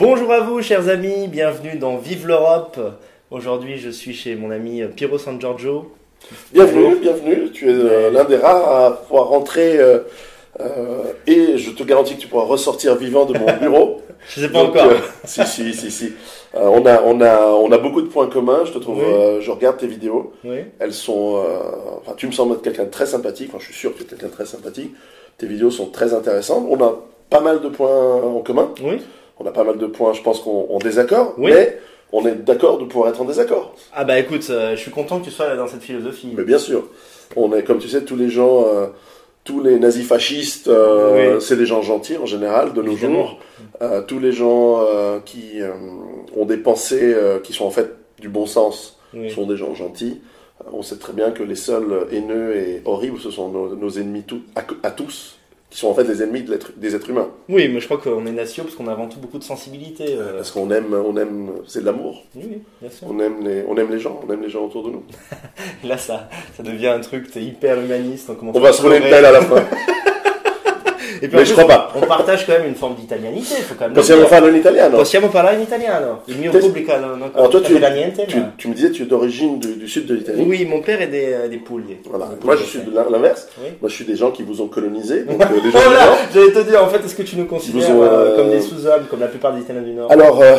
Bonjour à vous, chers amis, bienvenue dans Vive l'Europe. Aujourd'hui, je suis chez mon ami Piero San Giorgio. Bienvenue, bienvenue. Tu es euh, l'un des rares à pouvoir rentrer euh, euh, et je te garantis que tu pourras ressortir vivant de mon bureau. je sais pas encore. si, si, si, si. on a, on a, on a beaucoup de points communs. Je te trouve. je regarde tes vidéos. Oui. Elles sont. enfin, tu me sembles être quelqu'un de très sympathique. Enfin, je suis sûr que tu es quelqu'un de très sympathique. Tes vidéos sont très intéressantes. On a pas mal de points en commun. Oui on a pas mal de points, je pense qu'on désaccord, mais on est d'accord de pouvoir être en désaccord. Ah bah écoute, euh, je suis content que tu sois dans cette philosophie. Mais bien sûr, on est, comme tu sais, tous les gens, euh, tous les nazis fascistes, euh, c'est des gens gentils en général de nos jours. tous les gens qui ont des pensées qui sont en fait du bon sens sont des gens gentils. On sait très bien que les seuls haineux et horribles, ce sont nos, ennemis à tous qui sont en fait des ennemis des êtres humains. Oui, mais je crois qu'on est nation parce qu'on a avant tout beaucoup de sensibilité. Euh. Parce qu'on aime, on aime, c'est de l'amour. Oui, bien sûr. On aime les, on aime les gens, on aime les gens autour de nous. Là, ça, ça devient un truc, t'es hyper humaniste. On, on va se rouler une pelle à la fin. Et puis, Mais je crois pas. On partage quand même une forme d'italianité. Possiamo farlo in italiano. Possiamo parlare in italiano. Il mio pubblico non Alors toi, tu, niente, tu, tu, me disais tu es d'origine du, du, sud de l'Italie. Oui, mon père est des, euh, des. Voilà. Moi, je suis de l'inverse. Oui. Moi, je suis des gens qui vous ont colonisé. Donc, euh, des gens oh J'allais te dire, en fait, est-ce que tu nous considères ont, euh, comme des sous-hommes, comme la plupart des Italiens du Nord? Alors, euh,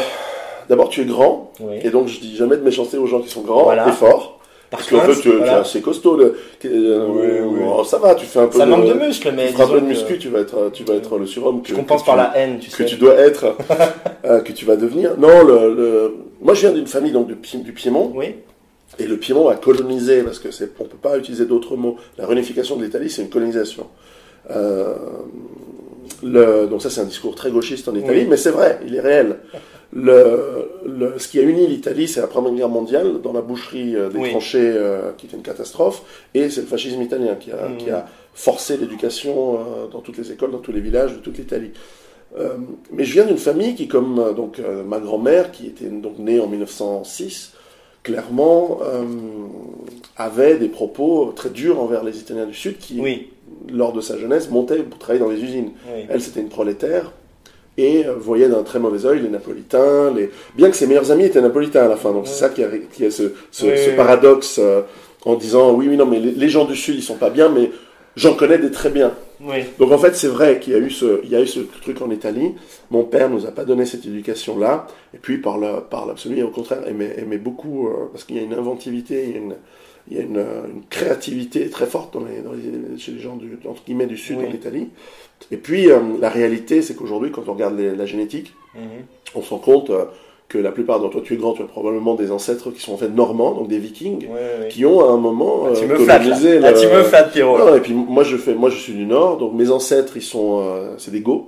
d'abord, tu es grand. Oui. Et donc, je dis jamais de méchanceté aux gens qui sont grands voilà. et forts. Parce que tu, es assez costaud. Le, euh, oui, oui. ça va, tu fais un peu. Ça manque de muscles, mais. Tu feras un peu de muscu, tu vas être, tu vas être le surhomme. Que, je compense par la haine, tu sais. Que tu dois être, euh, que tu vas devenir. Non, le, le... moi je viens d'une famille donc du, du Piémont. Oui. Et le Piémont a colonisé, parce que c'est, on peut pas utiliser d'autres mots. La réunification de l'Italie, c'est une colonisation. Euh, le, donc ça, c'est un discours très gauchiste en Italie, mais c'est vrai, il est réel. Le, le, ce qui a uni l'Italie, c'est la Première Guerre mondiale, dans la boucherie euh, des tranchées, euh, qui était une catastrophe, et c'est le fascisme italien qui a, qui a forcé l'éducation euh, dans toutes les écoles, dans tous les villages de toute l'Italie. mais je viens d'une famille qui, comme donc ma grand-mère, qui était donc née en 1906, clairement avait des propos très durs envers les Italiens du Sud, qui, lors de sa jeunesse, montaient pour travailler dans les usines. Elle, c'était une prolétaire et euh, voyait d'un très mauvais oeil les napolitains, les... bien que ses meilleurs amis étaient napolitains à la fin. Donc c'est ça qui a, qui a ce, ce, paradoxe euh, en disant oui, oui, non, mais les, gens du Sud, ils sont pas bien, mais j'en connais des très bien. Donc en fait, c'est vrai qu'il y a eu ce, il y a eu ce truc en Italie. Mon père nous a pas donné cette éducation-là, et puis par la, par l'absolu, au contraire, aimait, aimait beaucoup euh, parce qu'il y a une inventivité, il y a une, il y a une, une créativité très forte dans les, dans les, chez les gens du, entre guillemets du Sud en Italie. Et puis, euh, la réalité, c'est qu'aujourd'hui, quand on regarde la génétique, mhm. on se rend compte euh, que la plupart d'entre toi, tu es grand, tu as probablement des ancêtres qui sont en fait normands, donc des vikings, qui ont à un moment ah, tu me flattes. Ah, tu me flattes, Pierrot. Non, et puis moi je fais, moi je suis du Nord, donc mes ancêtres, ils sont, c'est des Goths,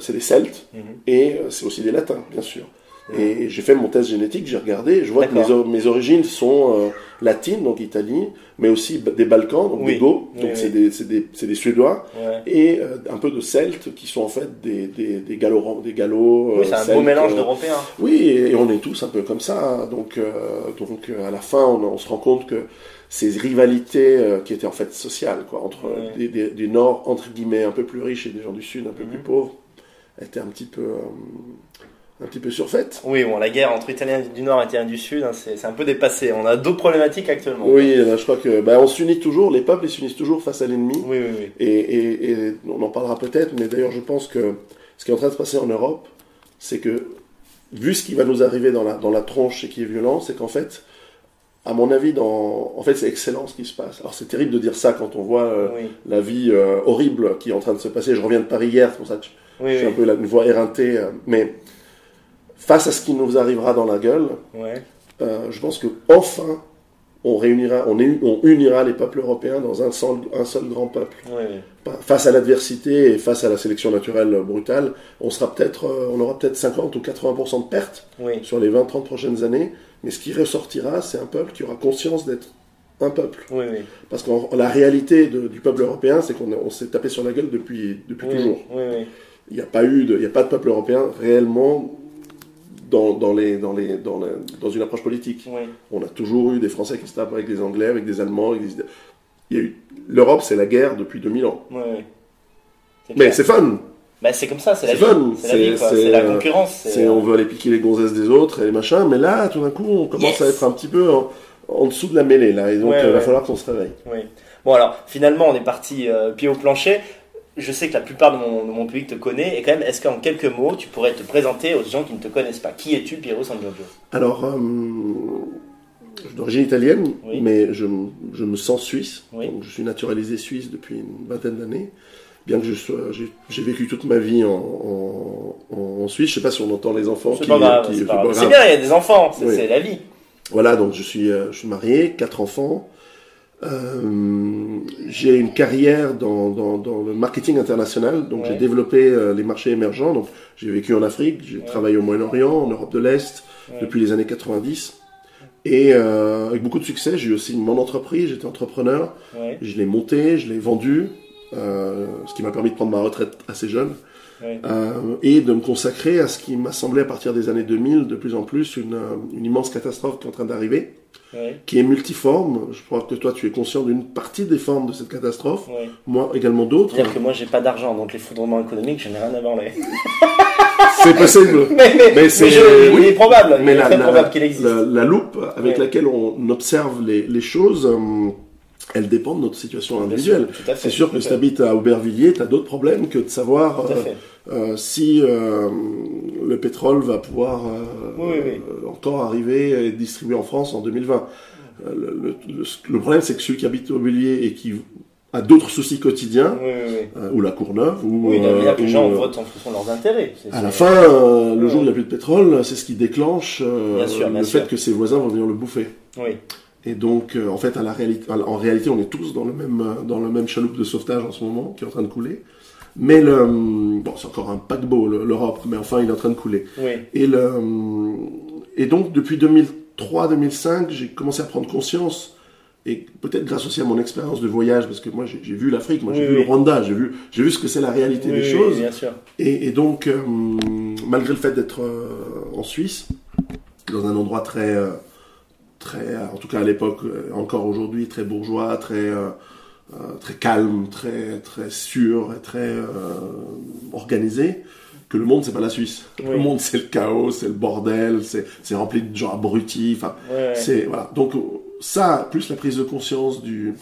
c'est des Celtes, mhm. et c'est aussi des Latins, bien sûr. Et j'ai fait mon test génétique, j'ai regardé, je vois que mes, mes, origines sont euh, latines, donc Italie, mais aussi des Balkans, donc des Goths, donc c'est des, des, des, Suédois, et euh, un peu de Celtes, qui sont en fait des, des, des Gallo. Des Gallo oui, c'est un beau mélange d'Européens. Oui, et, on est tous un peu comme ça. Hein. donc, donc à la fin, on, on, se rend compte que ces rivalités qui étaient en fait sociales, quoi, entre des, Nord, entre guillemets, un peu plus riches et des gens du Sud, un peu plus mhm. pauvres, étaient un petit peu un petit peu surfaite. Oui, bon, la guerre entre Italiens du Nord et Italiens du Sud, hein, c'est un peu dépassé. On a d'autres problématiques actuellement. Oui, je crois que bah, on s'unit toujours, les peuples s'unissent toujours face à l'ennemi. Oui, oui, oui. Et, et, et, on en parlera peut-être, mais d'ailleurs, je pense que ce qui est en train de se passer en Europe, c'est que, vu ce qui va nous arriver dans la, dans la tronche et qui est violent, c'est qu'en fait, à mon avis, dans... en fait, c'est excellent ce qui se passe. Alors, c'est terrible de dire ça quand on voit euh, la vie euh, horrible qui est en train de se passer. Je reviens de Paris hier, c'est pour ça que je, suis un peu la, une voix éreintée. Euh, mais face à ce qui nous arrivera dans la gueule, euh, je pense que enfin on réunira, on, on, unira les peuples européens dans un seul, un seul grand peuple. Face à l'adversité et face à la sélection naturelle brutale, on sera peut-être, euh, on aura peut-être 50 ou 80% de pertes sur les 20-30 prochaines années. Mais ce qui ressortira, c'est un peuple qui aura conscience d'être un peuple. Parce que la réalité du peuple européen, c'est qu'on s'est tapé sur la gueule depuis, depuis toujours. Il n'y a pas eu, il n'y a pas de peuple européen réellement dans, les, dans, les, dans, dans une approche politique. On a toujours eu des Français qui se tapent avec des Anglais, avec des Allemands. L'Europe, c'est la guerre depuis 2000 ans. Mais c'est fun Bah, c'est comme ça, c'est la vie. C'est la la euh, concurrence. On veut aller piquer les gonzesses des autres et les machins, mais là, tout d'un coup, on commence Yes. à être un petit peu en, en dessous de la mêlée, là, et donc Ouais, il va ouais. falloir qu'on se réveille. Oui. Bon, alors, finalement, on est parti euh, pied au plancher. Je sais que la plupart de mon, de mon public te connaît. Et quand même, est-ce qu'en quelques mots, tu pourrais te présenter aux gens qui ne te connaissent pas? Qui es-tu, Piero San Giorgio Alors, euh, je suis d'origine italienne, Oui. mais je, je me sens suisse. Oui. Donc, je suis naturalisé suisse depuis une vingtaine d'années. Bien que je sois, j'ai, vécu toute ma vie en, en, en Suisse. Je sais pas si on entend les enfants C'est qui, c'est bien, il y a des enfants, c'est Oui. c'est la vie. Voilà, donc je suis, euh, je suis marié, quatre enfants. Euh, j'ai une carrière dans, dans, dans le marketing international, donc Ouais. j'ai développé euh, les marchés émergents. Donc j'ai vécu en Afrique, j'ai Ouais. travaillé au Moyen-Orient, en Europe de l'Est Ouais. depuis les années 90. Et euh, avec beaucoup de succès, j'ai eu aussi mon entreprise, j'étais entrepreneur, je l'ai monté, je l'ai vendu, euh, ce qui m'a permis de prendre ma retraite assez jeune, euh, et de me consacrer à ce qui m'a semblé à partir des années 2000 de plus en plus une, euh, une immense catastrophe qui est en train d'arriver ouais, qui est multiforme. Je crois que toi, tu es conscient d'une partie des formes de cette catastrophe. ouais. Moi, également d'autres. C'est-à-dire que moi, j'ai pas d'argent, donc l'effondrement économique, je n'ai rien à branler. C'est possible. mais, mais, mais c'est- il oui. est probable, il Mais est la, très la- probable qu'il existe. la- la loupe avec Ouais. laquelle on observe les, les choses, euh, elle dépend de notre situation individuelle. à C'est sûr que si à tu habites à Aubervilliers, tu as d'autres problèmes que de savoir à euh, euh, si euh, le pétrole va pouvoir Oui, oui, oui. encore arriver et être distribué en France en 2020. Euh, le, le- le- le problème, c'est que celui qui habite à Aubervilliers et qui a d'autres soucis quotidiens, Oui, oui, oui. euh, ou la Courneuve, ou, Oui, euh, les gens euh, votent en fonction de leurs intérêts. À la fin, le jour où il n'y a plus de pétrole, c'est ce qui déclenche sûr, le sûr. fait que ses voisins vont venir le bouffer. Oui, Et donc, euh, en fait, à la réalité, en réalité, on est tous dans le même euh, dans le même chaloupe de sauvetage en ce moment, qui est en train de couler. Mais le bon, c'est encore un paquebot le- l'Europe, mais enfin, il est en train de couler. oui, Et le et donc depuis 2003-2005, j'ai commencé à prendre conscience et peut-être grâce aussi à mon expérience de voyage, parce que moi j'ai vu l'Afrique, moi j'ai Oui, vu oui. le Rwanda, j'ai vu j'ai vu ce que c'est la réalité des oui, choses. bien sûr. Et, et donc, euh, malgré le fait d'être euh, en Suisse, dans un endroit très, très, en tout cas à l'époque, euh, encore aujourd'hui, très bourgeois, très, euh, euh, très calme, très, très sûr et très euh, organisé, que le monde c'est pas la Suisse. Oui. Le monde c'est le chaos, c'est le bordel, c'est rempli de gens abrutis. Enfin, Ouais, ouais. c'est voilà. Donc ça, plus la prise de conscience du,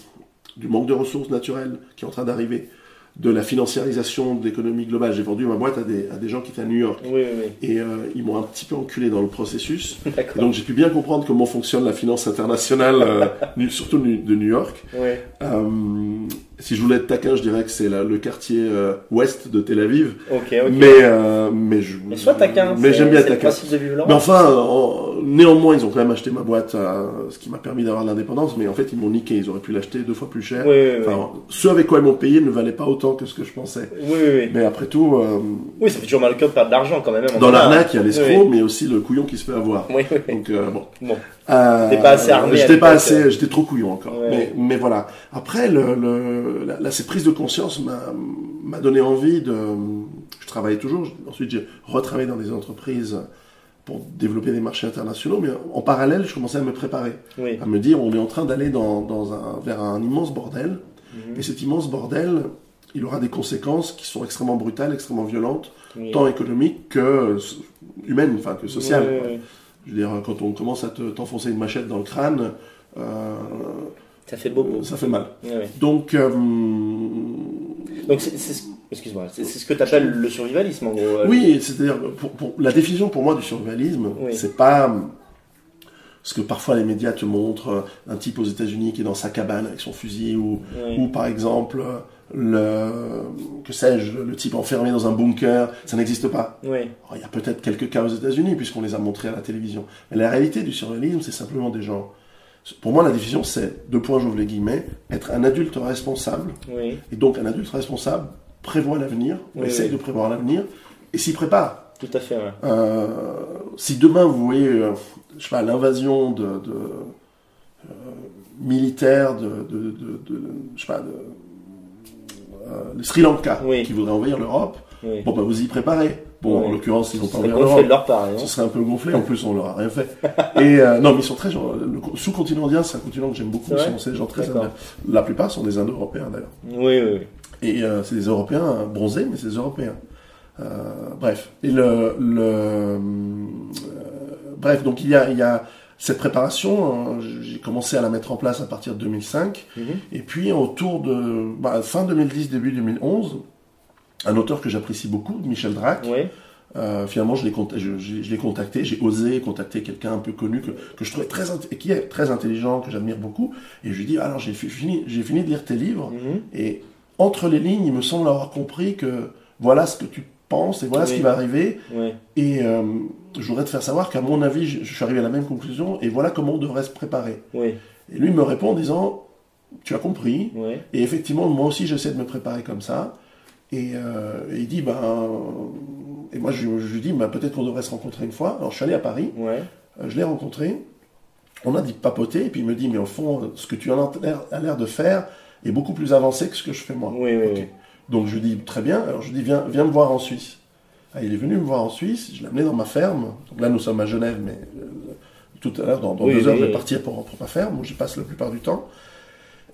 du manque de ressources naturelles qui est en train d'arriver, de la financiarisation de l'économie globale. J'ai vendu ma boîte à des, à des gens qui étaient à New York Oui, oui, et euh, ils m'ont un petit peu enculé dans le processus. Et donc j'ai pu bien comprendre comment fonctionne la finance internationale, euh, surtout de New York. Oui, Euh, si je voulais être taquin, je dirais que c'est le quartier euh, ouest de Tel Aviv. ok, ok. Mais, euh, mais je. Mais sois taquin. Mais j'aime bien taquin. Mais enfin, en- néanmoins, ils ont quand même acheté ma boîte, ce qui m'a permis d'avoir l'indépendance, mais en fait, ils m'ont niqué. Ils auraient pu l'acheter deux fois plus cher. Oui, oui, oui. Enfin, ce avec quoi ils m'ont payé ne valait pas autant que ce que je pensais. Oui, oui, oui. Mais après tout, euh, Oui, ça fait toujours mal au cœur de perdre de l'argent quand même. dans l'arnaque, il y a l'escroc, mais aussi le couillon qui se fait avoir. Oui, oui. oui. Donc, bon. Bon. Euh, T'es pas assez armé J'étais pas l'époque, assez, j'étais trop couillon encore. Ouais. Mais, mais voilà. Après, le, le, la, la- cette prise de conscience m'a, donné envie de. Je travaillais toujours. Ensuite, j'ai retravaillé dans des entreprises pour développer des marchés internationaux. Mais en parallèle, je commençais à me préparer, Oui. à me dire, on est en train d'aller dans, dans un, vers un immense bordel. Mhm. Et cet immense bordel, il aura des conséquences qui sont extrêmement brutales, extrêmement violentes, Oui. tant économiques que humaines, enfin que sociales. Oui. Je veux dire, quand on commence à te- t'enfoncer une machette dans le crâne, euh, Ça fait bobo. ça fait mal. Oui. Donc, euh, Donc, c'est, ce- excuse-moi, c'est, c'est ce que tu appelles le survivalisme en gros. euh, oui, c'est-à-dire, pour, pour- la définition pour moi du survivalisme, Oui. c'est pas ce que parfois les médias te montrent, euh, un type aux États-Unis qui est dans sa cabane avec son fusil, ou, Oui. ou par exemple, le, que sais-je, le type enfermé dans un bunker, ça n'existe pas. Oui. Alors, il y a peut-être quelques cas aux États-Unis, puisqu'on les a montrés à la télévision. Mais la réalité du surréalisme, c'est simplement des gens. Pour moi, la définition, c'est, deux points, j'ouvre les guillemets, être un adulte responsable. Oui. Et donc, un adulte responsable prévoit l'avenir, ou Oui, essaye de prévoir l'avenir, et s'y prépare. Tout à fait. ouais. Euh, si demain, vous voyez, euh, je sais pas, l'invasion de, de euh, militaire de, de, de, de- je sais pas, de, le Sri Lanka, Oui. qui voudrait envahir l'Europe, Oui. bon, bah, vous y préparez. Bon, Oui. en l'occurrence, ils vont Ce pas envahir l'Europe. leur part, non Ce serait un peu gonflé, en plus on leur a rien fait. Et euh, non, mais ils sont très genre, le co- sous-continent indien, c'est un continent que j'aime beaucoup. Vrai sont- gens très indiens. La plupart sont des Indo-Européens d'ailleurs. Oui, oui, oui. Et euh, c'est des Européens bronzés, mais c'est des Européens. Euh, bref. Et le, le euh, bref, donc il y a, il y a cette préparation, hein, j'ai commencé à la mettre en place à partir de 2005. Mhm. Et puis autour de bah, fin 2010, début 2011, un auteur que j'apprécie beaucoup, Michel Drac, Oui. euh, finalement je l'ai cont- je, je- je l'ai contacté, j'ai osé contacter quelqu'un un peu connu que, que je trouvais très qui est très intelligent, que j'admire beaucoup. Et je lui dis alors j'ai fi- fini, j'ai fini de lire tes livres Mhm. et entre les lignes, il me semble avoir compris que voilà ce que tu et voilà ce qui va arriver. Oui. Et euh, je voudrais te faire savoir qu'à mon avis, je, je suis arrivé à la même conclusion et voilà comment on devrait se préparer. Oui. Et lui me répond en disant, tu as compris. Oui. Et effectivement, moi aussi, j'essaie de me préparer comme ça. Et, euh, et il dit, ben, et moi je, lui dis, ben, peut-être qu'on devrait se rencontrer une fois. Alors je suis allé à Paris, euh, je l'ai rencontré, on a dit papoter, et puis il me dit, mais au fond, ce que tu as l'air- de faire est beaucoup plus avancé que ce que je fais moi. Oui, oui, Ok. Donc je lui dis très bien, alors je lui dis viens, viens me voir en Suisse. Ah, il est venu me voir en Suisse, je l'ai amené dans ma ferme. Donc là nous sommes à Genève, mais euh, tout à l'heure, dans, dans Oui, deux heures, oui. je vais partir pour, pour ma ferme, où j'y passe la plupart du temps.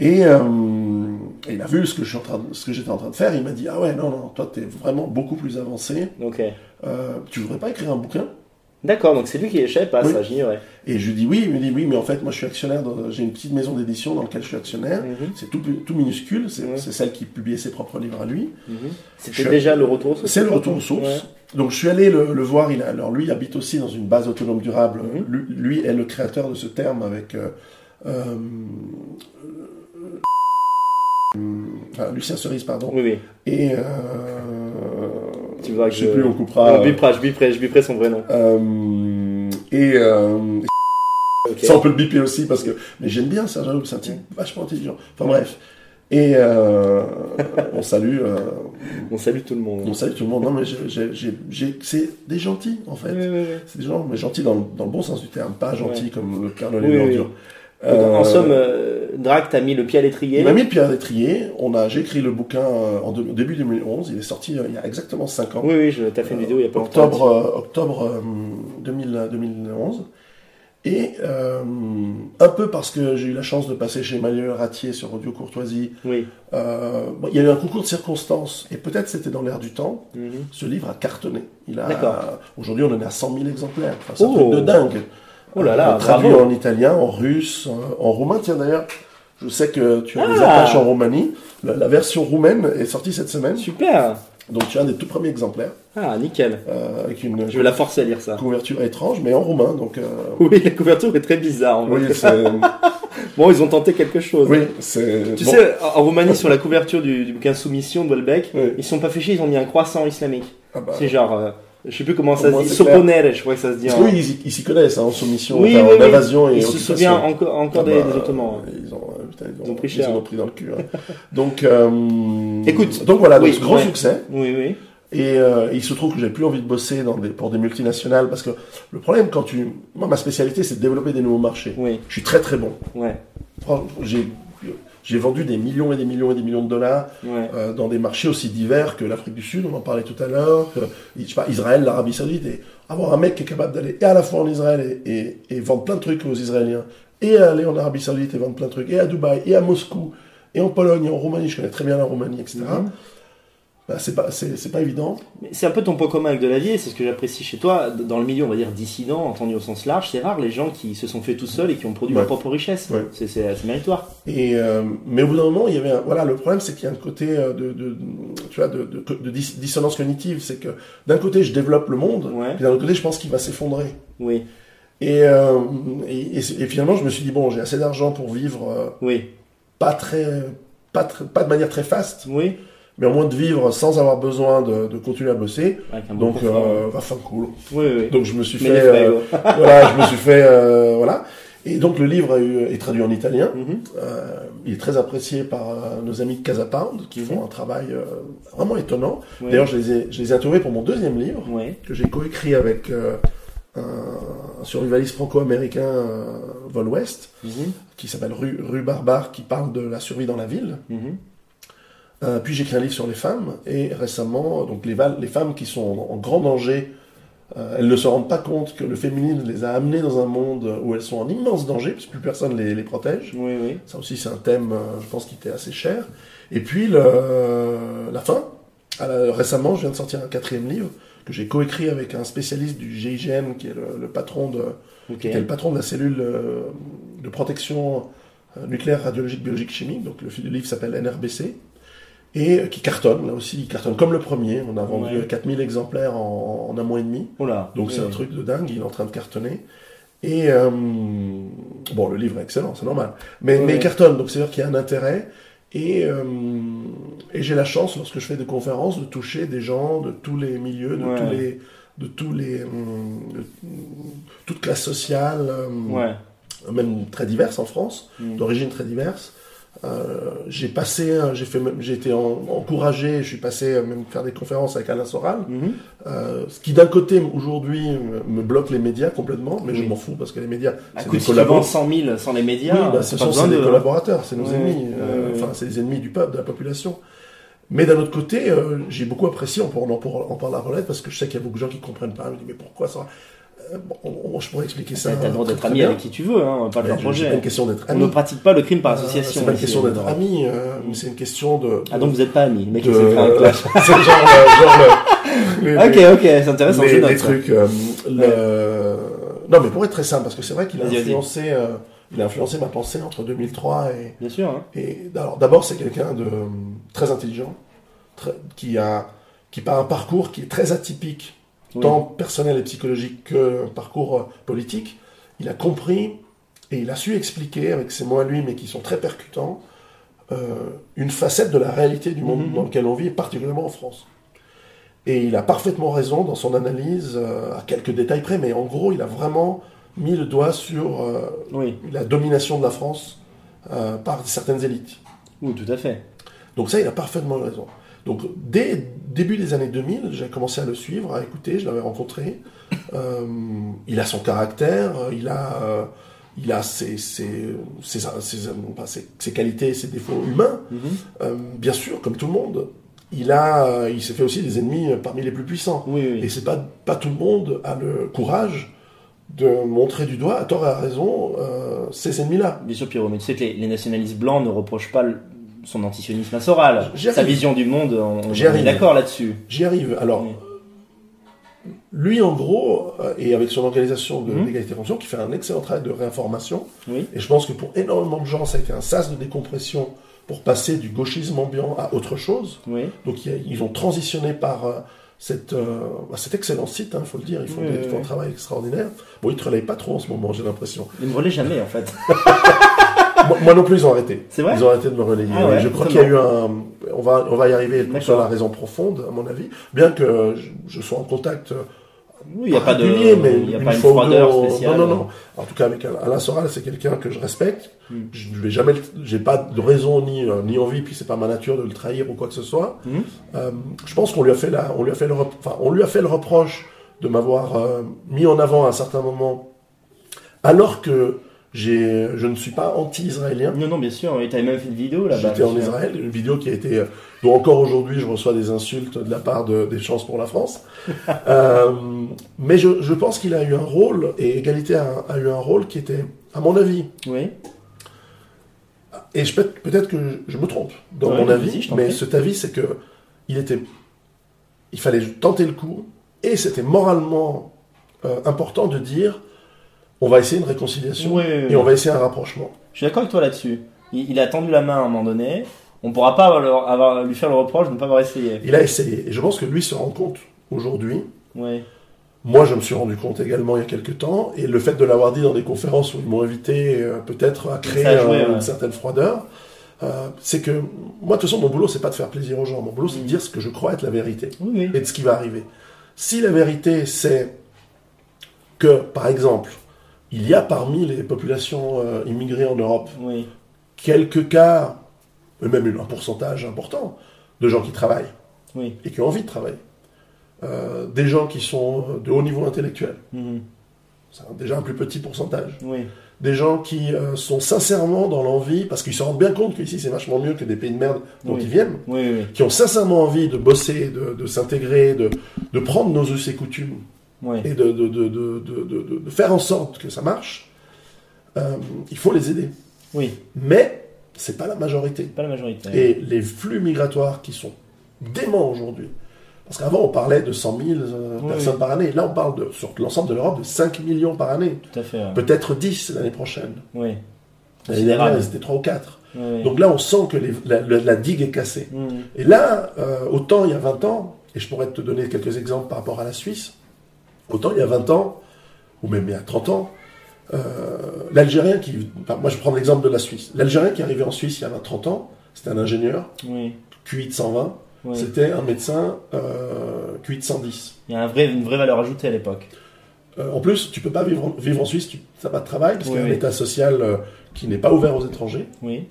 Et, euh, et il a vu ce que je suis en train de- ce que j'étais en train de faire, il m'a dit ah ouais non non toi t'es vraiment beaucoup plus avancé, Ok. Euh, tu voudrais pas écrire un bouquin? D'accord, donc c'est lui qui échappe pas Oui. ça, j'ignorais. Et je lui dis oui, il me dit oui mais en fait moi je suis actionnaire, j'ai une petite maison d'édition dans laquelle je suis actionnaire, Mhm. c'est tout, tout minuscule, c'est celle qui publiait ses propres livres à lui. Mhm. C'était déjà le retour aux sources C'est le retour aux sources. Ouais. Donc je suis allé le, le voir. Il a, alors lui il habite aussi dans une base autonome durable. Mhm. lui, lui est le créateur de ce terme avec euh, euh, euh, Lucien Cerise, pardon. Oui, oui. Et Tu vois que je sais plus, on coupera. On biperai, je biperai, je biperai son vrai nom. Euh, et euh, ça on peut le biper aussi parce que. Mais j'aime bien ça, j'avoue, c'est un type vachement intelligent. Enfin bref. Et euh, on salue, euh, On salue tout le monde. on salue tout le monde. Non mais c'est des gentils en fait. Oui, oui, oui. C'est des gens, mais gentils dans, le- dans le bon sens du terme, pas gentils comme le Père Noël en Euh, somme, euh, Drac t'a mis le pied à l'étrier. il m'a mis le pied à l'étrier. On a, j'ai écrit le bouquin euh, en de- au début 2011. Il est sorti euh, il y a exactement 5 ans. Oui, oui, je t'ai fait une vidéo il y a pas longtemps. octobre, euh, octobre euh, 2000 2011. Et euh, un peu parce que j'ai eu la chance de passer chez Emmanuel Ratier sur Audio Courtoisie, Oui. euh, bon, il y a eu un concours de circonstances, et peut-être c'était dans l'air du temps, Mhm. ce livre a cartonné. Il a, D'accord. aujourd'hui, on en est à 100 000 exemplaires. Enfin, c'est un Oh. truc de dingue. Oh là là, Euh, traduit bravo. en italien, en russe, en, en roumain. Tiens, d'ailleurs, je sais que tu as des Ah. attaches en Roumanie. La, la version roumaine est sortie cette semaine. Super. Donc, tu as un des tout premiers exemplaires, Ah, nickel. euh, avec une Je vais la forcer à lire ça. couverture étrange, mais en roumain. Donc, euh, Oui, la couverture est très bizarre. En oui, c'est. Bon, ils ont tenté quelque chose. oui, c'est. Tu bon. sais, en Roumanie, sur la couverture du, du bouquin Soumission de Welbeck, Oui. ils sont pas chier, ils ont mis un croissant islamique. Ah bah, C'est genre, euh, je sais plus comment ça se dit. Soponere, je crois que ça se dit. parce en- que oui, ils, ils s'y connaissent hein, en soumission, Oui, enfin, oui, en invasion et Il se souvient encore, encore Ah des, bah, des Ottomans. hein. Ils ont, euh, putain, ils ont, Ils ont pris ils cher. en ont pris dans le cul. hein. donc, euh, Écoute, donc voilà, donc grand ouais. succès. Oui, oui. Et euh, il se trouve que j'ai plus envie de bosser dans des, pour des multinationales parce que le problème quand tu, moi ma spécialité c'est de développer des nouveaux marchés. Oui, Je suis très très bon. ouais, J'ai j'ai vendu des millions et des millions et des millions de dollars ouais. euh, dans des marchés aussi divers que l'Afrique du Sud, on en parlait tout à l'heure, je sais pas, Israël, l'Arabie Saoudite, et avoir un mec qui est capable d'aller et à la fois en Israël et, et, et vendre plein de trucs aux Israéliens, et aller en Arabie Saoudite et vendre plein de trucs, et à Dubaï, et à Moscou, et en Pologne, et en Roumanie, je connais très bien la Roumanie, etc. Bah, c'est pas, c'est, c'est pas évident. C'est un peu ton point commun avec Delavier, c'est ce que j'apprécie chez toi. Dans le milieu, on va dire dissident, entendu au sens large, c'est rare les gens qui se sont fait tout seuls et qui ont produit Ouais. leur propre richesse. Ouais. C'est- méritoire. Et euh, mais au bout d'un moment, il y avait un, voilà le problème, c'est qu'il y a un côté euh, de, de tu vois de, de, de dis- dissonance cognitive, c'est que d'un côté je développe le monde, Ouais. puis d'un autre côté je pense qu'il va s'effondrer. Oui, Et, euh, et, finalement je me suis dit bon j'ai assez d'argent pour vivre euh, oui, pas très pas pas de manière très faste, oui. Mais au moins de vivre sans avoir besoin de, de continuer à bosser. Donc euh, va faire cool. oui, oui. Donc je me suis Mais fait euh, voilà je me suis fait euh, voilà. Et donc le livre a eu- est traduit en italien. Mhm. Euh, il est très apprécié par nos amis de Casa Pound, qui font un travail vraiment étonnant. D'ailleurs, je les, ai, je les ai interviewés pour mon deuxième livre, que j'ai coécrit avec un, survivaliste franco-américain, Vol West, Mhm. qui s'appelle Rue, Rue Barbare, qui parle de la survie dans la ville. Euh, puis j'ai écrit un livre sur les femmes, et récemment, donc les, femmes qui sont en, en grand danger, euh, elles ne se rendent pas compte que le féminisme les a amenées dans un monde où elles sont en immense danger, parce que plus personne les, les protège. Oui, oui. Ça aussi, c'est un thème, euh, je pense, qui était assez cher. Et puis, le, la fin, euh, récemment, je viens de sortir un quatrième livre que j'ai coécrit avec un spécialiste du GIGN, qui est le, le patron de, qui était le patron de la cellule euh, de protection euh, nucléaire, radiologique, biologique, chimique. Donc le livre s'appelle NRBC. Et euh, qui cartonne, là aussi, il cartonne comme le premier. On a vendu Ouais. 4000 exemplaires en, en un mois et demi. Oula. Donc c'est Oui. un truc de dingue, il est en train de cartonner. Et euh, bon, le livre est excellent, c'est normal. Mais, Ouais. mais il cartonne, donc c'est-à-dire qu'il y a un intérêt. Et, euh, et j'ai la chance, lorsque je fais des conférences, de toucher des gens de tous les milieux, de Ouais. tous les, de tous les, de toute classe sociale, Ouais. même très diverses en France, Mm. d'origine très diverses. Euh, j'ai passé, un- j'ai fait, j'ai été en- encouragé, je suis passé à même faire des conférences avec Alain Soral. Mhm. Euh, ce qui d'un côté aujourd'hui me- bloque les médias complètement, mais je m'en fous parce que les médias À c'est des collaborateurs. 100 000 sans les médias, Oui, bah, ce sont de... des collaborateurs, c'est nos ennemis, euh, enfin c'est les ennemis du peuple, de la population. Mais d'un autre côté, euh, j'ai beaucoup apprécié, on, on en parle en parle à Rolette, parce que je sais qu'il y a beaucoup de gens qui comprennent pas. Je me dis mais pourquoi ça? Euh, bon, on- on- Je pourrais expliquer ça. T'as le droit d'être ami bien. avec qui tu veux, hein, pas de leur projet. C'est pas une question d'être On ami. ne pratique pas le crime par Euh, association. C'est pas une question d'être ami, euh, mais c'est une question de. Ah donc vous n'êtes pas amis, le mec de- il s'est fait un clash. c'est genre, euh, genre le- les- ok, ok, c'est intéressant, les, les trucs. euh, le- Non, mais pour être très simple, parce que c'est vrai qu'il a influencé, euh, il a influencé ma pensée entre 2003 et. Bien sûr. Hein. et alors, d'abord, c'est quelqu'un de euh, très intelligent, très- qui a, qui par un parcours qui est très atypique, Oui. tant personnel et psychologique que parcours politique. Il a compris et il a su expliquer avec ses mots à lui, mais qui sont très percutants, euh, une facette de la réalité du monde Mhm. dans lequel on vit, et particulièrement en France. Et il a parfaitement raison dans son analyse, euh, à quelques détails près, mais en gros, il a vraiment mis le doigt sur euh, Oui. la domination de la France par certaines élites. Oui, tout à fait. Donc ça, il a parfaitement raison. Donc dès début des années 2000, j'ai commencé à le suivre, à écouter, je l'avais rencontré. Euh, il a son caractère, euh, il a, euh, il a ses, ses, ses, ses- non pas ses- ses qualités, ses défauts humains. Mhm. Euh, bien sûr, comme tout le monde, il a, il s'est fait aussi des ennemis parmi les plus puissants. Oui, oui. Et c'est pas pas tout le monde a le courage de montrer du doigt, à tort et à raison, ces ennemis-là. Bien sûr, Pierrot, mais tu sais que les, les nationalistes blancs ne reprochent pas le- son antisionisme à Soral. Sa vision du monde, on, est d'accord là-dessus. J'y arrive. Alors, Oui. lui, en gros, euh, et avec son organisation de Mhm. l'égalité fonction, qui fait un excellent travail de réinformation, Oui. et je pense que pour énormément de gens, ça a été un sas de décompression pour passer du gauchisme ambiant à autre chose. Oui. Donc, ils ont transitionné par euh, cette, euh, bah, cet excellent site, il faut le dire, ils font, Oui, des- oui, ils font un travail extraordinaire. Bon, ils ne te relayent pas trop en ce moment, j'ai l'impression. Ils ne me relaient jamais, en fait. moi, moi non plus, ils ont arrêté. C'est vrai Ils ont arrêté de me relayer. Ah ouais, je crois qu'il y a eu un. On va, on va y arriver sur la raison profonde, à mon avis. Bien que je, je sois en contact. euh, Oui, il n'y a pas de, mais il y a une pas une froideur spéciale. Non, non, non. En tout cas, avec Alain Soral, c'est quelqu'un que je respecte. Hmm. Je ne vais jamais, j'ai pas de raison ni euh, ni envie, puis c'est pas ma nature de le trahir ou quoi que ce soit. Mhm. Euh, je pense qu'on lui a fait la, on lui a fait le, enfin, on lui a fait le reproche de m'avoir euh, mis en avant à un certain moment, alors que je ne suis pas anti-israélien. Non, non, bien sûr. Et tu même fait une vidéo là-bas. J'étais en sûr. Israël, une vidéo qui a été, dont encore aujourd'hui je reçois des insultes de la part de, des chances pour la France. Euh, mais je, je pense qu'il a eu un rôle, et Égalité a, a eu un rôle qui était, à mon avis, Oui. et peut-être que je, je me trompe dans Ouais, mon avis, mais cet avis c'est que il était, il fallait tenter le coup, et c'était moralement euh, important de dire, on va essayer une réconciliation, Oui, oui, oui. et on va essayer un rapprochement. Je suis d'accord avec toi là-dessus. Il, il a tendu la main à un moment donné. On pourra pas avoir- avoir- lui faire le reproche de ne pas avoir essayé. Il a essayé, et je pense que lui se rend compte aujourd'hui Oui. Moi, je me suis rendu compte également il y a quelques temps, et le fait de l'avoir dit dans des conférences où ils m'ont invité, euh, peut-être à créer Ça a joué, un- ouais. une certaine froideur, euh, c'est que moi, de toute façon, mon boulot, c'est pas de faire plaisir aux gens. Mon boulot, c'est de Mm. dire ce que je crois être la vérité et de ce qui va arriver. Si la vérité, c'est que, par exemple, il y a parmi les populations euh, immigrées en Europe Oui. quelques cas, et même un pourcentage important, de gens qui travaillent Oui. et qui ont envie de travailler. Euh, des gens qui sont de haut niveau intellectuel. Mhm. C'est un- déjà un plus petit pourcentage. Oui. Des gens qui euh, sont sincèrement dans l'envie, parce qu'ils se rendent bien compte qu'ici c'est vachement mieux que des pays de merde dont ils viennent, qui ont sincèrement envie de bosser, de, de s'intégrer, de, de prendre nos us et coutumes Oui. et de, faire en sorte que ça marche, euh, il faut les aider. Oui. Mais c'est pas la majorité. Pas la majorité. Et les flux migratoires qui sont dément aujourd'hui. Parce qu'avant, on parlait de 100 000 euh, Oui, personnes oui. par année. Là, on parle de, sur l'ensemble de l'Europe de 5 millions par année. Tout à fait. ouais. Peut-être 10 l'année prochaine. Oui. L'année dernière, c'était 3 ou 4. Oui, oui. Donc là, on sent que les- la, la- la digue est cassée. Et là, euh, autant il y a 20 ans, et je pourrais te donner quelques exemples par rapport à la Suisse, autant il y a 20 ans, ou même il y a 30 ans, euh, l'Algérien qui... enfin, moi, je prends l'exemple de la Suisse. L'Algérien qui est arrivé en Suisse il y a 20-30 ans, c'était un ingénieur, Oui. QI de 120, oui. c'était un médecin euh, QI de 110. Il y a un vrai, une vraie valeur ajoutée à l'époque. Euh, en plus, tu peux pas vivre en, vivre en Suisse, tu n'as pas de travail, parce Oui, qu'il y a un état social euh, qui n'est pas ouvert aux étrangers. Oui.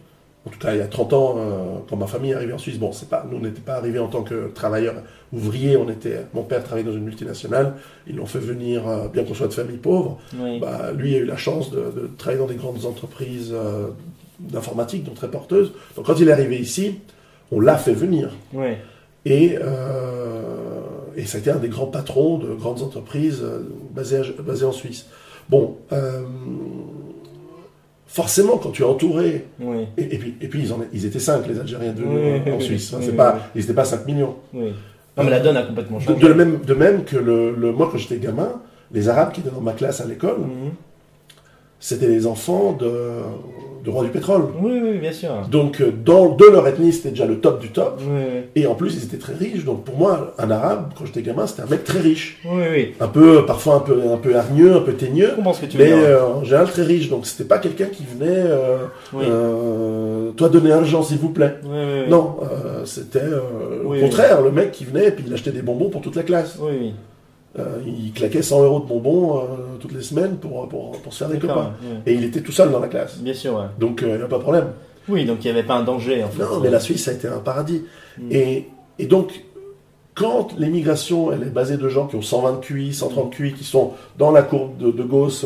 En tout cas, il y a 30 ans, euh, quand ma famille est arrivée en Suisse, bon, c'est pas, nous, on n'était pas arrivés en tant que travailleurs ouvriers, on était, mon père travaillait dans une multinationale, ils l'ont fait venir, euh, bien qu'on soit de famille pauvre, Oui. bah, lui a eu la chance de, de travailler dans des grandes entreprises euh, d'informatique, donc très porteuses. Donc quand il est arrivé ici, on l'a fait venir. Oui. Et, et ça a été un des grands patrons de grandes entreprises basées, à- basées en Suisse. Bon, forcément, quand tu es entouré Oui. et, et puis, et puis ils, en, ils étaient 5, les Algériens de, Oui, en oui, Suisse. c'est pas. Ils n'étaient pas 5 millions. Non, mais la donne a complètement changé. de même, de même que le, le- moi, quand j'étais gamin, les Arabes qui étaient dans ma classe à l'école, Mhm. c'était les enfants de, de roi du pétrole. Oui, oui, bien sûr. Donc, euh, dans, de leur ethnie, c'était déjà le top du top. Oui, oui. Et en plus, ils étaient très riches. Donc, pour moi, un Arabe, quand j'étais gamin, c'était un mec très riche. Oui, oui. Un peu, parfois un peu, un peu hargneux, un peu teigneux. Comprends ce que tu veux Mais euh, en général, très riche. Donc, c'était pas quelqu'un qui venait, euh, Oui. euh, toi, donner argent, s'il vous plaît. Non, c'était au contraire, le mec qui venait et puis il achetait des bonbons pour toute la classe. Oui, oui. Euh, il claquait 100 euros de bonbons euh, toutes les semaines pour, pour, pour se faire des copains. Et il était tout seul dans la classe. Bien sûr, ouais. Donc euh, il n'y a pas de problème. Oui, donc il n'y avait pas un danger, en fait. Non, mais la Suisse, ça a été un paradis. Mm. Et, et donc, quand l'immigration, elle est basée de gens qui ont 120 QI, 130 QI, qui sont dans la courbe de, de Gauss,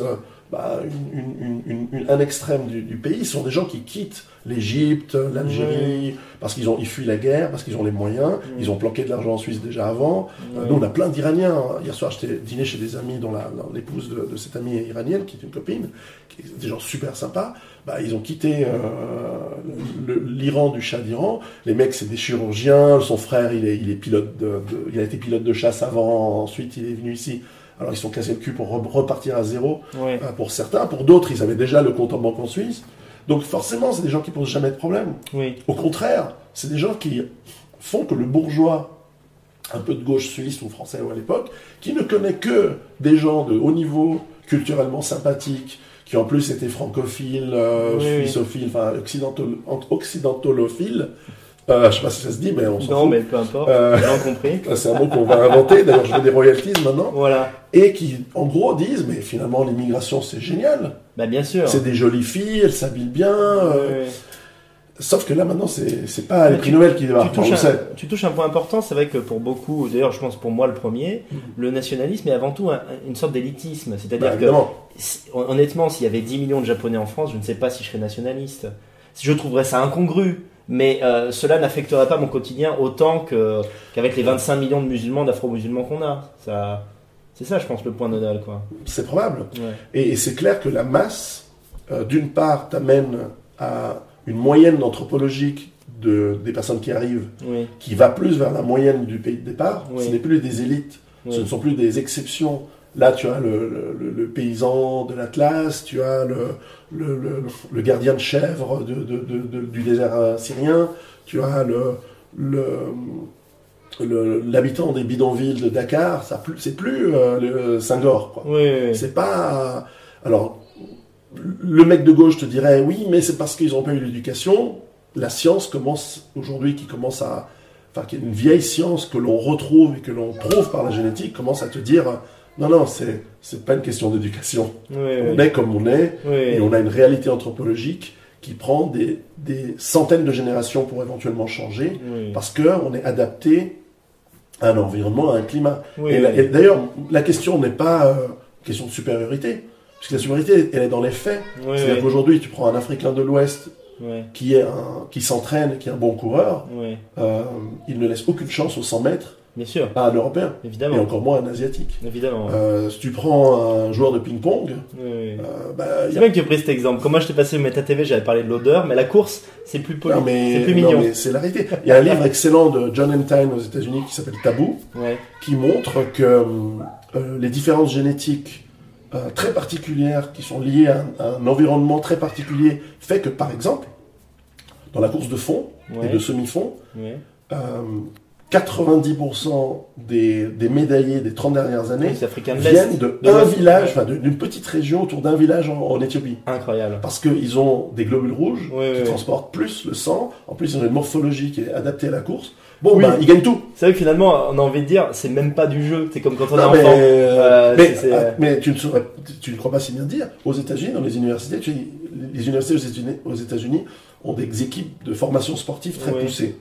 bah, une- une- une- une- un extrême du, du pays, ce sont des gens qui quittent l'Égypte, l'Algérie, parce qu'ils ont ils fuient la guerre, parce qu'ils ont les moyens, ils ont planqué de l'argent en Suisse déjà avant. Euh, Ouais. Nous, on a plein d'Iraniens. Hier soir, j'étais dîné chez des amis dont l'épouse de, de cette amie est iranienne, qui est une copine, qui est des gens super sympas. Bah, ils ont quitté euh, l'Iran du Shah d'Iran. Les mecs, c'est des chirurgiens. Son frère, il est, il est pilote de, de- il a été pilote de chasse avant. Ensuite, il est venu ici. Alors, ils sont cassés le cul pour re- repartir à zéro Ouais. euh, pour certains. Pour d'autres, ils avaient déjà le compte en banque en Suisse. Donc, forcément, c'est des gens qui posent jamais de problème. Oui. Au contraire, c'est des gens qui font que le bourgeois, un peu de gauche suisse ou français ou à l'époque, qui ne connaît que des gens de haut niveau, culturellement sympathiques, qui en plus étaient francophiles, euh, Oui, oui. suissophiles, enfin occidentalophiles, euh, je sais pas si ça se dit, mais on s'en Non, fout. mais peu importe. Euh, bien compris. C'est un mot qu'on va inventer, d'ailleurs je veux des royalties maintenant, Voilà. et qui en gros disent, mais finalement l'immigration c'est génial, Bah, bien sûr. c'est des jolies filles, elles s'habillent bien, euh, sauf que là maintenant c'est pas les Mais prix Noël qui Tu le un, sait. tu touches un point important, c'est vrai que pour beaucoup, d'ailleurs je pense pour moi le premier, Mhm. le nationalisme est avant tout un- une sorte d'élitisme. Bah, C'est-à-dire que, évidemment. si- honnêtement, s'il y avait 10 millions de Japonais en France, je ne sais pas si je serais nationaliste. Je trouverais ça incongru, mais euh, cela n'affecterait pas mon quotidien autant que- qu'avec les 25 millions de musulmans, d'afro-musulmans qu'on a. Ça, c'est ça, je pense, le point nodal, quoi. C'est probable. Ouais. Et, et c'est clair que la masse, euh, d'une part, t'amène à une moyenne anthropologique de, des personnes qui arrivent, Oui, qui va plus vers la moyenne du pays de départ. Oui. Ce n'est plus des élites, oui. ce ne sont plus des exceptions. Là, tu as le, le- le- le paysan de l'Atlas, tu as le, le- le- le gardien de chèvre de- de- de- de- du désert syrien, tu as l'habitant des bidonvilles de Dakar, ça c'est plus euh, le oui, oui. C'est pas. Alors, le mec de gauche te dirait oui, mais c'est parce qu'ils n'ont pas eu l'éducation. La science commence aujourd'hui, qui commence à. Enfin, qui est une vieille science que l'on retrouve et que l'on prouve par la génétique, commence à te dire non, non, c'est, c'est pas une question d'éducation. Oui, On oui. est comme on est Oui, et on a une réalité anthropologique qui prend des, des centaines de générations pour éventuellement changer parce qu'on est adapté à un environnement, à un climat. Et, d'ailleurs, la question n'est pas euh, question de supériorité, puisque la supériorité, elle est dans les faits. C'est-à-dire qu'aujourd'hui, tu prends un Africain de l'Ouest qui est un, qui s'entraîne, qui est un bon coureur, euh, il ne laisse aucune chance aux 100 mètres Bien sûr, à un Européen, et évidemment. encore moins un Asiatique. Évidemment. ouais. Euh, si tu prends un joueur de ping-pong, Oui, oui. euh, bah, C'est a bien que tu aies pris cet exemple. Quand moi je t'ai passé Meta TV, j'avais parlé de l'odeur, mais la course, c'est plus poli, c'est plus non, mignon. c'est la réalité. Il y a un livre excellent de John Entine aux États-Unis qui s'appelle Tabou, Ouais. qui montre que euh, les différences génétiques euh, très particulières qui sont liées à un, à un environnement très particulier fait que, par exemple, dans la course de fond Ouais. et de semi-fond, 90% des, des médaillés des 30 dernières années Oui, viennent de, de un village, enfin d'une petite région autour d'un village en, en Éthiopie. Incroyable. Parce qu'ils ont des globules rouges Oui, qui oui. transportent plus le sang. En plus, ils ont une morphologie qui est adaptée à la course. Bon, Oui. ben, ils gagnent tout. C'est vrai que finalement, on a envie de dire, c'est même pas du jeu. C'est comme quand on est Non, enfant. mais, Euh, mais, c'est- ah, mais tu, ne saurais- tu ne crois pas si bien dire. Aux États-Unis, dans les universités, tu sais, les universités aux États-Unis ont des équipes de formation sportive très poussées.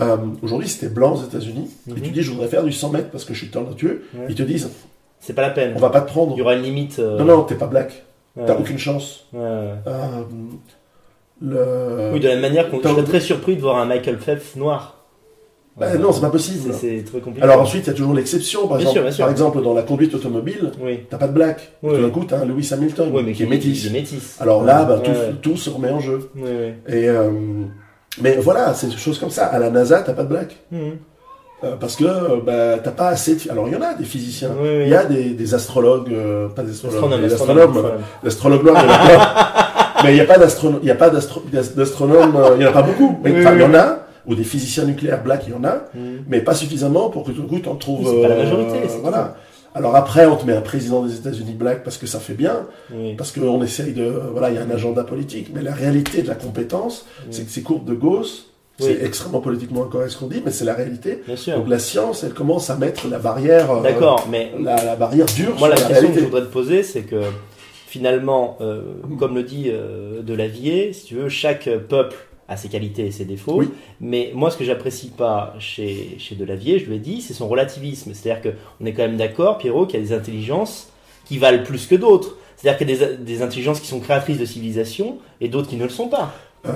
Euh, Aujourd'hui, t'es blanc aux États-Unis et tu dis je voudrais faire du 100 mètres parce que je suis talentueux, Ouais. ils te disent C'est pas la peine. on va pas te Il prendre. y aura une limite. euh, Non, non, t'es pas black. T'as aucune chance. Euh, le... Oui, de la même manière qu'on serais très surpris de voir un Michael Phelps noir. Euh, non, c'est pas possible. c'est- très compliqué. Alors ensuite, il y a toujours l'exception. Par, Bien exemple, sûr, bien sûr. par exemple, dans la conduite automobile, Oui. t'as pas de black. Oui, Tout d'un coup, t'as Lewis Hamilton Oui, mais qui est métis. Il est métis. Alors là, bah, Ouais, tout, ouais. tout se remet en jeu. Et, euh, mais voilà, c'est des choses comme ça. À la NASA, t'as pas de black. Mhm. Euh, parce que euh, bah, t'as pas assez de... Alors il y en a des physiciens. Il y a des, des astrologues, euh, pas des astrologues, astronome. L'astrologue noir, il y en a plein. Mais il n'y a pas d'astro- il y a pas d'astro- d'astronomes, euh, il n'y en a pas beaucoup. Mais il y en a, ou des physiciens nucléaires black, il y en a, Mhm. mais pas suffisamment pour que tout d'un coup, t'en trouves... C'est pas la euh, majorité, c'est voilà. Alors après, on te met un président des États-Unis black parce que ça fait bien, Oui. parce qu'on essaye de... Voilà, il y a un agenda politique, mais la réalité de la compétence, c'est que ces courbes de Gauss, Oui. c'est extrêmement politiquement incorrect ce qu'on dit, mais c'est la réalité. Bien sûr. Donc la science, elle commence à mettre la barrière... euh, D'accord, mais La, la barrière dure Moi, la sur la question que je voudrais te poser, c'est que finalement, euh, comme le dit euh, Delavier, si tu veux, chaque peuple ses qualités et ses défauts. Oui. Mais moi, ce que j'apprécie pas chez, chez Delavier, je lui ai dit, c'est son relativisme. C'est-à-dire qu'on est quand même d'accord, Pierrot, qu'il y a des intelligences qui valent plus que d'autres. C'est-à-dire qu'il y a des, des intelligences qui sont créatrices de civilisation et d'autres qui ne le sont pas. Euh,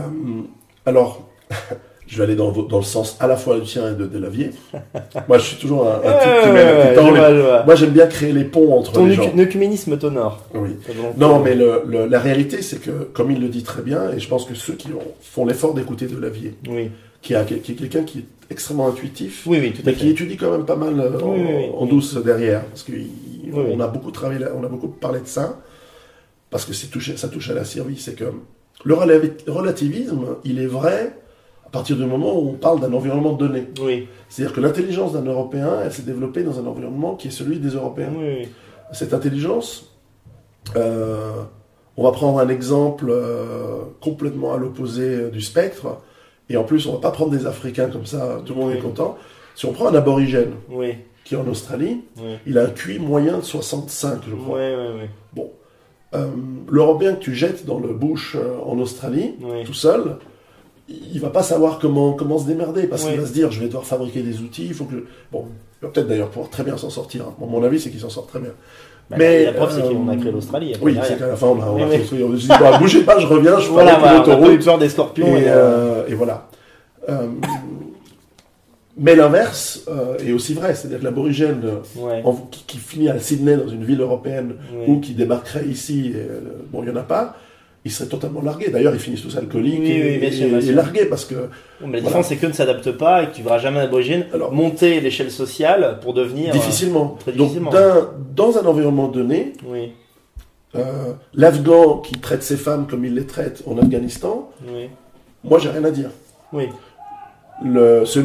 alors, je vais aller dans, le sens à la fois du tien et de Delavier. Moi, je suis toujours un, un type qui, met- les- vois. Moi, j'aime bien créer les ponts entre Ton les gens. œcuménisme t'honore. Oui. Non, mais le- le- la réalité, c'est que, comme il le dit très bien, et je pense que ceux qui ont- font l'effort d'écouter Delavier, Oui, qui, a- qui est quelqu'un qui est extrêmement intuitif, oui, oui, tout à mais qui étudie quand même pas mal euh, en, Oui, douce derrière, parce qu'on a beaucoup travaillé, on a beaucoup parlé de ça, parce que touché, ça touche à la survie. C'est que le relativisme, il est vrai partir du moment où on parle d'un environnement donné. Oui, C'est-à-dire que l'intelligence d'un Européen, elle s'est développée dans un environnement qui est celui des Européens. oui. Cette intelligence, euh, on va prendre un exemple euh, complètement à l'opposé euh, du spectre, et en plus, on va pas prendre des Africains comme ça, tout le monde Oui. est content. Si on prend un aborigène oui, qui est en Australie, il a un QI moyen de 65, je crois. Euh, L'Européen que tu jettes dans le bush en Australie, tout seul, il va pas savoir comment, comment se démerder, parce qu'il va se dire, je vais devoir fabriquer des outils, il faut que... je- Bon, il va peut-être d'ailleurs pouvoir très bien s'en sortir. hein. Bon, mon avis, c'est qu'il s'en sort très bien. Bah, Mais, la preuve, c'est qu'on a créé l'Australie. Oui, c'est qu'à la fin, on a, on a construit, on dit, bon, bougez pas, je reviens, je Voilà, on a eu l'autoroute. peur des scorpions. Et, et, euh, euh, et voilà. Euh, mais l'inverse euh, est aussi vrai, c'est-à-dire que l'aborigène ouais, qui, qui finit à Sydney dans une ville européenne ou qui débarquerait ici, et, bon, il n'y en a pas, il serait totalement largué. D'ailleurs, ils finissent tous alcooliques Oui, et, oui, bien sûr, et largués parce que, mais la voilà. différence, c'est que ne s'adapte pas et que tu verras jamais un alors, monter l'échelle sociale pour devenir. euh, difficilement. très Donc, difficilement. dans un environnement donné, Oui, euh, l'Afghan qui traite ses femmes comme il les traite en Afghanistan, oui, moi, j'ai rien à dire. oui, Le- ce-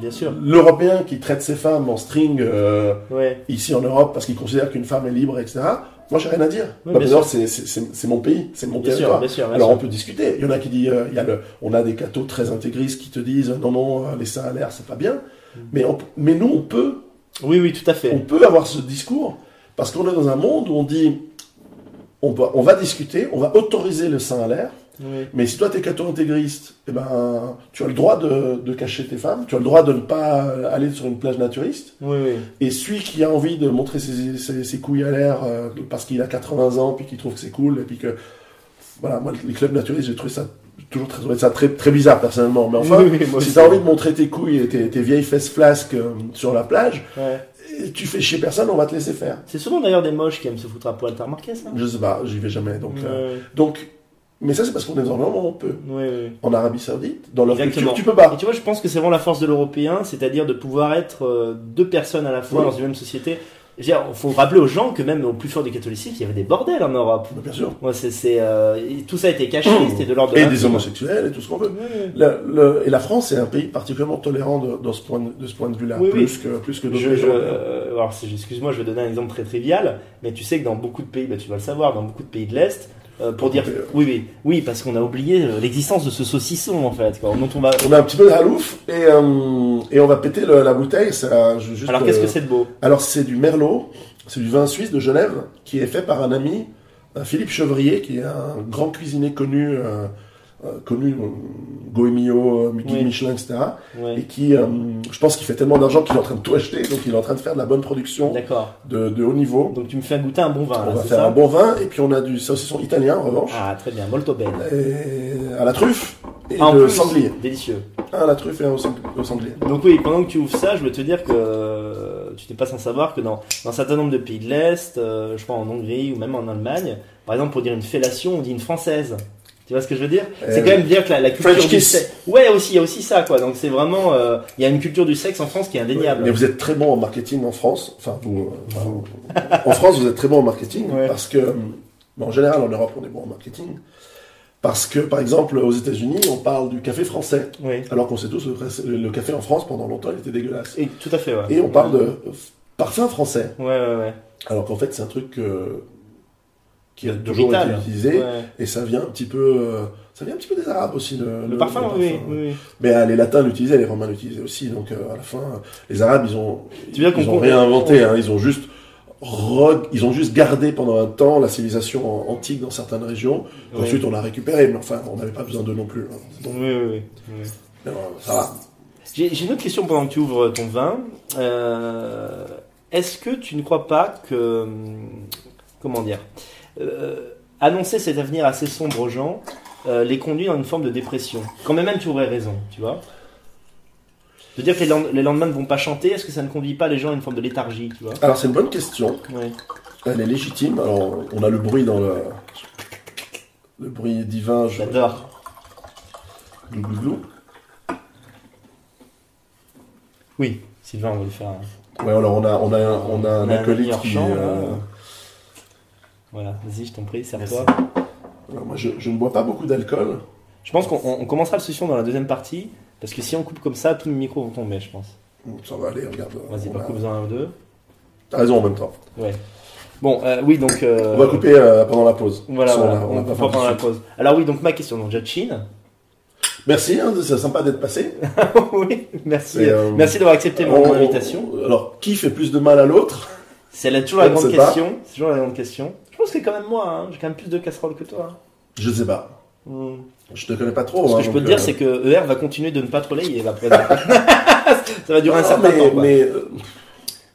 bien sûr. L'Européen qui traite ses femmes en string euh, Oui, ici en Europe parce qu'il considère qu'une femme est libre, etc. Moi, j'ai rien à dire. Oui, Bah, c'est mon pays, c'est mon bien sûr, territoire. bien sûr. bien Alors sûr. on peut discuter. Il y en a qui disent, euh, il y a le, on a des cathos très intégristes qui te disent non non euh, les seins à l'air c'est pas bien. Mm. Mais on, mais nous on peut Oui, oui, tout à fait. on peut avoir ce discours parce qu'on est dans un monde où on dit on va on va discuter, on va autoriser le sein à l'air. Oui, Mais si toi t'es catho intégriste, eh ben tu as le droit de, de cacher tes femmes, tu as le droit de ne pas aller sur une plage naturiste. oui, oui. Et celui qui a envie de montrer ses, ses- ses couilles à l'air euh, parce qu'il a 80 ans, puis qu'il trouve que c'est cool, et puis que voilà, moi, les clubs naturistes, j'ai trouvé ça toujours très, ça très, très bizarre personnellement. Mais enfin, si t'as envie de montrer tes couilles et tes, tes vieilles fesses flasques euh, sur la plage, Ouais. tu fais chier personne, on va te laisser faire. C'est souvent d'ailleurs des moches qui aiment se foutre à poil, t'as remarqué ça? Je sais pas, j'y vais jamais. Donc, euh, donc, mais ça c'est parce qu'on est dans un moment où on peut. ouais, ouais. En Arabie Saoudite, dans leur culture, tu peux pas. Et tu vois, je pense que c'est vraiment la force de l'européen, c'est-à-dire de pouvoir être euh, deux personnes à la fois Oui. dans une même société. Il faut rappeler aux gens que même au plus fort du catholicisme, il y avait des bordels en Europe. Bien sûr. Moi, c'est, c'est, euh, tout ça a été caché, c'était de l'ordre de Et des homosexuels et tout ce qu'on veut. Ouais, ouais. Le- le- et la France est un pays particulièrement tolérant de, dans ce point de, de ce point de vue-là, Oui, oui. plus que plus que d'autres Je, euh, alors, excuse-moi, je vais donner un exemple très trivial, mais tu sais que dans beaucoup de pays, bah, tu vas le savoir, dans beaucoup de pays de l'Est, euh, pour dire, Euh, oui, oui, oui, parce qu'on a oublié euh, l'existence de ce saucisson en fait, quoi, dont on va. On a un petit peu de halouf et, euh, et on va péter le- la bouteille. Ça, je- juste, Alors qu'est-ce que c'est de beau? Alors c'est du Merlot, c'est du vin suisse de Genève qui est fait par un ami, Philippe Chevrier, qui est un grand cuisinier connu, connu, euh, Goemio, euh, Oui. Michelin, etc. Et qui, euh, je pense qu'il fait tellement d'argent qu'il est en train de tout acheter, donc il est en train de faire de la bonne production de, de haut niveau. Donc tu me fais goûter un bon vin, On là, va c'est faire ça un bon vin et puis on a du saucisson italien en revanche, Ah, très bien, molto bene. à la truffe et Ah, le sanglier. Délicieux. À la truffe et un au sang- au sanglier. Donc oui, pendant que tu ouvres ça, je veux te dire que euh, tu n'es pas sans savoir que dans, dans un certain nombre de pays de l'Est, euh, je crois en Hongrie ou même en Allemagne, par exemple pour dire une fellation, on dit une française. Tu vois ce que je veux dire Euh, C'est quand même dire que la, la culture French du sexe... Ouais, aussi, il y a aussi ça, quoi. Donc c'est vraiment... euh, Il y a une culture du sexe en France qui est indéniable. Mais vous êtes très bon en marketing en France. Enfin, vous, euh, vous- en France, vous êtes très bon en marketing Ouais. parce que, bon, en général, en Europe, on est bon en marketing. Parce que, par exemple, aux États-Unis, on parle du café français, Oui. alors qu'on sait tous le, le café en France pendant longtemps, il était dégueulasse. Et, tout à fait, ouais. Et on parle de parfum français, Ouais, ouais, ouais. alors qu'en fait, c'est un truc euh, qui a toujours vital. été utilisé. Ouais. Et ça vient un petit peu, euh, ça vient un petit peu des Arabes aussi. Le, Le, parfum, oui, oui, oui. Mais euh, les Latins l'utilisaient, les Romains l'utilisaient aussi. Donc euh, à la fin, les Arabes, ils ont, ils qu'on ont compte- rien inventé. Hein, ils ont juste, re- ils ont juste gardé pendant un temps la civilisation antique dans certaines régions. Ouais. Ensuite, on l'a récupéré, mais enfin, on n'avait pas besoin d'eux non plus. hein. Oui, oui, oui. mais, ça va. J'ai une autre question pendant que tu ouvres ton vin. Est-ce que tu ne crois pas que, hum, comment dire, annoncer cet avenir assez sombre aux gens euh, les conduit dans une forme de dépression Quand même, même tu aurais raison, tu vois. De dire que les, lend- les lendemains ne vont pas chanter, est-ce que ça ne conduit pas les gens à une forme de léthargie, tu vois? Alors c'est une bonne question. Elle est légitime. Alors on a le bruit dans le, le bruit divin. Je... J'adore. Glou, glou, glou. Oui, Sylvain, on va lui faire un, Ouais, alors on a, on a, un- on a un on a un acolyte qui. chant, euh, Voilà, vas-y, je t'en prie, serre-toi. alors, moi, je, je ne bois pas beaucoup d'alcool. Je pense qu'on on- on commencera la session dans la deuxième partie, parce que si on coupe comme ça, tous les micros vont tomber, je pense. Ça va aller, regarde. Vas-y, pas coupe-en un ou deux. T'as raison en même temps. Ouais. Bon, euh, oui, donc. euh, On va couper euh, pendant la pause. Voilà, on va pas pendant la pause. Alors, oui, donc ma question, donc Jachin. Merci, hein, c'est sympa d'être passé. oui, merci. Et, euh, merci d'avoir accepté mon On- invitation. on- alors, qui fait plus de mal à l'autre? C'est toujours la grande question. C'est toujours la grande question. Je pense que c'est quand même moi, hein. j'ai quand même plus de casseroles que toi. Je sais pas. Hmm. Je te connais pas trop. Ce hein, que je peux donc, te dire, euh, c'est que ER va continuer de ne pas troller et va ça va durer un non, certain mais, temps. quoi. Mais, mais, euh,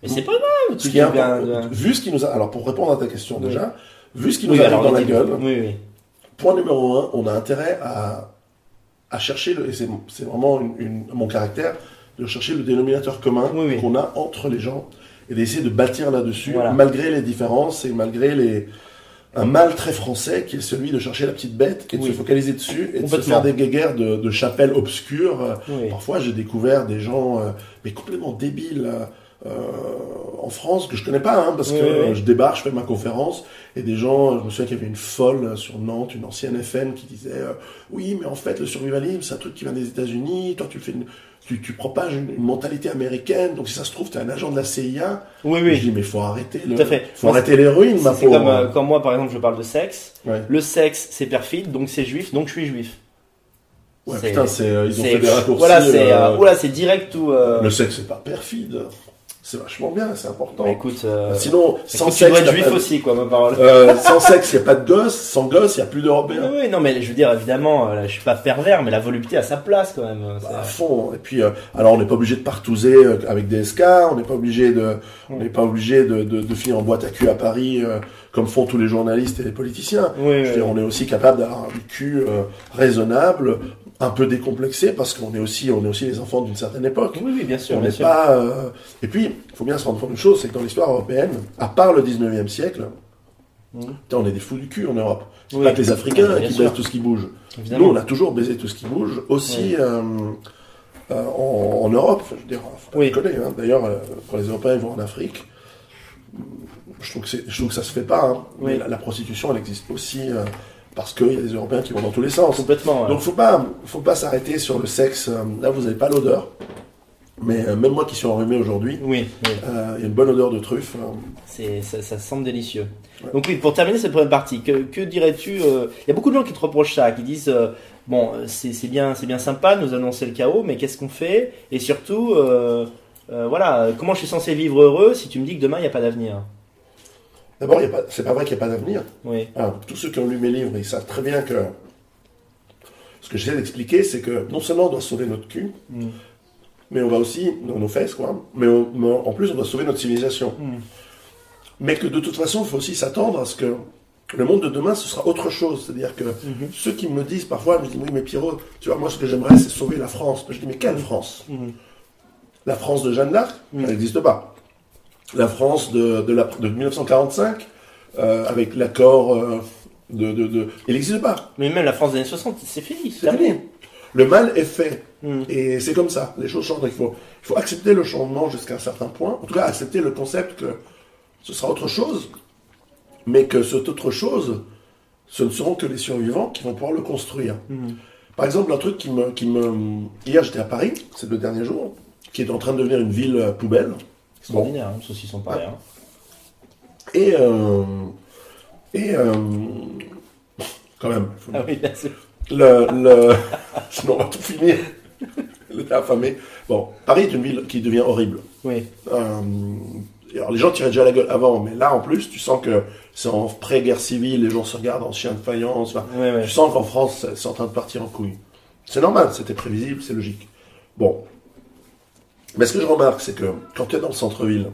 c'est pas grave. ce Tu qui est dis bien, important- bien. vu ce qui nous a, alors pour répondre à ta question Oui. déjà, vu ce qui nous Oui, arrive alors, dans la gueule, Oui, oui. point numéro un, on a intérêt à, à chercher, le, et c'est c'est vraiment une- une- mon caractère, de chercher le dénominateur commun Oui, oui. qu'on a entre les gens et d'essayer de bâtir là-dessus, Voilà. malgré les différences et malgré les, un mal très français qui est celui de chercher la petite bête et de Oui. se focaliser dessus et de se faire des guéguerres de, de chapelles obscures. Oui. Parfois, j'ai découvert des gens euh, mais complètement débiles euh, en France que je connais pas, hein, parce Oui, que euh, je débarque, je fais ma conférence et des gens, je me souviens qu'il y avait une folle sur Nantes, une ancienne FN qui disait euh, oui, mais en fait, le survivalisme, c'est un truc qui vient des États-Unis. Toi, tu fais une, tu, tu propages une, mentalité américaine. Donc, si ça se trouve, tu es un agent de la CIA. Oui, Je oui. dis mais faut arrêter, le, Tout à fait. faut Moi, arrêter l'héroïne, ma C'est c'est pauvre. comme euh, quand moi, par exemple, je parle de sexe. Ouais. Le sexe, c'est perfide, donc c'est juif, donc je suis juif. Ouais, putain, c'est, euh, ils ont fait des raccourcis. Voilà, c'est euh, direct ou. Le sexe, c'est pas perfide. C'est vachement bien, c'est important. Bah, écoute, euh, Sinon, sans écoute, tu sexe, dois être juif pas aussi, quoi, ma parole. euh, sans sexe, il n'y a pas de gosse. Sans gosse, il n'y a plus Oui, d'Européens. oui, non, mais je veux dire, évidemment, euh, je suis pas pervers, mais la volupté a sa place quand même. euh, Bah, à fond. Et puis, euh, alors, on n'est pas obligé de partouzer euh, avec des SK, on n'est pas obligé de, on n'est pas obligé de, de, de finir en boîte à cul à Paris, euh, comme font tous les journalistes et les politiciens. Oui, Je oui, veux dire, oui. on est aussi capable d'avoir un cul euh, raisonnable, un peu décomplexé, parce qu'on est aussi, on est aussi les enfants d'une certaine époque. Oui, oui, bien sûr, On n'est pas. euh, Et puis, il faut bien se rendre compte d'une chose, c'est que dans l'histoire européenne, à part le 19e siècle, putain, on est des fous du cul en Europe. C'est Oui. pas que les Africains bien qui sûr. baisent tout ce qui bouge. Nous, on a toujours baisé tout ce qui bouge, aussi euh, euh, en, en Europe. Je veux dire, faut pas Oui. déconner, hein. D'ailleurs, quand les Européens vont en Afrique, je trouve que, c'est- je trouve que ça se fait pas. hein. Mais la, la prostitution, elle existe aussi parce qu'il y a des Européens qui vont dans tous les sens. Complètement. ouais. Donc faut pas, faut pas s'arrêter sur le sexe. Là, vous n'avez pas l'odeur. Mais euh, même moi qui suis enrhumé aujourd'hui, Oui, oui. euh, il y a une bonne odeur de truffe. euh. C'est, ça, ça semble délicieux. Ouais. Donc oui, pour terminer cette première partie, que, que dirais-tu euh, Il y a beaucoup de gens qui te reprochent ça, qui disent bon, c'est, bien, c'est bien sympa de nous annoncer le chaos, mais qu'est-ce qu'on fait? Et surtout, voilà, comment je suis censé vivre heureux si tu me dis que demain il n'y a pas d'avenir? D'abord, c'est pas vrai qu'il n'y a pas d'avenir. Oui, Alors, tous ceux qui ont lu mes livres, ils savent très bien que ce que j'essaie d'expliquer, c'est que non seulement on doit sauver notre cul, Mm. mais on va aussi, nos, nos fesses, quoi, mais, on- mais en plus, on doit sauver notre civilisation. Mm. Mais que de toute façon, il faut aussi s'attendre à ce que le monde de demain, ce sera autre chose. C'est-à-dire que Mhm. ceux qui me disent parfois, me disent, oui, mais Pierrot, tu vois, moi, ce que j'aimerais, c'est sauver la France. Je dis, mais quelle France? Mhm. La France de Jeanne d'Arc? Mm. Elle n'existe pas. La France de, de, la, de 1945, euh, avec l'accord euh, de, de, de- Il n'existe pas. mais même la France des années 60, c'est fini, c'est fini. Le mal est fait. Mm. Et c'est comme ça. Les choses changent. Il faut, il faut accepter le changement jusqu'à un certain point. En tout cas, accepter le concept que ce sera autre chose, mais que cette autre chose, ce ne seront que les survivants qui vont pouvoir le construire. Mhm. Par exemple, un truc qui me... Qui me... Hier, j'étais à Paris, ces deux derniers jours, qui est en train de devenir une ville poubelle. Extraordinaire, hein, ceux-ci sont pareils. hein. Et... euh, Et... euh, Quand même. faut- Ah oui, bien sûr. Le, le... Sinon, on va tout finir. Affamé. Bon, Paris est une ville qui devient horrible. Oui, Euh, alors, les gens tiraient déjà la gueule avant, mais là, en plus, tu sens que c'est en pré-guerre civile, les gens se regardent en chien de faïence. enfin, oui, oui. Tu sens qu'en France, c'est- c'est en train de partir en couille. C'est normal, c'était prévisible, c'est logique. Bon. Mais ce que je remarque, c'est que quand tu es dans le centre-ville,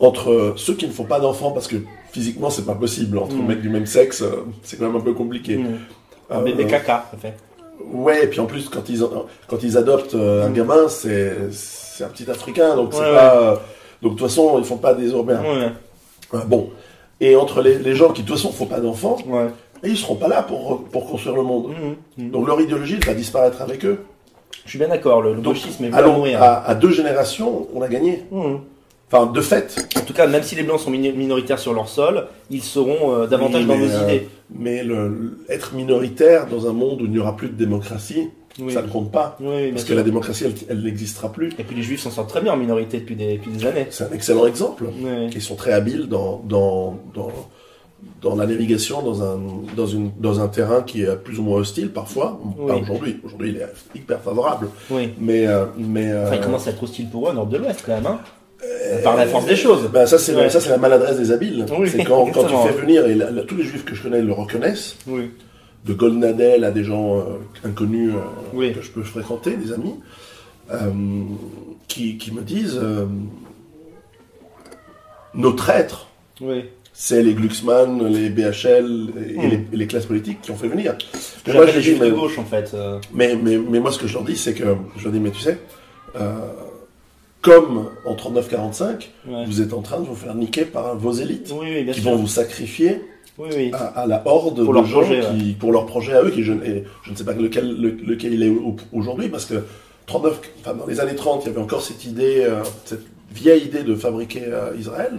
entre ceux qui ne font pas d'enfants, parce que physiquement, c'est pas possible, entre Mm. mecs du même sexe, euh, c'est quand même un peu compliqué. Un Euh, bébé caca, en fait. Ouais, et puis en plus, quand ils, quand ils adoptent euh, un Mm. gamin, c'est c'est un petit Africain, donc c'est Ouais, pas. Donc de toute façon, ils font pas des. Ouais, Euh, bon. Et entre les, les gens qui de toute façon font pas d'enfants, et ils seront pas là pour, pour construire le monde. Mhm. Donc leur idéologie elle va disparaître avec eux. Je suis bien d'accord, le, le gauchisme est voué à mourir. à, à deux générations, on a gagné. Mhm. Enfin, de fait. En tout cas, même si les blancs sont minoritaires sur leur sol, ils seront euh, davantage Oui, dans nos euh, idées. Mais le, être minoritaire dans un monde où il n'y aura plus de démocratie, Oui. ça ne compte pas. Oui, Parce que la démocratie, elle, elle n'existera plus. Et puis les juifs s'en sortent très bien en minorité depuis des, depuis des années. C'est un excellent exemple. Ils sont très habiles dans, dans, dans, dans la navigation dans un, dans, une, dans un terrain qui est plus ou moins hostile parfois. Pas aujourd'hui. Aujourd'hui, il est hyper favorable. oui. Mais, euh, mais Enfin, il euh, commence à être hostile pour eux, nord de l'ouest quand même. Hein Par la force des choses. ben, ça, c'est Ouais. ça, c'est la maladresse des habiles. Oui, c'est quand, quand tu fais venir, et la- la- tous les juifs que je connais le reconnaissent, Oui. de Goldnadel à des gens euh, inconnus euh, Oui. que je peux fréquenter, des amis, euh, qui, qui me disent euh, nos traîtres, Oui. C'est les Glucksmann, les BHL et, Hmm. les, et les classes politiques qui ont fait venir. Que Moi, je dis, de mais, gauche en fait. euh. mais, mais, mais moi, ce que je leur dis, c'est que je leur dis, mais tu sais, euh, comme en 39-45, Ouais. vous êtes en train de vous faire niquer par vos élites Oui, oui, bien qui sûr. vont vous sacrifier Oui, oui. à, à la horde Pour de leur gens projet, qui, pour leur projet à eux, qui je, et je ne sais pas lequel, le- lequel il est au- aujourd'hui, parce que 39, enfin, dans les années 30, il y avait encore cette idée, euh, cette vieille idée de fabriquer euh, Israël,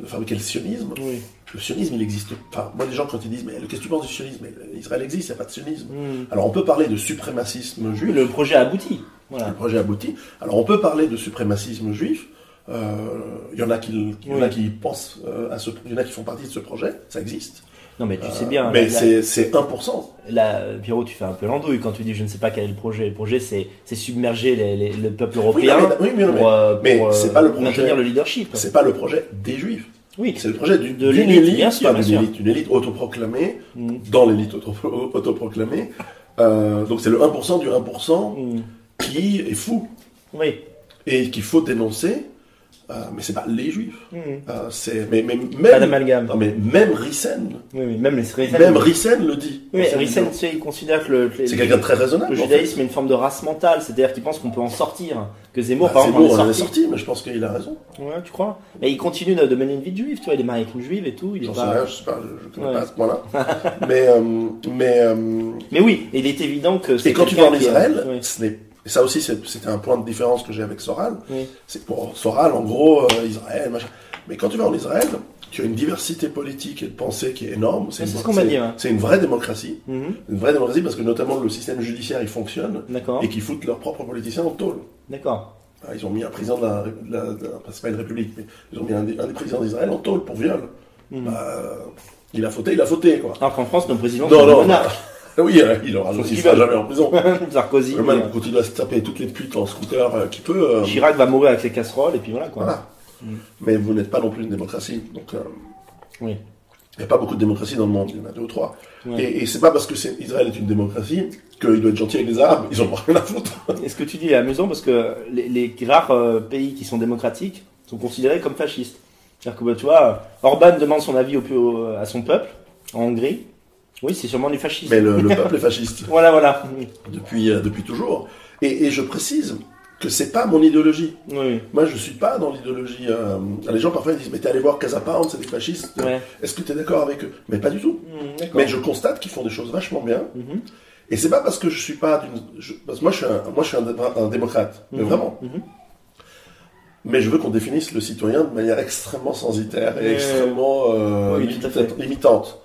de fabriquer le sionisme. Oui. Le sionisme, il existe. Enfin, moi, les gens, quand ils disent, mais qu'est-ce que tu penses du sionisme Mais Israël existe, il n'y a pas de sionisme. Mhm. Alors, on peut parler de suprémacisme juif, Le projet abouti. Voilà. le projet abouti. Alors, on peut parler de suprémacisme juif. Euh, Il y en a qui, y en a qui pensent euh, à ce, il y en a qui font partie de ce projet, ça existe. Non, mais tu sais bien. mais là- c'est c'est 1%. Là, Pierrot, tu fais un peu l'andouille quand tu dis je ne sais pas quel est le projet. Le projet, c'est c'est submerger les- les- le peuple Oui, européen non, mais- oui, mais mais- pour, euh, mais pour, euh, pas le projet. maintenir le leadership. c'est pas le projet des juifs. Oui, C'est le projet du- De d'une l'élite, élite, bien sûr, pas bien élite, une élite autoproclamée, Mm. dans l'élite auto- autoproclamée. Euh, donc c'est le 1% du 1% Mm. qui est fou oui. et qu'il faut dénoncer. Euh, mais c'est pas les juifs. Mm. Euh, c'est mais, mais même non, mais même Rissen, Oui, oui, même les Rissen. même Rissen le dit. Oui, ses Rissen, tu sais, il considère que le, C'est quelqu'un de très raisonnable. le judaïsme est une forme de race mentale, c'est-à-dire qu'il pense qu'on peut en sortir. Que Zemmour, Bah, par exemple, on est sorti. mais je pense qu'il a raison. Ouais, tu crois? Mais il continue de, mener une vie de juif, tu vois, il est marié avec une juive et tout. Il est pas... je sais pas, je, connais pas à ce point-là. mais euh, mais Mais oui, il est évident que c'est et quand tu vas en Israël, ce n'est- et ça aussi c'était un point de différence que j'ai avec Soral. Oui. C'est pour Soral, en gros, euh, Israël, machin. Mais quand tu vas en Israël, tu as une diversité politique et de pensée qui est énorme. C'est une- ce qu'on m'a dit, hein. C'est une vraie démocratie. Mhm, Une vraie démocratie parce que notamment le système judiciaire il fonctionne et qu'ils foutent leurs propres politiciens en tôle. d'accord. Ah, Ils ont mis un président de la, de la- de la- enfin, c'est pas une république, mais ils ont mis un des, un des présidents d'Israël en tôle pour viol. Mhm. Bah, il a fauté, il a fauté quoi. Alors qu'en France, nos présidents Non, sont non, des monarques. Ah oui, euh, il aura Faut il veulent. jamais en prison. Sarkozy. Le man euh, continue à se taper toutes les putes en scooter euh, qu'il peut. euh, Chirac va mourir avec ses casseroles et puis voilà quoi. Voilà. Mm. Mais vous n'êtes pas non plus une démocratie. Donc, euh, Oui. il n'y a pas beaucoup de démocratie dans le monde. Il y en a deux ou trois. Ouais. Et, et c'est pas parce que c'est- Israël est une démocratie qu'il doit être gentil avec les Arabes. Ils ont rien à foutre. Et ce que tu dis est amusant parce que les, les rares euh, pays qui sont démocratiques sont considérés comme fascistes. C'est-à-dire que bah, tu vois, Orban demande son avis au, au- à son peuple en Hongrie. Oui, c'est sûrement du fascisme. Mais le, le peuple est fasciste Voilà, voilà. depuis, euh, depuis toujours. Et, et je précise que c'est pas mon idéologie. Oui, Moi, je suis pas dans l'idéologie. euh, les gens parfois ils disent Mais t'es allé voir Casa Pound, c'est des fascistes. ouais. Est-ce que tu es d'accord avec eux? Mais pas du tout. D'accord. Mais je constate qu'ils font des choses vachement bien. Mhm, Et c'est pas parce que je suis pas d'une. je- Parce que moi, je suis un, moi, je suis un, dé- un démocrate. Mais Mhm. vraiment. mhm. Mais je veux qu'on définisse le citoyen de manière extrêmement censitaire et extrêmement euh, Oui, limita- limitante.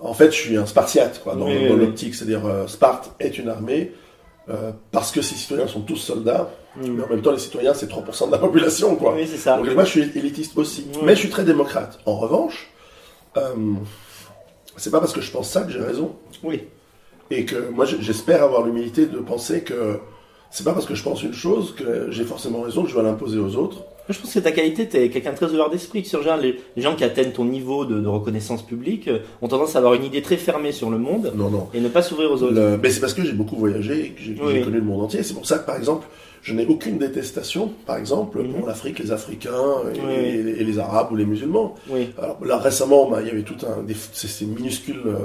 En fait, je suis un spartiate, quoi, dans, Oui, dans oui, l'optique. C'est-à-dire, euh, Sparte est une armée euh, parce que ses citoyens sont tous soldats, mais en même temps, les citoyens, c'est 3% de la population, quoi. Oui, c'est ça. Donc moi, je suis élitiste aussi. Mais je suis très démocrate. En revanche, euh, c'est pas parce que je pense ça que j'ai raison. Oui. Et que moi, j'espère avoir l'humilité de penser que c'est pas parce que je pense une chose que j'ai forcément raison que je dois l'imposer aux autres. Je pense que ta qualité, tu es quelqu'un de très ouvert d'esprit. que Sur genre, les, les gens qui atteignent ton niveau de, de reconnaissance publique euh, ont tendance à avoir une idée très fermée sur le monde Non, non. et ne pas s'ouvrir aux autres. Le- mais c'est parce que j'ai beaucoup voyagé et que j'ai Oui. connu le monde entier. C'est pour ça que, par exemple, je n'ai aucune détestation, par exemple, Mhm. pour l'Afrique, les Africains et, Oui. et les- et les Arabes ou les musulmans. Oui. Alors là, récemment, bah, il y avait tout un... C'est minuscule euh,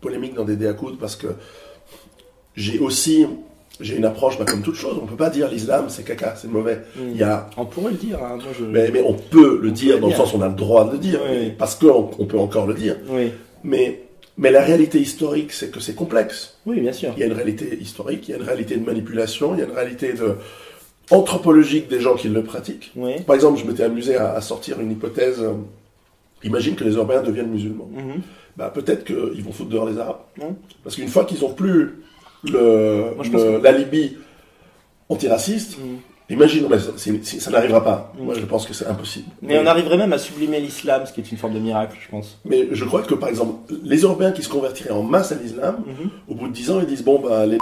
polémique dans des déacoudes parce que j'ai aussi... J'ai une approche, bah, comme toute chose, on peut pas dire l'islam c'est caca, c'est mauvais. Mm. Il y a On pourrait le dire. hein, Moi, je... Mais, mais on peut le On dire, peut dans le dire. sens où on a le droit de le dire, Oui. parce qu'on on peut encore le dire. Oui. Mais, mais la réalité historique, c'est que c'est complexe. oui, bien sûr. Il y a une réalité historique, il y a une réalité de manipulation, il y a une réalité de anthropologique des gens qui le pratiquent. Oui. Par exemple, je m'étais amusé à, à sortir une hypothèse. euh, imagine que les Européens deviennent musulmans. Mhm. Bah, peut-être qu'ils vont foutre dehors les Arabes. Non. Parce qu'une fois qu'ils ont plus le, Moi, je pense le- que- l'alibi antiraciste, Mhm. imagine, mais ça, n'arrivera pas. Mm. Moi, je pense que c'est impossible. Mais on arriverait même à sublimer l'islam, ce qui est une forme de miracle, je pense. Mais je crois que, par exemple, les Européens qui se convertiraient en masse à l'islam, Mhm. au bout de 10 ans, ils disent, bon, bah, les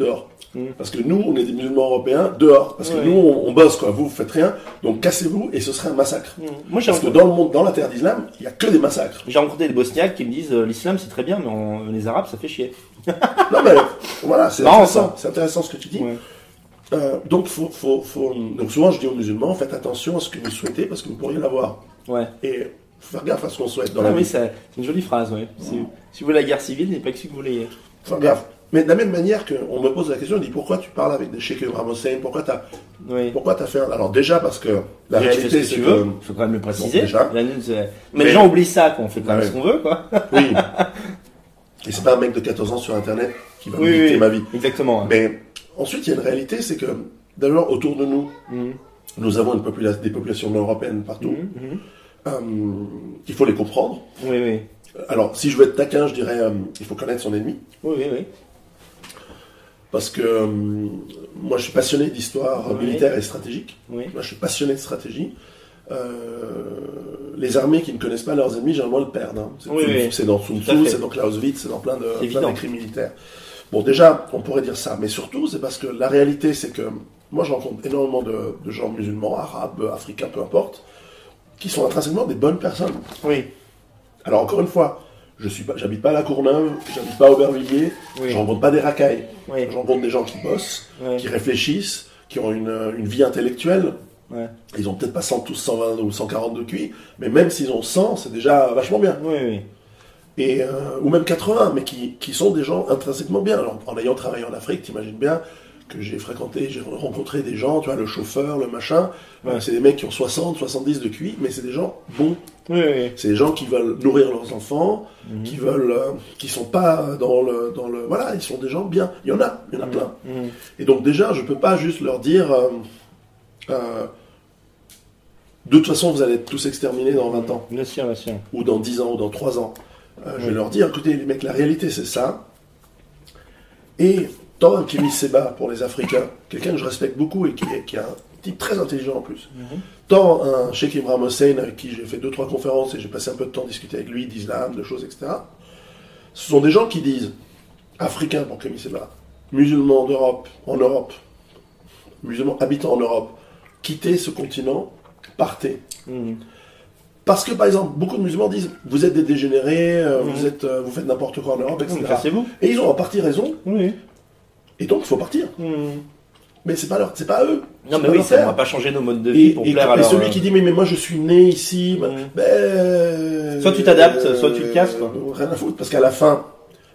dehors. Mm. Parce que nous, on est des musulmans européens, dehors. Parce que Ouais. nous, on, on bosse, quoi. Vous, vous faites rien. Donc, cassez-vous et ce serait un massacre. Mhm. Moi, Parce que dans le monde, dans la terre d'islam, il n'y a que des massacres. j'ai rencontré des Bosniaques qui me disent euh, l'islam c'est très bien, mais on- les Arabes ça fait chier. non, mais voilà, c'est intéressant. C'est intéressant ce que tu dis. Ouais. Euh, donc, faut, faut, faut- donc, souvent, je dis aux musulmans, faites attention à ce que vous souhaitez parce que vous pourriez l'avoir. Ouais. Et faut faire gaffe à ce qu'on souhaite dans Ah la oui, vie. c'est une jolie phrase, ouais. Si, si vous voulez la guerre civile, n'est pas que si vous voulez. Faire gaffe. Mais de la même manière qu'on me pose la question, on dit pourquoi tu parles avec des Sheikh Ibrahim Hossein? Pourquoi tu as, Oui. pourquoi as fait un... Alors déjà parce que la Déjà, tu fais réalité ce que c'est tu que... veux. Il faut quand même le préciser. Bon, déjà. La nuit, c'est- mais, Mais- les gens oublient ça, qu'on fait quand même Ouais. ce qu'on veut, quoi. Oui. Et c'est pas un mec de 14 ans sur Internet qui va Oui, me oui. ma vie. Exactement. Mais ensuite, il y a une réalité, c'est que d'abord, autour de nous, Mhm. nous avons une popula- des populations non européennes partout. Mhm, mhm. Euh, il faut les comprendre. Oui, oui. Alors, si je veux être taquin, je dirais euh, il faut connaître son ennemi. Oui, oui, oui. Parce que euh, moi, je suis passionné d'histoire Oui. militaire et stratégique. Oui. Moi, je suis passionné de stratégie. Euh, les armées qui ne connaissent pas leurs ennemis, généralement, le perdent. hein. C'est Oui, c'est dans Sun Tzu, c'est dans Clausewitz, c'est dans plein de plein d'écrits militaires. Bon, déjà, on pourrait dire ça, mais surtout, c'est parce que la réalité, c'est que moi, je rencontre énormément de, de gens musulmans, arabes, africains, peu importe, qui sont intrinsèquement des bonnes personnes. Oui. Alors, encore une fois, je suis pas, j'habite pas à La Courneuve, j'habite pas à Aubervilliers, Oui. je rencontre pas des racailles. Oui. Je rencontre des gens qui bossent, qui réfléchissent, qui ont une, une vie intellectuelle. Ouais. Ils ont peut-être pas 100, tous 120 ou 140 de QI, mais même s'ils ont 100, c'est déjà vachement bien. Et, euh, ou même 80, mais qui, qui sont des gens intrinsèquement bien. Alors, en ayant travaillé en Afrique, t'imagines bien que j'ai fréquenté, j'ai rencontré des gens, tu vois, le chauffeur, le machin. Ouais. C'est des mecs qui ont 60, 70 de QI, mais c'est des gens bons. Oui, oui. C'est des gens qui veulent nourrir leurs enfants, Mhm. qui veulent, euh, qui sont pas dans le, dans le, voilà, ils sont des gens bien. Il y en a, il y en a plein. Mhm. Et donc déjà, je peux pas juste leur dire, euh, euh, de toute façon, vous allez être tous exterminés dans 20 ans, Bien sûr, bien sûr. ou dans 10 ans, ou dans 3 ans. Je vais leur dire, écoutez les mecs, la réalité c'est ça. Et tant un Kémy Seba pour les Africains, quelqu'un que je respecte beaucoup et qui est, qui est un type très intelligent en plus, Mhm. tant un Sheikh Imran Hossein avec qui j'ai fait deux trois conférences et j'ai passé un peu de temps à discuter avec lui d'islam, de choses, etc. Ce sont des gens qui disent africains pour Kémy Seba, musulmans d'Europe, en Europe, musulmans habitant en Europe, quittez ce continent, partez. Mhm. Parce que par exemple, beaucoup de musulmans disent vous êtes des dégénérés, euh, Mhm. vous êtes, euh, vous faites n'importe quoi en Europe, etc. Et ils ont en partie raison, Oui. Et donc il faut partir. Mhm. Mais c'est pas leur, c'est pas eux. Non, mais oui, ça, faire. va pas changer nos modes de vie Et, pour et- plaire et à leur... celui qui dit mais, mais moi je suis né ici, Mhm. ben, Soit tu t'adaptes, soit tu te casses, quoi. euh, Rien à foutre, parce qu'à la fin,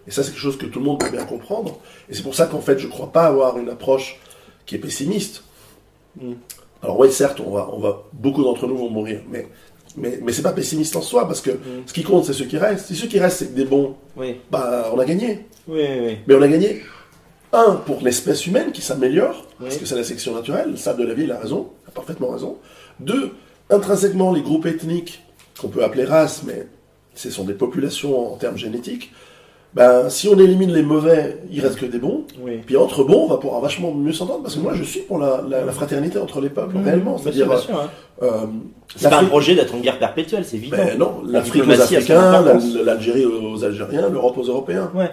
et ça c'est quelque chose que tout le monde peut bien comprendre, et c'est pour ça qu'en fait je crois pas avoir une approche qui est pessimiste. Mhm. Alors oui, certes, on va, on va, beaucoup d'entre nous vont mourir, mais mais, mais c'est pas pessimiste en soi, parce que Mhm. ce qui compte c'est ceux qui restent. Si ceux qui restent c'est des bons, Oui, bah on a gagné. oui, oui. Mais on a gagné, un, pour l'espèce humaine qui s'améliore, parce que c'est la section naturelle, le sable de la vie, il a raison, il a parfaitement raison. Deux, intrinsèquement, les groupes ethniques, qu'on peut appeler races, mais ce sont des populations en termes génétiques, ben, si on élimine les mauvais, il reste que des bons. oui. Puis entre bons, on va pouvoir vachement mieux s'entendre, parce que moi, je suis pour la, la- la fraternité entre les peuples, réellement. Mmh. Bien sûr, C'est-à-dire, hein. euh, C'est pas un projet d'être en guerre perpétuelle, c'est évident. ben non, La l'Afrique aux Africains, l'Algérie aux Algériens, l'Europe aux Européens. Ouais.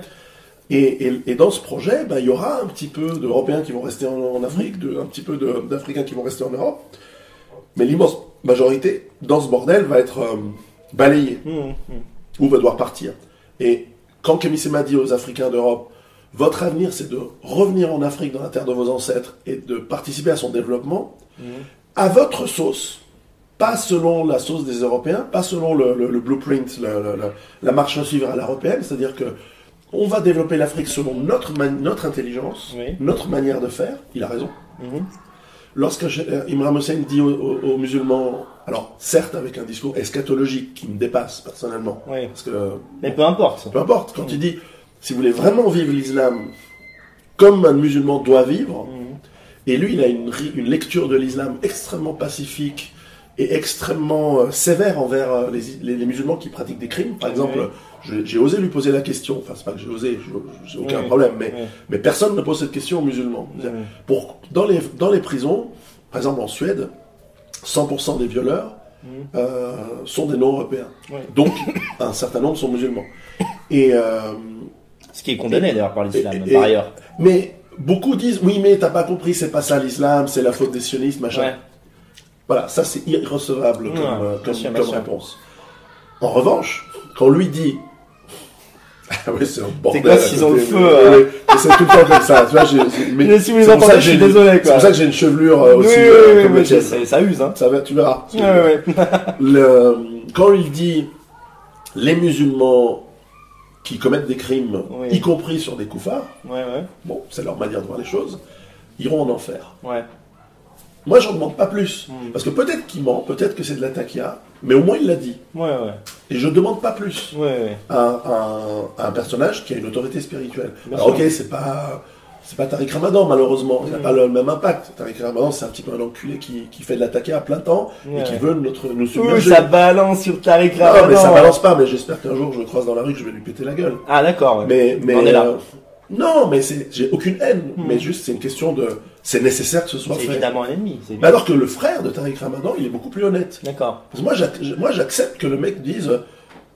Et, et- et dans ce projet, ben, il y aura un petit peu d'Européens qui vont rester en, en Afrique, de, un petit peu d'Africains qui vont rester en Europe. Mais l'immense majorité, dans ce bordel, va être euh, balayée Mhm, mhm. ou va devoir partir. Et quand Kémy Sema dit aux Africains d'Europe, votre avenir, c'est de revenir en Afrique, dans la terre de vos ancêtres, et de participer à son développement, Mhm. à votre sauce, pas selon la sauce des Européens, pas selon le, le- le blueprint, le- la marche à suivre à l'européenne, c'est-à-dire que on va développer l'Afrique selon notre, notre intelligence, Oui. notre manière de faire. Il a raison. Mhm. Lorsque euh, Imran Hussein dit aux, aux- aux musulmans, alors certes avec un discours eschatologique qui me dépasse personnellement, Oui. parce que Mais peu importe. peu importe, quand il dit, si vous voulez vraiment vivre l'islam comme un musulman doit vivre, Mhm. et lui, il a une, une lecture de l'islam extrêmement pacifique et extrêmement euh, sévère envers euh, les, les- les musulmans qui pratiquent des crimes. Par exemple, Oui. j'ai osé lui poser la question, enfin c'est pas que j'ai osé, j'ai aucun Oui. problème, mais, Oui. mais personne ne pose cette question aux musulmans. Pour, dans, les, dans les prisons, par exemple en Suède, 100% des violeurs euh, sont des non-européens. Oui. Donc, un certain nombre sont musulmans. Et, euh, Ce qui est condamné d'ailleurs par l'islam, par ailleurs. mais beaucoup disent, oui, mais t'as pas compris, c'est pas ça l'islam, c'est la faute des sionistes, machin. Ouais. Voilà, ça c'est irrecevable comme, euh, comme, réponse. En revanche, quand on lui dit. Ah oui, c'est un bordel. quoi, côté, ont le mais- feu, mais- euh. mais C'est tout le temps comme ça. Tu vois, j'ai- mais Mais si vous les entendez, je suis désolé, quoi. C'est pour ça que j'ai une chevelure euh, Oui, aussi oui, euh, oui, comme sais, ça use, hein. Ça va, tu verras. Ouais, ouais. Le- quand il dit les musulmans qui commettent des crimes, y compris sur des koufars, Ouais, ouais. bon, c'est leur manière de voir les choses, iront en enfer. Ouais. Moi, j'en demande pas plus. Mm. Parce que peut-être qu'il ment, peut-être que c'est de la taquia, mais au moins il l'a dit. Ouais, ouais. Et je demande pas plus Ouais, à, à- à un personnage qui a une autorité spirituelle. Bien Alors, sûr. ok, c'est pas. C'est pas Tariq Ramadan, malheureusement. Il n'a Mm. pas le même impact. Tariq Ramadan, c'est un petit peu un enculé qui, qui fait de la taquia à plein temps et qui veut notre, nous submerger. ça balance sur Tariq Non, Ramadan. mais ça balance pas, mais j'espère qu'un jour je le croise dans la rue que je vais lui péter la gueule. Ah, d'accord. Mais, mais On est là. euh, Non, mais j'ai aucune haine, Hmm. mais juste c'est une question de, c'est nécessaire que ce soit C'est évidemment un ennemi. Mais alors que le frère de Tariq Ramadan, il est beaucoup plus honnête. D'accord. Parce que moi, j'ac- moi, j'accepte que le mec dise, euh,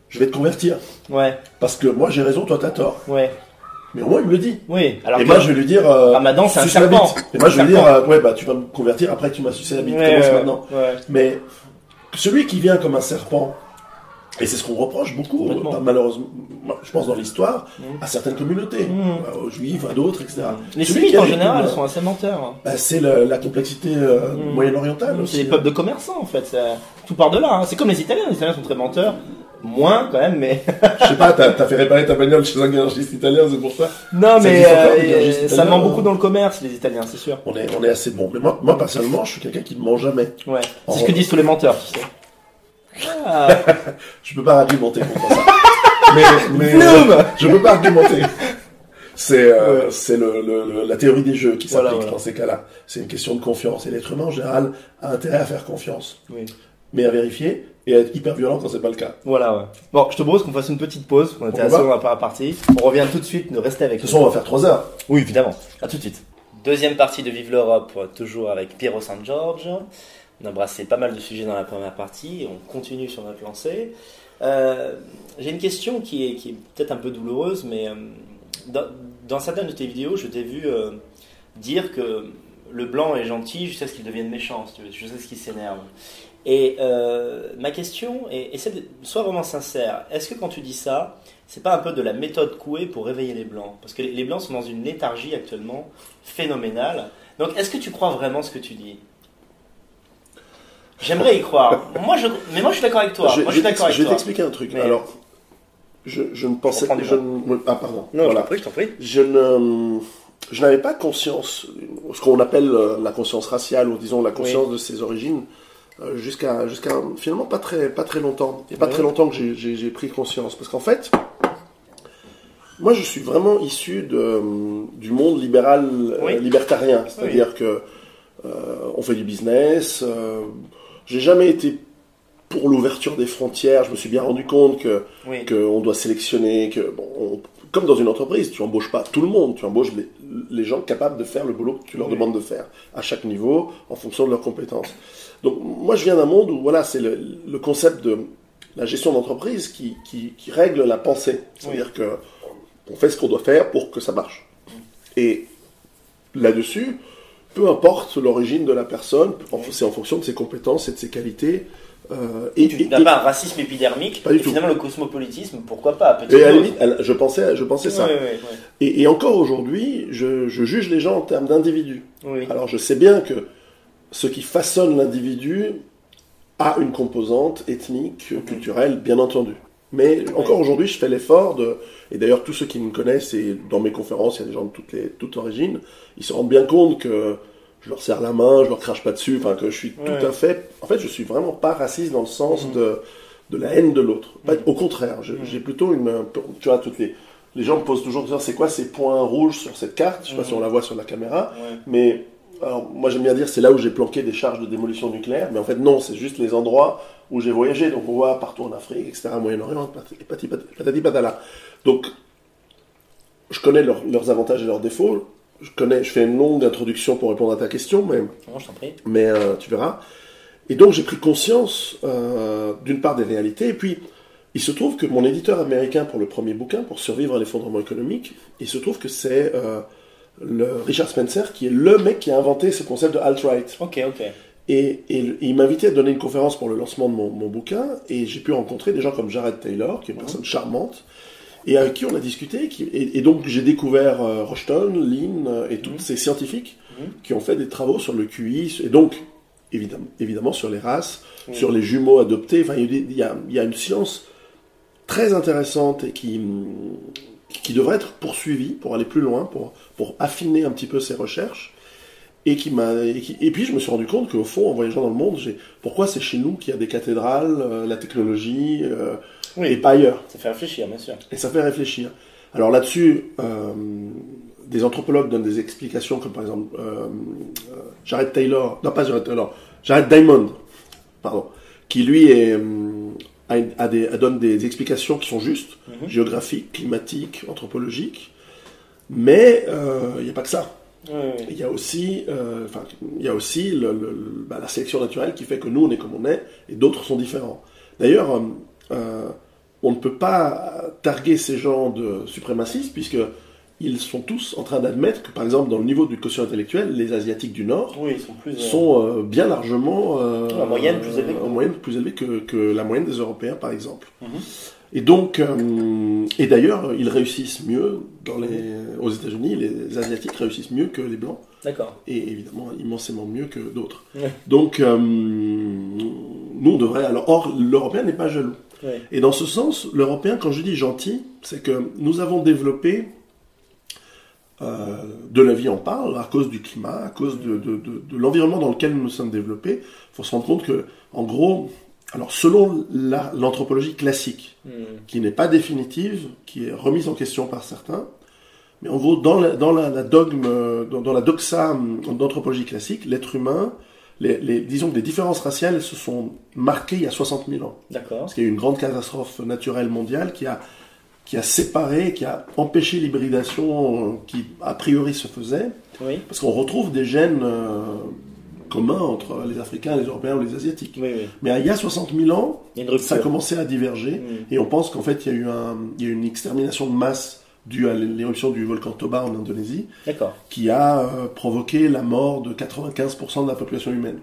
je vais te convertir, Ouais, parce que moi j'ai raison, toi t'as tort. ouais. Mais au moins il me le dit. Oui. Alors et moi je vais lui dire, euh, Ramadan, c'est un serpent. Et moi je vais lui dire, euh, ouais bah tu vas me convertir après que tu m'as sucé la bite. Ouais, Commence ouais, maintenant. ouais. Mais celui qui vient comme un serpent, et c'est ce qu'on reproche beaucoup, euh, malheureusement, je pense dans l'histoire, Mm. à certaines communautés, Mm. euh, aux juifs, à d'autres, etc. Les Celui en général sont assez menteurs. bah, c'est la complexité euh, Mm. moyen-orientale. C'est aussi. des peuples de commerçants en fait. Tout part de là. hein. C'est comme les Italiens. Les Italiens sont très menteurs. Moins quand même, mais. Je sais pas, t'as fait réparer ta bagnole chez un garagiste italien, c'est pour ça. Non, mais euh, ça ment hein. beaucoup dans le commerce, les Italiens, c'est sûr. On est, on est assez bon. Mais moi, moi personnellement, je suis quelqu'un qui ne ment jamais. Ouais. C'est ce que disent tous les menteurs, tu sais. Ah, Je peux pas argumenter contre ça. mais, mais euh, je peux pas argumenter. C'est euh, c'est le, le- le- la théorie des jeux qui s'applique voilà. dans ces cas-là. C'est une question de confiance. Et l'être humain, en général, a intérêt à faire confiance. oui. Mais à vérifier et à être hyper violent quand c'est pas le cas. Voilà, ouais. Bon, je te propose qu'on fasse une petite pause. On était On assez va loin par partie. On revient tout de suite, ne restez avec De toute nous. façon, on va faire 3 heures. Oui, évidemment. À tout de suite. Deuxième partie de Vive l'Europe, toujours avec Piero San Giorgio. On a embrassé pas mal de sujets dans la première partie on continue sur notre lancée. Euh, J'ai une question qui est, peut-être un peu douloureuse, mais euh, dans, certaines de tes vidéos, je t'ai vu euh, dire que le blanc est gentil jusqu'à ce qu'il devienne méchant, jusqu'à ce qu'il s'énerve. Et ma question est, essaie de, sois vraiment sincère. Est-ce que quand tu dis ça, c'est pas un peu de la méthode Coué pour réveiller les blancs? Parce que les blancs sont dans une léthargie actuellement phénoménale. Donc est-ce que tu crois vraiment ce que tu dis? J'aimerais y croire. Moi, je, mais moi je suis d'accord avec toi. je moi je suis vais d'accord je vais t'expliquer un truc. Mais- Alors, je, je ne pensais du je ne- Ah, pardon. Non, voilà. je t'en prie, je t'en prie. je ne je n'avais pas conscience ce qu'on appelle euh, la conscience raciale ou disons la conscience de ses origines euh, jusqu'à jusqu'à finalement pas très pas très longtemps et pas Oui. très longtemps que j'ai- pris conscience parce qu'en fait moi je suis vraiment issu de, du monde libéral euh, Oui. libertarien c'est-à-dire que euh, on fait du business euh, j'ai jamais été pour l'ouverture des frontières je me suis bien rendu compte que Oui. qu'on doit sélectionner, que bon, on- comme dans une entreprise, tu embauches pas tout le monde, tu embauches les, les gens capables de faire le boulot que tu leur Oui. demandes de faire à chaque niveau en fonction de leurs compétences. Donc moi je viens d'un monde où voilà c'est le, le concept de la gestion d'entreprise qui, qui, qui règle la pensée, c'est-à-dire que on fait ce qu'on doit faire pour que ça marche. Et là-dessus, peu importe l'origine de la personne, c'est en fonction de ses compétences et de ses qualités. euh, et, Tu n'as pas un racisme épidermique. Pas du et tout. finalement, le cosmopolitisme, pourquoi pas peut-être et à la limite, elle- je pensais, je pensais ça. Oui, oui, Et, et encore aujourd'hui, je, je juge les gens en termes d'individus. Alors je sais bien que ce qui façonne l'individu a une composante ethnique, culturelle, bien entendu. Mais encore aujourd'hui, je fais l'effort de... Et d'ailleurs, tous ceux qui me connaissent, et dans mes conférences, il y a des gens de toutes, les, toutes origines, ils se rendent bien compte que je leur serre la main, je leur crache pas dessus, enfin que je suis Ouais. tout à fait... En fait, je suis vraiment pas raciste dans le sens Mhm. de, de la haine de l'autre. Mhm. Au contraire, Mhm. j'ai plutôt une... Tu vois, toutes les... Les gens me posent toujours, c'est quoi ces points rouges sur cette carte? Je sais pas si on la voit sur la caméra. Ouais. Mais alors, moi j'aime bien dire c'est là où j'ai planqué des charges de démolition nucléaire, mais en fait non, c'est juste les endroits où j'ai voyagé. Donc on voit partout en Afrique, etc., Moyen-Orient, patati patala. Donc je connais leurs- leurs avantages et leurs défauts. Je connais, je fais une longue introduction pour répondre à ta question, mais Non, je prie. mais euh, tu verras. Et donc j'ai pris conscience euh, d'une part des réalités, et puis il se trouve que mon éditeur américain pour le premier bouquin, pour survivre à l'effondrement économique, il se trouve que c'est euh, le Richard Spencer qui est le mec qui a inventé ce concept de alt-right. Ok, ok. Et, et le- il m'a invité à donner une conférence pour le lancement de mon, mon bouquin, et j'ai pu rencontrer des gens comme Jared Taylor, qui est une personne charmante, et avec qui on a discuté, qui, et, et donc j'ai découvert euh, Rushton, Lynn, euh, et tous Mhm. ces scientifiques Mhm. qui ont fait des travaux sur le QI, et donc évidemment, évidemment sur les races, sur les jumeaux adoptés, enfin il y, a il y une science très intéressante et qui, qui devrait être poursuivie pour aller plus loin, pour, pour affiner un petit peu ses recherches. Et, qui m'a, et, qui- et puis je me suis rendu compte qu'au fond, en voyageant dans le monde, j'ai, pourquoi c'est chez nous qu'il y a des cathédrales, euh, la technologie, euh, Oui. et pas ailleurs Ça fait réfléchir, bien sûr. Et ça fait réfléchir. Alors là-dessus, euh, des anthropologues donnent des explications, comme par exemple euh, euh, Jared Taylor, non pas Jared Taylor, Jared Diamond, pardon, qui lui est, euh, a, des, a donne des explications qui sont justes, Mhm. géographiques, climatiques, anthropologiques. Mais euh, il n'y a pas que ça. Il y a aussi, euh, y a aussi le- le- le- bah, la sélection naturelle qui fait que nous, on est comme on est, et d'autres sont différents. D'ailleurs, euh, euh, on ne peut pas targuer ces gens de suprémacistes, puisque ils sont tous en train d'admettre que, par exemple, dans le niveau du quotient intellectuel, les Asiatiques du Nord Oui, sont plus. euh, sont euh, bien largement euh, En moyenne plus élevés. en moyenne plus élevés que, que la moyenne des Européens, par exemple. Mhm. Et donc, euh, et d'ailleurs, ils réussissent mieux dans les, aux États-Unis. Les Asiatiques réussissent mieux que les Blancs D'accord. et évidemment immensément mieux que d'autres. Ouais. Donc, nous, on devrait. Alors, or, l'Européen n'est pas jaloux. Et dans ce sens, l'Européen, quand je dis gentil, c'est que nous avons développé euh, de la vie en parle à cause du climat, à cause de, de- de- de l'environnement dans lequel nous nous sommes développés. Il faut se rendre compte que, en gros, alors selon la- l'anthropologie classique, Hmm. qui n'est pas définitive, qui est remise en question par certains. Mais en gros, dans la, dans la, la dogme, euh, dans, dans la doxa hum, d'anthropologie classique, l'être humain, les, les- disons que les différences raciales se sont marquées il y a 60 000 ans. D'accord. Parce qu'il y a eu une grande catastrophe naturelle mondiale qui a, qui a séparé, qui a empêché l'hybridation euh, qui a priori se faisait. Oui. Parce qu'on retrouve des gènes euh, communs entre les Africains, les Européens ou les Asiatiques. Oui, oui. Mais il y a 60 000 ans, ça a commencé à diverger. Hmm. Et on pense qu'en fait, il y a eu, un, il y a eu une extermination de masse due à l'éruption du volcan Toba en Indonésie, qui a euh, provoqué la mort de 95% de la population humaine.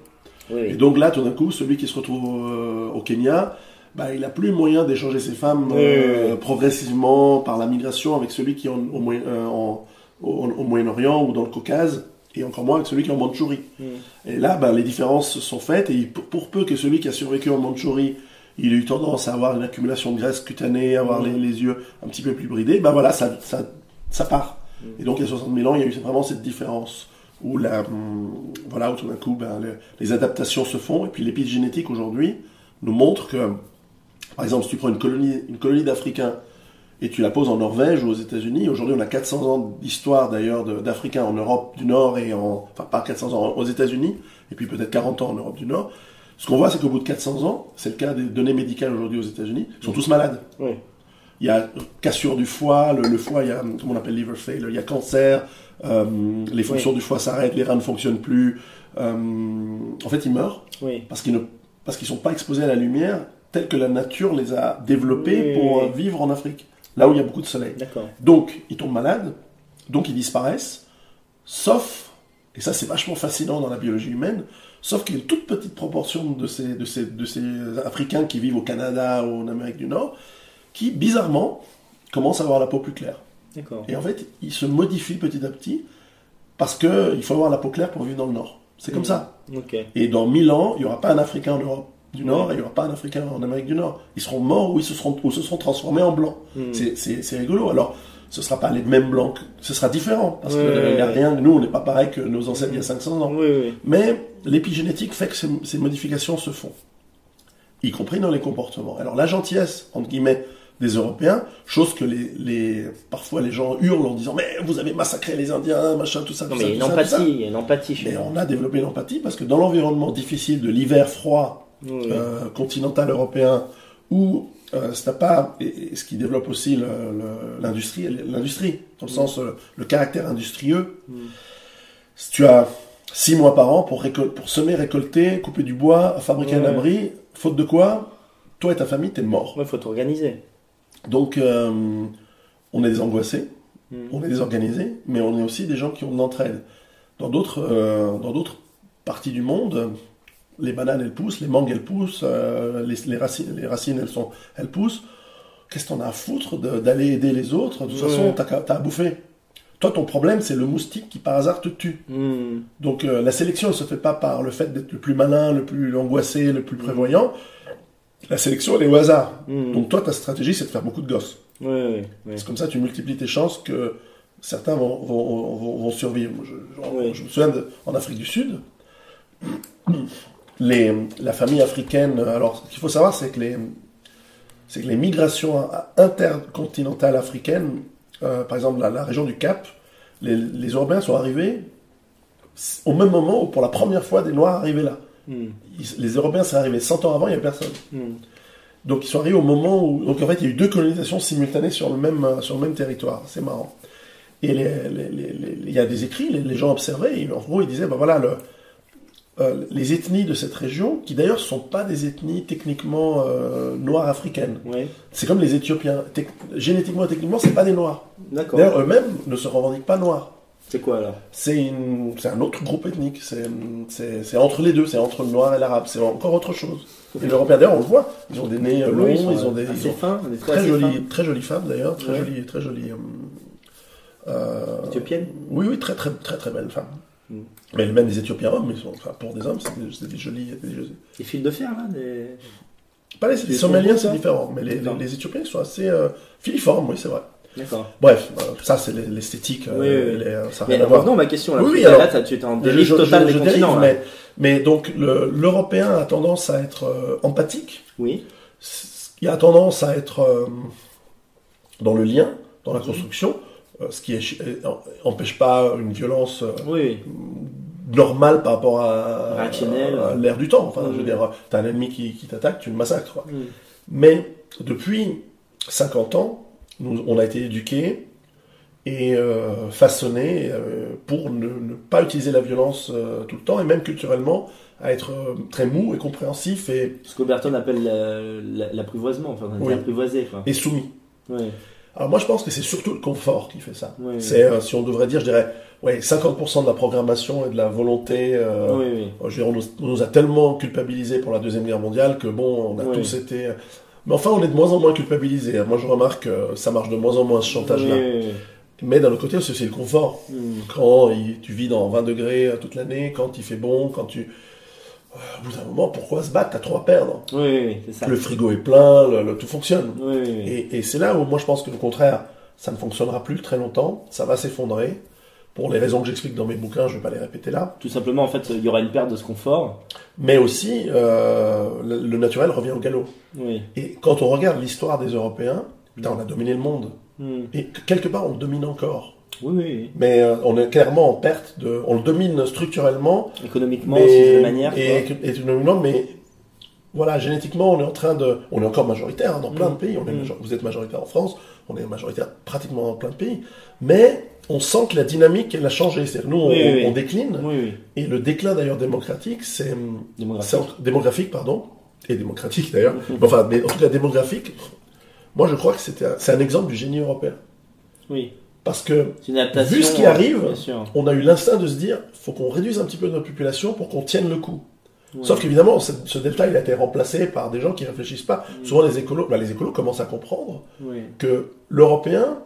Oui, Et donc là, tout d'un coup, celui qui se retrouve euh, au Kenya, bah, il n'a plus moyen d'échanger ses femmes euh, oui, progressivement par la migration avec celui qui est en- au, Moyen- en- au, au Moyen-Orient ou dans le Caucase, et encore moins avec celui qui est en Mandchourie. Hmm. Et là, ben, les différences sont faites, et pour, pour peu que celui qui a survécu en Mandchourie, il ait eu tendance à avoir une accumulation de graisse cutanée, à avoir les, les yeux un petit peu plus bridés, ben voilà, ça, ça, ça part. Mhm. Et donc, il y a 60 000 ans, il y a eu vraiment cette différence, où, la, hum, voilà, où tout d'un coup, ben, le- les adaptations se font, et puis l'épigénétique aujourd'hui nous montre que, par exemple, si tu prends une colonie, une colonie d'Africains, et tu la poses en Norvège ou aux États-Unis. Aujourd'hui, on a 400 ans d'histoire d'ailleurs d'Africains en Europe du Nord et en, enfin pas 400 ans aux États-Unis, et puis peut-être 40 ans en Europe du Nord. Ce qu'on voit, c'est qu'au bout de 400 ans, c'est le cas des données médicales aujourd'hui aux États-Unis, ils sont tous malades. Oui. Il y a cassure du foie, le, le foie, il y a, comment on appelle liver failure, il y a cancer, euh, les fonctions du foie s'arrêtent, les reins ne fonctionnent plus. Euh, en fait, ils meurent Oui. parce qu'ils ne, parce qu'ils sont pas exposés à la lumière telle que la nature les a développés pour euh, vivre en Afrique, là où il y a beaucoup de soleil. Donc, ils tombent malades, donc ils disparaissent, sauf, et ça c'est vachement fascinant dans la biologie humaine, sauf qu'il y a une toute petite proportion de ces, de ces, de ces Africains qui vivent au Canada ou en Amérique du Nord, qui, bizarrement, commencent à avoir la peau plus claire. Et en fait, ils se modifient petit à petit, parce qu'il faut avoir la peau claire pour vivre dans le Nord. C'est comme Mhm. ça. Et dans 1000 ans, il n'y aura pas un Africain en Europe du Nord et il n'y aura pas un Africain en Amérique du Nord. Ils seront morts ou ils se seront, ou se seront transformés en blancs. C'est- C'est c'est rigolo. Alors, ce ne sera pas les mêmes blancs, que- ce sera différent. Parce Ouais, qu'il ouais, n'y a rien, nous, on n'est pas pareil que nos ancêtres il y a 500 ans. Oui, oui. Mais l'épigénétique fait que ces, ces modifications se font, y compris dans les comportements. Alors la gentillesse, entre guillemets, des Européens, chose que les, les, parfois les gens hurlent en disant « Mais vous avez massacré les Indiens, machin, tout ça, tout Non, ça, mais il tout une ça, tout ça. empathie. Il y a une empathie chez Mais on a développé l'empathie parce que dans l'environnement difficile de l'hiver froid euh, continental européen, où euh, pas, et, et ce qui développe aussi l'industrie, l'industrie, dans le sens, euh, le caractère industrieux, Mm. si tu as six mois par an pour, semer, récolter, couper du bois, fabriquer un abri, faute de quoi, toi et ta famille, t'es mort. Il faut t'organiser. Donc, euh, on est des angoissés, Hmm. on est désorganisés, mais on est aussi des gens qui ont de l'entraide. Dans d'autres, euh, dans d'autres parties du monde, les bananes elles poussent, les mangues elles poussent, euh, les, les racines, les racines elles sont, elles poussent. Qu'est-ce qu'on a à foutre d'aller aider les autres? De toute Ouais. façon, t'as t'as à bouffer. Toi, ton problème, c'est le moustique qui par hasard te tue. Hmm. Donc euh, la sélection ne se fait pas par le fait d'être le plus malin, le plus angoissé, le plus prévoyant. La sélection, elle est au hasard. Hmm. Donc toi, ta stratégie, c'est de faire beaucoup de gosses. C'est comme ça, tu multiplies tes chances que certains vont, vont, vont, vont survivre. Je, je- Oui. je me souviens de- en Afrique du Sud, les, la famille africaine. Alors, ce qu'il faut savoir, c'est que les, c'est que les migrations intercontinentales africaines, euh, par exemple la, la région du Cap, les, les Européens sont arrivés au même moment où, pour la première fois, des Noirs arrivaient là. Hmm. Ils- les Européens, c'est arrivé 100 ans avant, il n'y avait personne. Hmm. Donc ils sont arrivés au moment où... Donc en fait, il y a eu deux colonisations simultanées sur le même, euh, sur le même territoire. C'est marrant. Et il y a des écrits, les, les gens observaient, et en gros, ils disaient, ben voilà, le, euh, les ethnies de cette région, qui d'ailleurs ne sont pas des ethnies techniquement euh, noires africaines. Oui. C'est comme les Éthiopiens. Tec- génétiquement et techniquement, c'est pas des noirs. D'ailleurs, eux-mêmes ne se revendiquent pas noirs. C'est quoi alors? C'est un autre groupe ethnique. C'est entre les deux. C'est entre le noir et l'arabe. C'est encore autre chose. Et l'Européen, d'ailleurs, on le voit. Ils ont des nez euh, longs, Oui, ils, ont des, ils ont fins, des très jolies, fins. très jolies femmes d'ailleurs, très Ouais. jolies, très jolies. euh, Éthiopiennes? Oui, oui, très, très, très, très belles femmes. Mais même des Éthiopiens hommes, ils sont, enfin, pour des hommes, c'est des, des jolis, des fils de fer là des... Pas les, les Somaliens, c'est différent, mais les, les, les Éthiopiens, ils sont assez euh, filiformes, oui, c'est vrai. D'accord. Bref, euh, ça, c'est l'es- l'esthétique. euh, Oui, oui, oui. euh, ça Mais revenons à ma question là. Oui, oui, tu étais en Je- dérive je- je- des dérive, continents. mais, mais donc, le- l'Européen a tendance à être euh, empathique, Oui. il a tendance à être euh, dans le lien, dans la Mhm. construction, ce qui n'empêche pas une violence Oui. Normale par rapport à, l'ère du temps. Enfin, je veux Mhm. dire, t'as un ennemi qui, qui t'attaque, tu le massacres. quoi. oui. Mais depuis 50 ans, nous, on a été éduqués et euh, façonnés euh, pour ne, ne pas utiliser la violence euh, tout le temps, et même culturellement, à être très mou et compréhensif et, Ce qu'Oberton appelle la- la- l'apprivoisement, enfin, Oui. quoi. et soumis. Oui. Alors moi je pense que c'est surtout le confort qui fait ça. Oui, oui. C'est, euh, si on devrait dire, je dirais, ouais, 50% de la programmation et de la volonté. euh, Oui, oui. je on, nous, on nous a tellement culpabilisés pour la Deuxième Guerre mondiale que bon, on a tous été... Mais enfin, on est de moins en moins culpabilisés. Moi je remarque que ça marche de moins en moins ce chantage-là. Mais d'un autre côté, c'est aussi le confort. Hmm. Quand il- tu vis dans 20 degrés euh, toute l'année, quand il fait bon, quand tu... Euh, Au bout d'un moment, pourquoi se battre T'as trop à perdre. Oui, c'est ça. Le frigo est plein, le- le- tout fonctionne. Oui, oui. Et, et c'est là où moi je pense que au contraire, ça ne fonctionnera plus très longtemps, ça va s'effondrer. Pour les raisons que j'explique dans mes bouquins, je ne vais pas les répéter là. Tout simplement, en fait, il y aura une perte de ce confort. Mais aussi, euh, le, le naturel revient au galop. Oui. Et quand on regarde l'histoire des Européens, putain, on a dominé le monde. Hmm. Et que- quelque part, on le domine encore. Oui, oui, oui. Mais euh, on est clairement en perte de. On le domine structurellement. Économiquement, mais, aussi, de manière. et, économiquement, mais voilà, génétiquement, on est en train de. On est encore majoritaire hein, dans plein Mm. de pays. On est Mm. major- Vous êtes majoritaire en France, on est majoritaire pratiquement dans plein de pays. Mais on sent que la dynamique, elle a changé. C'est-à-dire, nous, on, Oui, oui, oui. on décline. Oui, oui. Et le déclin d'ailleurs démocratique, c'est. Démographique. c'est entre- démographique, pardon. Et démocratique d'ailleurs. Mais enfin, mais en tout cas démographique. Moi, je crois que un- c'est un exemple du génie européen. Oui. Parce que. Vu ce qui arrive, on a eu l'instinct de se dire, faut qu'on réduise un petit peu notre population pour qu'on tienne le coup. Ouais. Sauf qu'évidemment, ce, ce delta, il a été remplacé par des gens qui réfléchissent pas. Mm. Souvent, les écolos, bah, les écolos commencent à comprendre Oui. que l'Européen,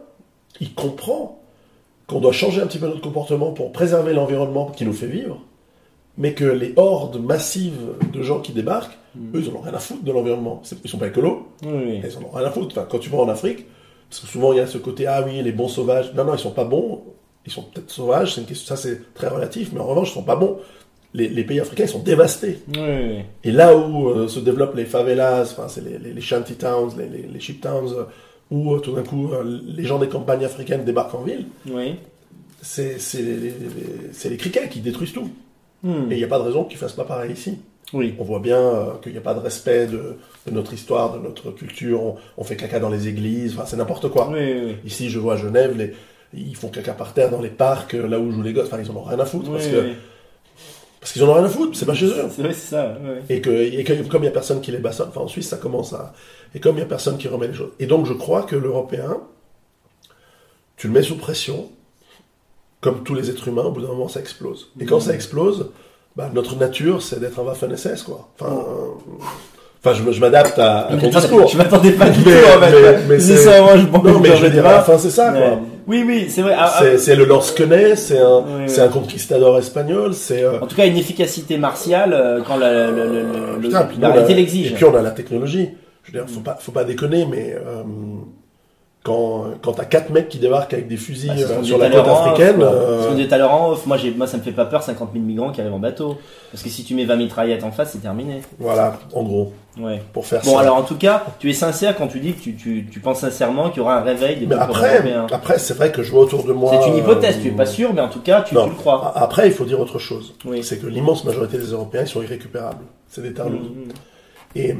il comprend qu'on doit changer un petit peu notre comportement pour préserver l'environnement qui nous fait vivre, mais que les hordes massives de gens qui débarquent, Mm. eux, ils en ont rien à foutre de l'environnement. Ils sont pas écolos, Oui, ils en ont rien à foutre. Enfin, quand tu vas en Afrique, parce que souvent il y a ce côté, ah oui, les bons sauvages. Non, non, ils sont pas bons. Ils sont peut-être sauvages, c'est une question, ça c'est très relatif, mais en revanche, ils sont pas bons. Les, les pays africains, ils sont dévastés. Oui. Et là où euh, se développent les favelas, enfin, c'est les, les, les shanty towns, les, les, les sheep towns, euh, où euh, tout d'un coup euh, les gens des campagnes africaines débarquent en ville, Oui. c'est les, criquets qui détruisent tout. Hmm. Et il n'y a pas de raison qu'ils fassent pas pareil ici. Oui. On voit bien qu'il n'y a pas de respect de, de notre histoire, de notre culture. On, on fait caca dans les églises. Enfin, c'est n'importe quoi. Oui, oui, oui. Ici, je vois à Genève, les, ils font caca par terre dans les parcs, euh, là où jouent les gosses. Enfin, ils en ont rien à foutre parce que parce qu'ils en ont rien à foutre. C'est pas chez eux. C'est ça. Et que, et que- comme il n'y a personne qui les bassonne, enfin en Suisse ça commence à. Et comme il n'y a personne qui remet les choses. Et donc je crois que l'Européen, tu le mets sous pression, comme tous les êtres humains, au bout d'un moment ça explose. Et quand ça explose, bah, notre nature c'est d'être un Waffen-SS quoi. Enfin, euh, enfin je, je m'adapte à, à ton Mais discours. Je m'attendais pas du Mais- tout en fait. mais- mais Je ça, moi, je pense Non mais je veux dire, à la fin c'est ça quoi. Ouais. Oui, oui, c'est vrai. Ah, ah, C'est- C'est le lance-quenet, c'est un, Oui, oui. un conquistador espagnol, c'est. euh, En tout cas, une efficacité martiale euh, quand la, la, la, la- la- l'exige. Et puis on a la technologie. Je veux dire, faut pas, faut pas déconner, mais euh, quand, quand t'as quatre mecs qui débarquent avec des fusils Bah, euh, sur la côte africaine, euh, Ce qu'on disait tout à l'heure en off, moi, j'ai- moi, ça me fait pas peur 50 000 migrants qui arrivent en bateau. Parce que si tu mets 20 mitraillettes en face, c'est terminé. voilà, en gros, Ouais. pour faire Bon, ça. alors en tout cas, tu es sincère quand tu dis que tu, tu, tu penses sincèrement qu'il y aura un réveil des mais après, européens. après c'est vrai que je vois autour de moi. C'est une hypothèse, euh, tu es pas sûr, mais en tout cas, tu, le crois. Après, il faut dire autre chose. Oui. C'est que l'immense majorité des Européens, ils sont irrécupérables. C'est des tarlouses. Mhm. Et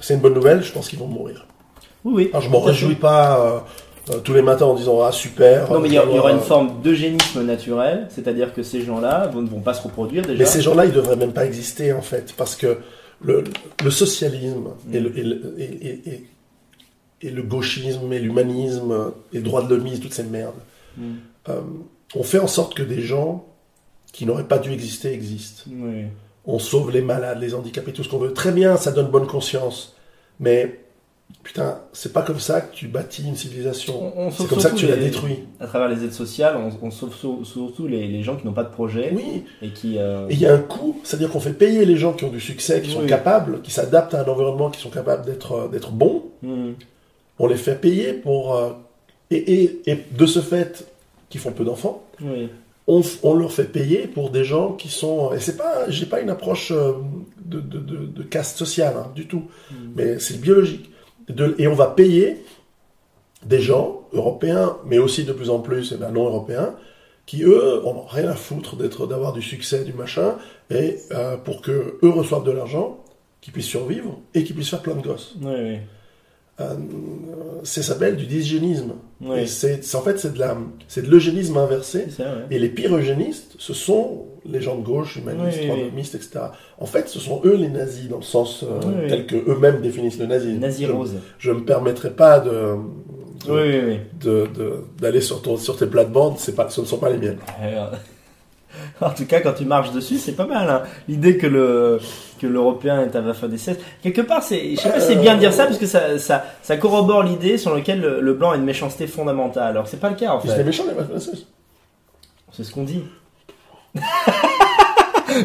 c'est une bonne nouvelle, je pense qu'ils vont mourir. Oui, oui. Alors, je m'en réjouis pas. euh, euh, tous les matins en disant ah super. Non, mais il y, a- il y aura euh, une forme d'eugénisme naturel, c'est-à-dire que ces gens-là vont- ne vont pas se reproduire déjà. Mais ces gens-là, ils devraient même pas exister en fait, parce que le, le socialisme et, le, et, le- et- et- et- et le gauchisme et l'humanisme et le droit de l'homme, toutes ces merdes, Mm. euh, ont fait en sorte que des gens qui n'auraient pas dû exister existent. Oui. On sauve les malades, les handicapés, tout ce qu'on veut. Très bien, ça donne bonne conscience. Mais putain, c'est pas comme ça que tu bâtis une civilisation. On- on C'est comme ça que tu la détruis. À travers les aides sociales, on, on sauve sur- surtout les, les gens qui n'ont pas de projet Oui, et qui. euh, Et il y a un coût, c'est-à-dire qu'on fait payer les gens qui ont du succès, qui sont capables, qui s'adaptent à un environnement, qui sont capables d'être euh, d'être bons. mm, On les fait payer pour euh, et, et, et de ce fait, qui font peu d'enfants, oui. on, on leur fait payer pour des gens qui sont et c'est pas j'ai pas une approche de, de, de, de caste sociale hein, du tout, Mm. mais c'est biologique. Et on va payer des gens européens, mais aussi de plus en plus eh ben, non européens, qui eux ont rien à foutre d'être d'avoir du succès, du machin, et euh, pour que eux reçoivent de l'argent, qu'ils puissent survivre et qu'ils puissent faire plein de gosses. Oui, oui. Euh, c'est s'appelle du dysgénisme. Oui. C'est c'est- en fait c'est de la c'est de l'eugénisme inversé. C'est ça, ouais. Et les pires eugénistes, ce sont les gens de gauche, humanistes, Oui, droitomistes, etc. En fait, ce sont eux les nazis, dans le sens euh, tel que eux-mêmes définissent le nazisme. Nazi je, rose. je me permettrai pas de de- Oui, oui, oui. de- de- d'aller sur, ton- sur tes plates-bandes, c'est pas, ce ne sont pas les miennes. Euh, En tout cas, quand tu marches dessus, c'est pas mal. hein. L'idée que le que l'européen est à la fin des siècles, quelque part, c'est, je sais pas si c'est bien de dire ça parce que ça ça, ça corrobore l'idée sur laquelle le, le blanc a une méchanceté fondamentale. Alors c'est pas le cas en Ils étaient fait. méchants, les Français. C'est ce qu'on dit.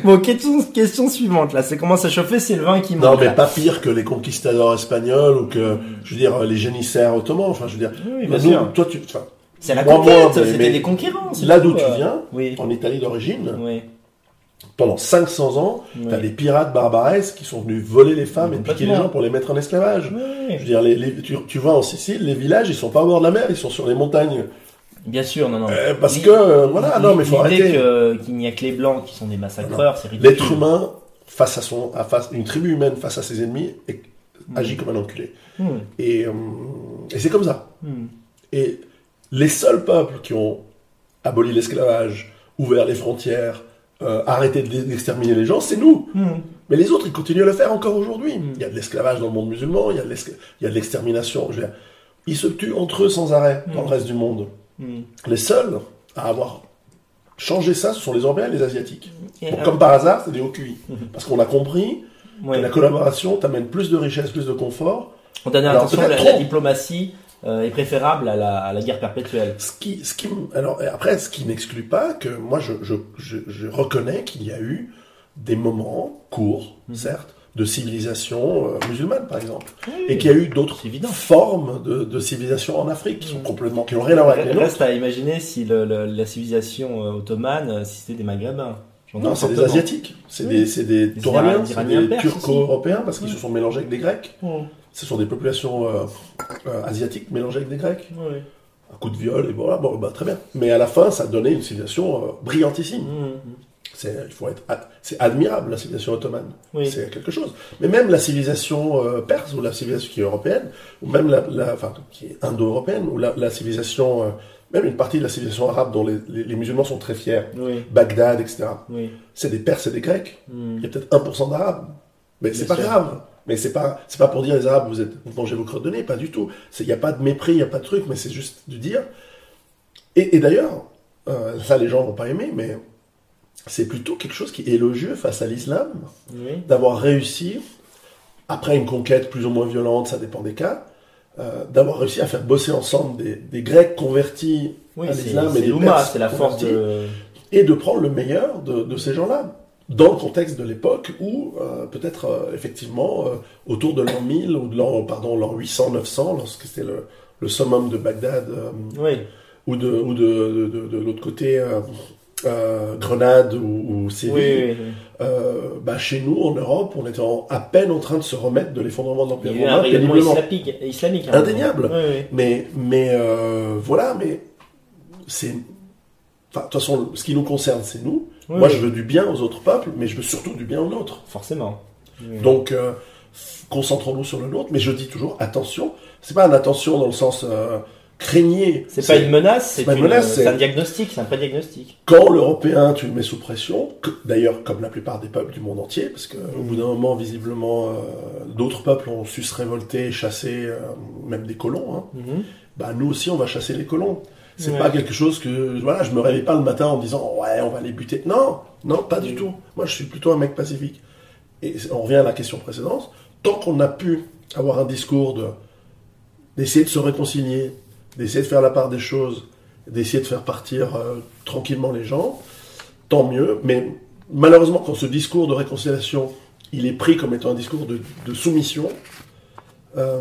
bon, question, question suivante là. C'est comment ça chauffer, c'est le vin qui monte. Non, mais là. pas pire que les conquistadors espagnols ou que, je veux dire, les génissaires ottomans. Enfin, je veux dire, Oui, bien nous, sûr. toi, tu, enfin, C'est la Moi, conquête. C'était des conquérants. là d'où tu euh. viens, Oui. en Italie d'origine, Oui. pendant 500 ans, Oui. t'as des pirates barbaresques qui sont venus voler les femmes et piquer les gens pour les mettre en esclavage. Je veux dire, les, les- tu, tu vois en Sicile, les villages, ils sont pas au bord de la mer, ils sont sur les montagnes. Bien sûr, non, non. Euh, parce que, euh, voilà, non, mais faut l'idée arrêter. qu'il n'y a que les blancs qui sont des massacreurs, c'est ridicule. L'être humain, face à son, à face, une tribu humaine face à ses ennemis, est- Mm. agit comme un enculé. Hmm, Et, euh, et c'est comme ça. hmm. Et les seuls peuples qui ont aboli l'esclavage, ouvert les frontières, euh, arrêté de- d'exterminer les gens, c'est nous. Hmm. Mais les autres, ils continuent à le faire encore aujourd'hui. Mm. Il y a de l'esclavage dans le monde musulman, il y a de l'extermination. Ils se tuent entre eux sans arrêt dans le reste du monde. Hmm. Les seuls à avoir changé ça, ce sont les Européens et les Asiatiques. Et, Bon, euh, comme par hasard, c'est des hauts. Parce qu'on a compris ouais. que la collaboration t'amène plus de richesse, plus de confort. En dernière Alors, intention, la, diplomatie euh, est préférable à la, à la guerre perpétuelle. Ce qui, ce qui, alors après, ce qui n'exclut pas que moi, je, je, je, je reconnais qu'il y a eu des moments courts, Mhm. certes, de civilisation euh, musulmane, par exemple, Oui. et qu'il y a eu d'autres formes de, de civilisation en Afrique qui sont Mhm. complètement, qui n'ont rien à voir avec. Reste à imaginer si le, le- la civilisation euh, ottomane, si c'était des maghrébins. Non, c'est des. Asiatiques, c'est Oui. des, des Des Turco-Européens parce qu'ils se sont mélangés avec des Grecs. Ce sont des populations euh, euh, asiatiques mélangées avec des Grecs. Ouais. Un coup de viol et voilà, bon, bah, très bien. Mais à la fin, ça a donné une civilisation euh, brillantissime. C'est, il faut être, ad- c'est admirable la civilisation ottomane. Oui. C'est quelque chose. Mais même la civilisation euh, perse ou la civilisation qui est européenne, ou même la, la- enfin, qui est indo-européenne, ou la, la civilisation, euh, même une partie de la civilisation arabe dont les, les- les musulmans sont très fiers, Oui. Bagdad, etc. Oui. C'est des Perses et des Grecs. Hmm. Il y a peut-être 1% d'Arabes. Mais c'est pas sûr. grave. Mais c'est pas, c'est pas pour dire les Arabes, vous êtes, vous mangez vos crottes de nez, pas du tout. Il n'y a pas de mépris, il n'y a pas de truc, mais c'est juste de dire. Et, et d'ailleurs, euh, ça les gens vont pas aimer, mais c'est plutôt quelque chose qui est élogieux face à l'islam, Oui. d'avoir réussi, après une conquête plus ou moins violente, ça dépend des cas, euh, d'avoir réussi à faire bosser ensemble des, des Grecs convertis Oui, à l'islam et des Perses c'est la force de. et de prendre le meilleur de, de ces gens-là, dans le contexte de l'époque où, euh, peut-être euh, effectivement, euh, autour de l'an 1000 ou de l'an, pardon, l'an 800-900, lorsque c'était le, le summum de Bagdad, Oui. ou de, ou de, de, de- de l'autre côté, Grenade ou, ou Séville, Oui, oui, oui. bah, chez nous, en Europe, on était en- à peine en train de se remettre de l'effondrement de l'Empire romain, islamique. islamique hein. Indéniable. Mais, mais voilà, mais c'est. Enfin, de toute façon, ce qui nous concerne, c'est nous. Oui, Moi, oui. je veux du bien aux autres peuples, mais je veux surtout du bien aux nôtres. Forcément. Oui. Donc, euh, concentrons-nous sur le nôtre. Mais je dis toujours, attention. C'est pas un attention dans le sens, euh, craignez. C'est pas une menace, c'est une une- c'est- un diagnostic, c'est un pré-diagnostic. Quand l'Européen, tu le mets sous pression, que- d'ailleurs comme la plupart des peuples du monde entier, parce qu'au bout d'un moment, visiblement, euh, d'autres peuples ont su se révolter, chasser euh, même des colons, hein, Mhm. bah nous aussi on va chasser les colons. C'est Ouais. pas quelque chose que voilà, je me réveille pas le matin en me disant ouais on va les buter. Non, non pas du tout. Moi je suis plutôt un mec pacifique. Et on revient à la question précédente. Tant qu'on a pu avoir un discours de d'essayer de se réconcilier, d'essayer de faire la part des choses, d'essayer de faire partir euh, tranquillement les gens, tant mieux. Mais malheureusement quand ce discours de réconciliation il est pris comme étant un discours de, de soumission, euh,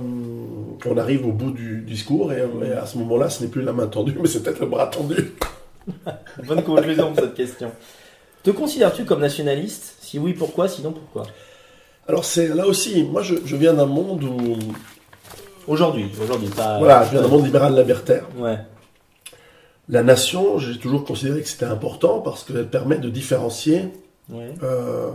on arrive au bout du discours et, et à ce moment-là, ce n'est plus la main tendue, mais c'est peut-être le bras tendu. Bonne conclusion de cette question. Te considères-tu comme nationaliste? Si oui, pourquoi? Sinon, pourquoi? Alors c'est là aussi, moi je, je viens d'un monde où, Aujourd'hui, aujourd'hui, pas. voilà, je viens d'un monde libéral libertaire. Ouais. La nation, j'ai toujours considéré que c'était important parce qu'elle permet de différencier Ouais. euh,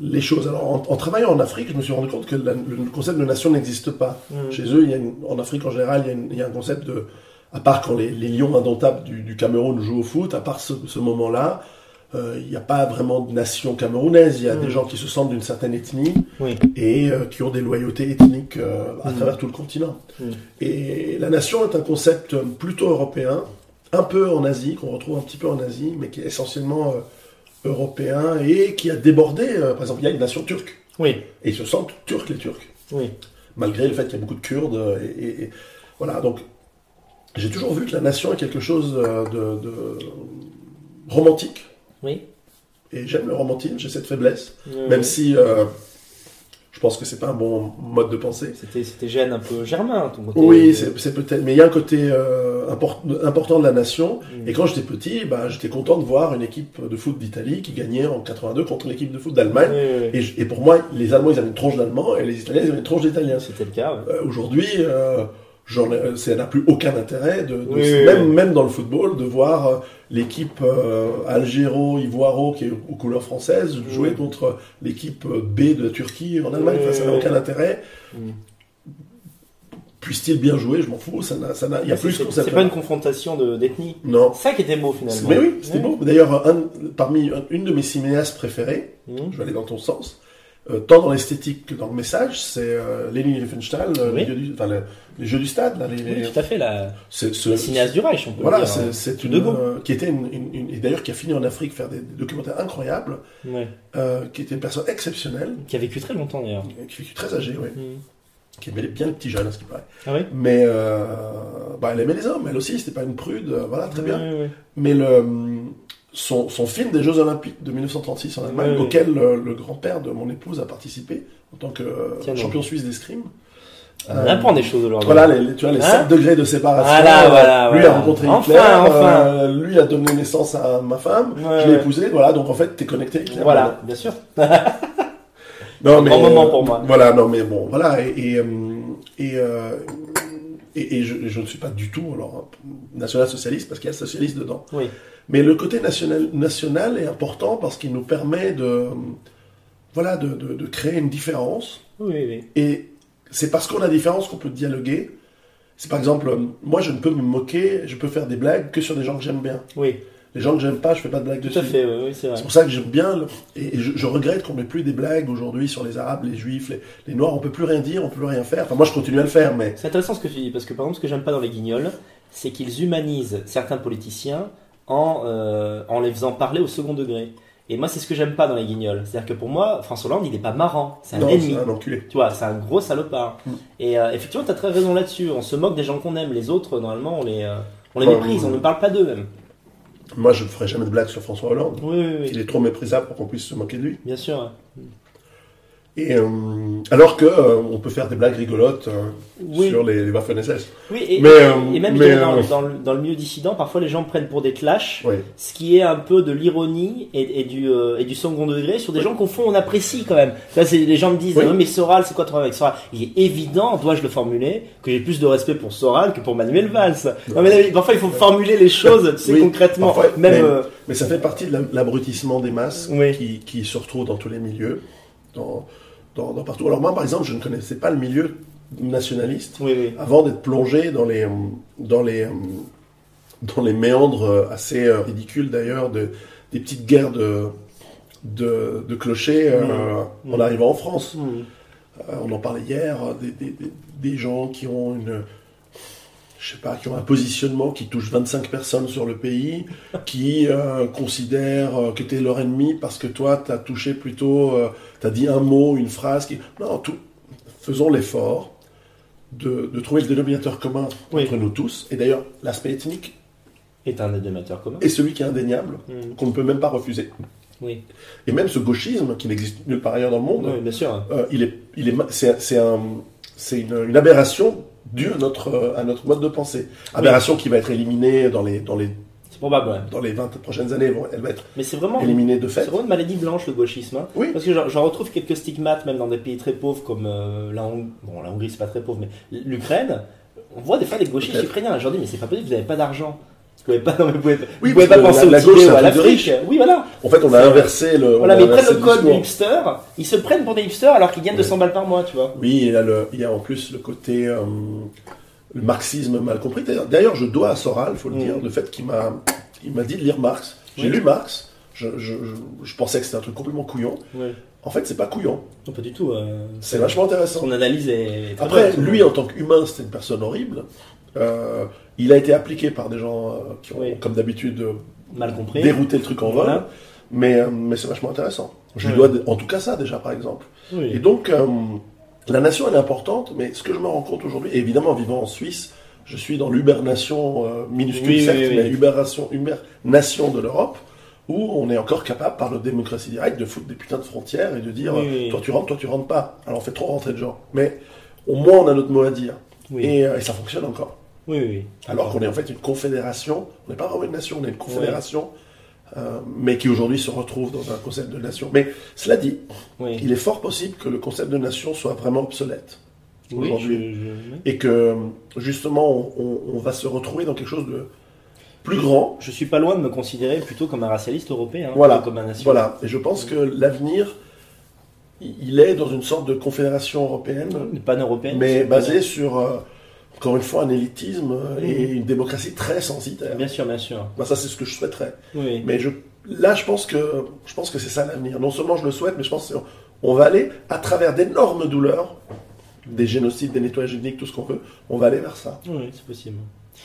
les choses. Alors en, en travaillant en Afrique, je me suis rendu compte que la- le concept de nation n'existe pas. Mhm. Chez eux, il y a une- en Afrique en général, il y a, une- il y a un concept de, à part quand les, les lions indomptables du, du Cameroun jouent au foot, à part ce, ce moment-là, euh, il n'y a pas vraiment de nation camerounaise. Il y a Mhm. des gens qui se sentent d'une certaine ethnie Oui. et euh, qui ont des loyautés ethniques euh, à Mhm. travers tout le continent. Et la nation est un concept plutôt européen, un peu en Asie, qu'on retrouve un petit peu en Asie, mais qui est essentiellement européen et qui a débordé. euh, par exemple, il y a une nation turque. Oui. Et ils se sentent turcs, les Turcs Oui. malgré le fait qu'il y a beaucoup de Kurdes. euh, Et, et- et- voilà, donc j'ai toujours vu que la nation est quelque chose euh, de, de romantique. Oui. Et j'aime le romantisme, j'ai cette faiblesse. Même si je pense que c'est pas un bon mode de pensée. C'était, c'était gêne un peu germain, ton côté. Oui, c'est c'est peut-être. Mais il y a un côté euh, import- important de la nation. Mm. Et quand j'étais petit, bah, j'étais content de voir une équipe de foot d'Italie qui gagnait en 82 contre l'équipe de foot d'Allemagne. Oui, oui, oui. Et, pour moi, les Allemands, ils avaient une tronche d'Allemands et les Italiens, ils avaient une tronche d'Italiens. C'était le cas. ouais. Euh, Aujourd'hui, euh, ai- euh, ça n'a plus aucun intérêt, de, de- Oui, oui, même, oui. même dans le football, de voir euh, l'équipe euh, Algéro-Ivoiro, qui est aux couleurs françaises, jouer Oui. contre l'équipe euh, B de la Turquie en Allemagne. Enfin, ça n'a aucun intérêt. Mm. Puisse-t-il bien jouer, je m'en fous, ça n'a, ça n'a, il y a plus c'est, pas une confrontation de, d'ethnie. Non. C'est ça qui était beau finalement. Mais oui, c'était beau. D'ailleurs, un- parmi une de mes cinéastes préférées, Mhm. je vais aller dans ton sens, euh, tant dans l'esthétique que dans le message, c'est euh, Leni Riefenstahl, euh, Oui. les, jeux du, enfin, le- les jeux du stade. Là, les, Oui, les- tout à fait, la, ce- la cinéaste du Reich, on peut Voilà, dire. hein. c'est De une euh, qui était une, une- une- et d'ailleurs qui a fini en Afrique faire des, des documentaires incroyables, Ouais. euh, qui était une personne exceptionnelle, Qui a vécu très longtemps d'ailleurs. qui fut très âgée, oui, Mhm. qui aimait bien les petits jeunes, à ce qui paraît. Ah oui Mais euh, bah, elle aimait les hommes, elle aussi, c'était pas une prude, euh, voilà, très bien. Mais le, son, son film des Jeux Olympiques de 1936 en Allemagne, Oui, oui. auquel euh, le grand-père de mon épouse a participé en tant que euh, Tiens champion suisse d'escrime. On apprend des choses aujourd'hui. Voilà, les, les- tu vois, les Hein 7 degrés de séparation. Voilà, euh, voilà, lui voilà. a rencontré Enfin, Hitler, enfin. euh, lui a donné naissance à ma femme, Ouais, je l'ai ouais. épousée, voilà, donc en fait, t'es connecté. Voilà, bien sûr. Non, Un mais, grand moment euh, pour moi. Voilà, non, mais bon, voilà, et, et, euh, et, euh, et- et je, je ne suis pas du tout alors, national-socialiste parce qu'il y a socialiste dedans. Oui. Mais le côté national, national est important parce qu'il nous permet de, voilà, de, de- de créer une différence. Oui, oui. Et c'est parce qu'on a différence qu'on peut dialoguer. C'est par exemple, euh, moi je ne peux me moquer, je peux faire des blagues que sur des gens que j'aime bien. Oui, Les gens que j'aime pas, je fais pas de blagues tout dessus. à fait, oui, c'est vrai. C'est pour ça que j'aime bien, le- et et je, je regrette qu'on n'ait plus des blagues aujourd'hui sur les Arabes, les Juifs, les, les Noirs. On peut plus rien dire, on peut plus rien faire. Enfin, moi, je continue à le faire, mais C'est intéressant ce que tu dis, parce que par exemple, ce que j'aime pas dans les guignols, c'est qu'ils humanisent certains politiciens en, euh, en les faisant parler au second degré. Et moi, c'est ce que j'aime pas dans les guignols. C'est-à-dire que pour moi, François Hollande, il est pas marrant, c'est un non, ennemi. c'est un enculé. Tu vois, c'est un gros salopard. Mm. Et euh, effectivement, tu as très raison là-dessus. On se moque des gens qu'on aime. Les autres, normalement, on les, euh, on les méprise, on ne parle pas d'eux même. Moi, je ne ferai jamais de blagues sur François Hollande. Oui, oui, oui. Il est trop méprisable pour qu'on puisse se moquer de lui. Bien sûr. Et euh, alors que euh, on peut faire des blagues rigolotes euh, Oui. sur les, les Waffen-SS. Oui, et, Mais, euh, et même mais, dans, dans le, dans le milieu dissident, parfois les gens prennent pour des clashs, Oui. ce qui est un peu de l'ironie et, et du, et du second degré sur des gens qu'au fond on apprécie quand même. Là, les gens me disent. Ah, mais Soral, c'est quoi ton problème avec Soral Il est évident, dois-je le formuler, que j'ai plus de respect pour Soral que pour Manuel Valls. Non, mais parfois il faut formuler les choses, tu sais, Oui, concrètement. parfois, même, mais- Mais ça fait partie de la- l'abrutissement des masses qui, qui se retrouvent dans tous les milieux, dans, dans, dans partout. Alors moi, par exemple, je ne connaissais pas le milieu nationaliste Oui, oui. avant d'être plongé dans les, euh, dans les, euh, dans les méandres euh, assez ridicules d'ailleurs de, des petites guerres de, de, de clochers euh, Mmh. en arrivant en France. Euh, on en parlait hier, des, des- des gens qui ont une, je sais pas, qui ont un positionnement qui touche 25 personnes sur le pays, qui euh, considèrent euh, que tu es leur ennemi parce que toi, tu as touché plutôt, tu as dit un mot, une phrase. Qui... Non, tout... faisons l'effort de, de trouver le dénominateur commun Oui. entre nous tous. Et d'ailleurs, l'aspect ethnique Est un dénominateur commun. est celui qui est indéniable, Mhm. qu'on ne peut même pas refuser. Oui. Et même ce gauchisme, qui n'existe nulle part ailleurs dans le monde, oui, bien sûr. euh, il est, il est, c'est, c'est un, une, une aberration due à notre, euh, à notre mode de pensée. Aberration qui va être éliminée dans les, dans les, C'est probable, ouais. dans les 20 prochaines années. Elle va être Mais c'est vraiment, éliminée de c'est fait. vraiment une maladie blanche, le gauchisme. hein. Oui. Parce que j'en- retrouve quelques stigmates, même dans des pays très pauvres comme euh, la Hongrie. Bon, la Hongrie, c'est pas très pauvre, mais l'Ukraine. On voit des fois des gauchistes ukrainiens. Je leur dis, mais c'est pas possible, vous n'avez pas d'argent. Vous pouvez pas, non, mais vous pouvez, Oui, vous pouvez pas penser la- la gauche, ou à l'Afrique. Oui, voilà. En fait, on a inversé le. Voilà, mais ils prennent le code du hipster, ils se prennent pour des hipsters alors qu'ils gagnent Oui. 200 balles par mois, tu vois. Oui, il y, a le, il y a en plus le côté euh, le marxisme mal compris. D'ailleurs- je dois à Soral, il faut le Mm. dire, le fait qu'il m'a, il m'a dit de lire Marx. J'ai Oui. lu Marx. Je, je, je, je pensais que c'était un truc complètement couillon. Oui. En fait, c'est pas couillon. Non, pas du tout. euh, C'est vachement intéressant. Son analyse est. Après, lui, en tant qu'humain, c'était une personne horrible. Euh, il a été appliqué par des gens euh, qui ont, Oui. comme d'habitude, euh, mal compris. dérouté le truc en vol. Mais, euh, mais c'est vachement intéressant. Je lui dois en tout cas ça, déjà, par exemple. Oui. Et donc, euh, la nation, elle est importante, mais ce que je me rends compte aujourd'hui, évidemment, vivant en Suisse, je suis dans l'ubernation euh, minuscule, Oui, certes, oui, mais ubernation, nation de l'Europe, où on est encore capable, par notre démocratie directe, de foutre des putains de frontières et de dire toi tu rentres, toi tu rentres pas. Alors on fait trop rentrer de gens. Mais au moins, on a notre mot à dire. Et ça fonctionne encore. Oui, oui. Alors qu'on est en fait une confédération, on n'est pas vraiment une nation, on est une confédération, euh, mais qui aujourd'hui se retrouve dans un concept de nation. Mais cela dit, Oui. il est fort possible que le concept de nation soit vraiment obsolète Oui, aujourd'hui. je- je- oui. et que justement on, va se retrouver dans quelque chose de plus grand. Je suis pas loin de me considérer plutôt comme un racialiste européen, Voilà. comme un nation. Voilà, et je pense que l'avenir, il est dans une sorte de confédération européenne, pan-européenne. mais basée sur, euh, encore une fois, un élitisme et Mhm. une démocratie très censitaire. Bien sûr, bien sûr. Bah, ça, c'est ce que je souhaiterais. Oui. Mais je, là, je pense que, je pense que c'est ça l'avenir. Non seulement je le souhaite, mais je pense qu'on on va aller à travers d'énormes douleurs, des génocides, des nettoyages ethniques, tout ce qu'on veut, on va aller vers ça, Oui, c'est possible.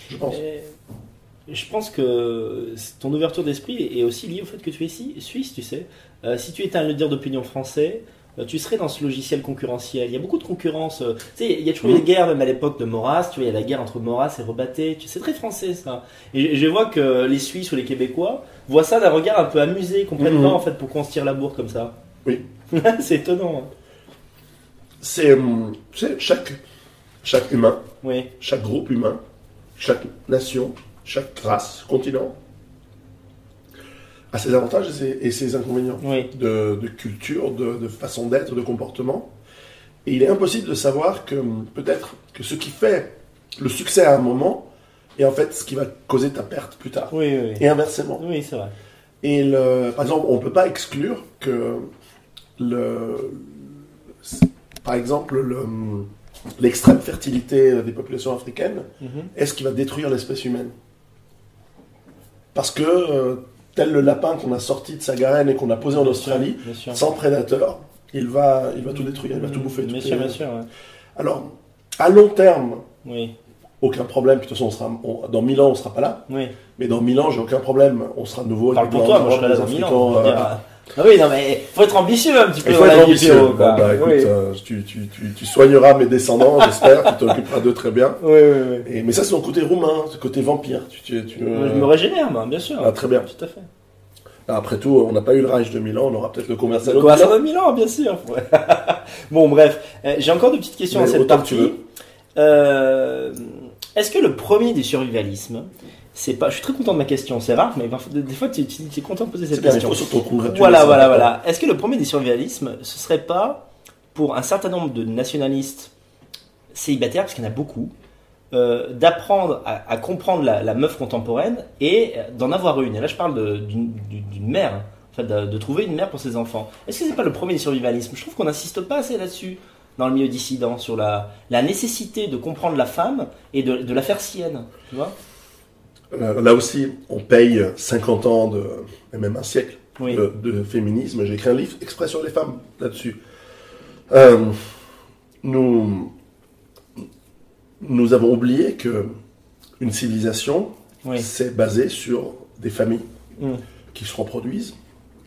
je pense. Et je pense que ton ouverture d'esprit est aussi liée au fait que tu es ici, suisse, tu sais. Euh, si tu étais un leader d'opinion français, tu serais dans ce logiciel concurrentiel. Il y a beaucoup de concurrence. euh, Tu sais, il y a toujours eu Mhm. des guerres, même à l'époque de Maurras. Tu vois, il y a la guerre entre Maurras et Rebatté. Tu sais, c'est très français ça. Et je, vois que les Suisses ou les Québécois voient ça d'un regard un peu amusé. Mhm. pas en fait pourquoi on se tire la bourre comme ça. Oui. c'est étonnant. hein. C'est, sais, chaque, chaque humain, Oui. chaque groupe humain, chaque nation, chaque race, continent, ses avantages et ses, et ses inconvénients Oui. de, de culture, de, de façon d'être, de comportement. Et il est impossible de savoir que peut-être que ce qui fait le succès à un moment est en fait ce qui va causer ta perte plus tard. Oui, oui, oui. Et inversement. Oui, c'est vrai. Et le, par exemple, on ne peut pas exclure que le, par exemple, le- l'extrême fertilité des populations africaines Mhm. est ce qui va détruire l'espèce humaine. Parce que, euh, tel le lapin qu'on a sorti de sa garenne et qu'on a posé en Bien Australie, sûr, bien sûr. sans prédateur, il va, il va tout détruire, il va tout bouffer. Bien tout sûr, est- bien sûr. ouais. Alors, à long terme, Oui, aucun problème, puis de toute façon, on sera, on- dans 1000 ans, on ne sera pas là. oui. Mais dans 1000 ans, j'ai aucun problème, on sera de nouveau... Parle pour toi, moi je là les dans 1000 ans. Ah oui, non mais faut être ambitieux un petit peu Il faut être ambitieux. Bon, bah, écoute, oui. euh, tu, tu, tu, tu soigneras mes descendants, j'espère, tu t'occuperas d'eux très bien. oui, oui, oui. Et, mais ça, c'est ton côté roumain, ce côté vampire. Tu, tu, euh, Je me régénère, moi, bien sûr. Ah, très bien. Tout à fait. Après tout, on n'a pas eu le Reich de Milan, on aura peut-être le commercial. Le Coassin de Milan, bien sûr. Bon, bref, Euh, j'ai encore deux petites questions Mais à cette autant que tu partie. veux. Euh, Est-ce que le premier du survivalisme, c'est pas. Je suis très content de ma question, c'est rare, mais parfois- des fois tu, tu- tu es content de poser cette question. surtout congratuler. Voilà, voilà, voilà. Est-ce que le premier des survivalismes, ce serait pas pour un certain nombre de nationalistes célibataires, parce qu'il y en a beaucoup, euh, d'apprendre à, à comprendre la, la meuf contemporaine et d'en avoir une? Et là, je parle d'une mère, fait, de, de trouver une mère pour ses enfants. Est-ce que c'est pas le premier des survivalismes? Je trouve qu'on n'insiste pas assez là-dessus. dans le milieu dissident sur la, la nécessité de comprendre la femme et de, de la faire sienne. Tu vois? Euh, Là aussi, on paye 50 ans, de, et même un siècle Oui. de, de féminisme. J'ai écrit un livre exprès sur les femmes là-dessus. Euh, nous, nous avons oublié que une civilisation, Oui. c'est basé sur des familles Mm. qui se reproduisent,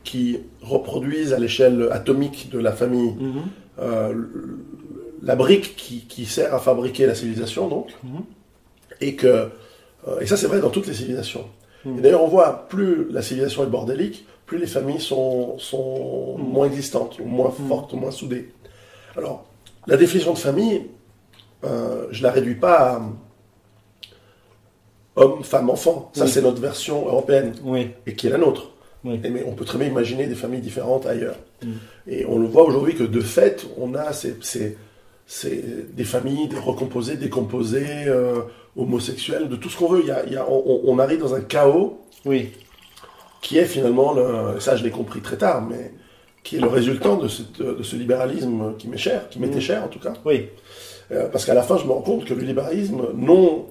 qui reproduisent à l'échelle atomique de la famille Mhm. euh, la brique qui, qui sert à fabriquer la civilisation, donc, Mhm. et que euh, et ça c'est vrai dans toutes les civilisations. Et d'ailleurs, on voit plus la civilisation est bordélique, plus les familles sont, sont Mhm. moins existantes, ou moins Mhm. fortes, ou moins soudées. Alors, la définition de famille, euh, je la réduis pas à homme, femme, enfant. Ça, Oui. c'est notre version européenne Oui. et qui est la nôtre. Oui. Et mais on peut très bien imaginer des familles différentes ailleurs. Et on le voit aujourd'hui que de fait, on a ces, ces- ces- des familles des recomposées, décomposées, euh, homosexuelles, de tout ce qu'on veut. Il y a- il y a- on, on arrive dans un chaos Oui. qui est finalement, le, ça je l'ai compris très tard, mais qui est le résultant de, cette- de ce libéralisme qui m'est cher, qui m'était Mm. cher en tout cas. Oui. Euh, parce qu'à la fin, je me rends compte que le libéralisme non,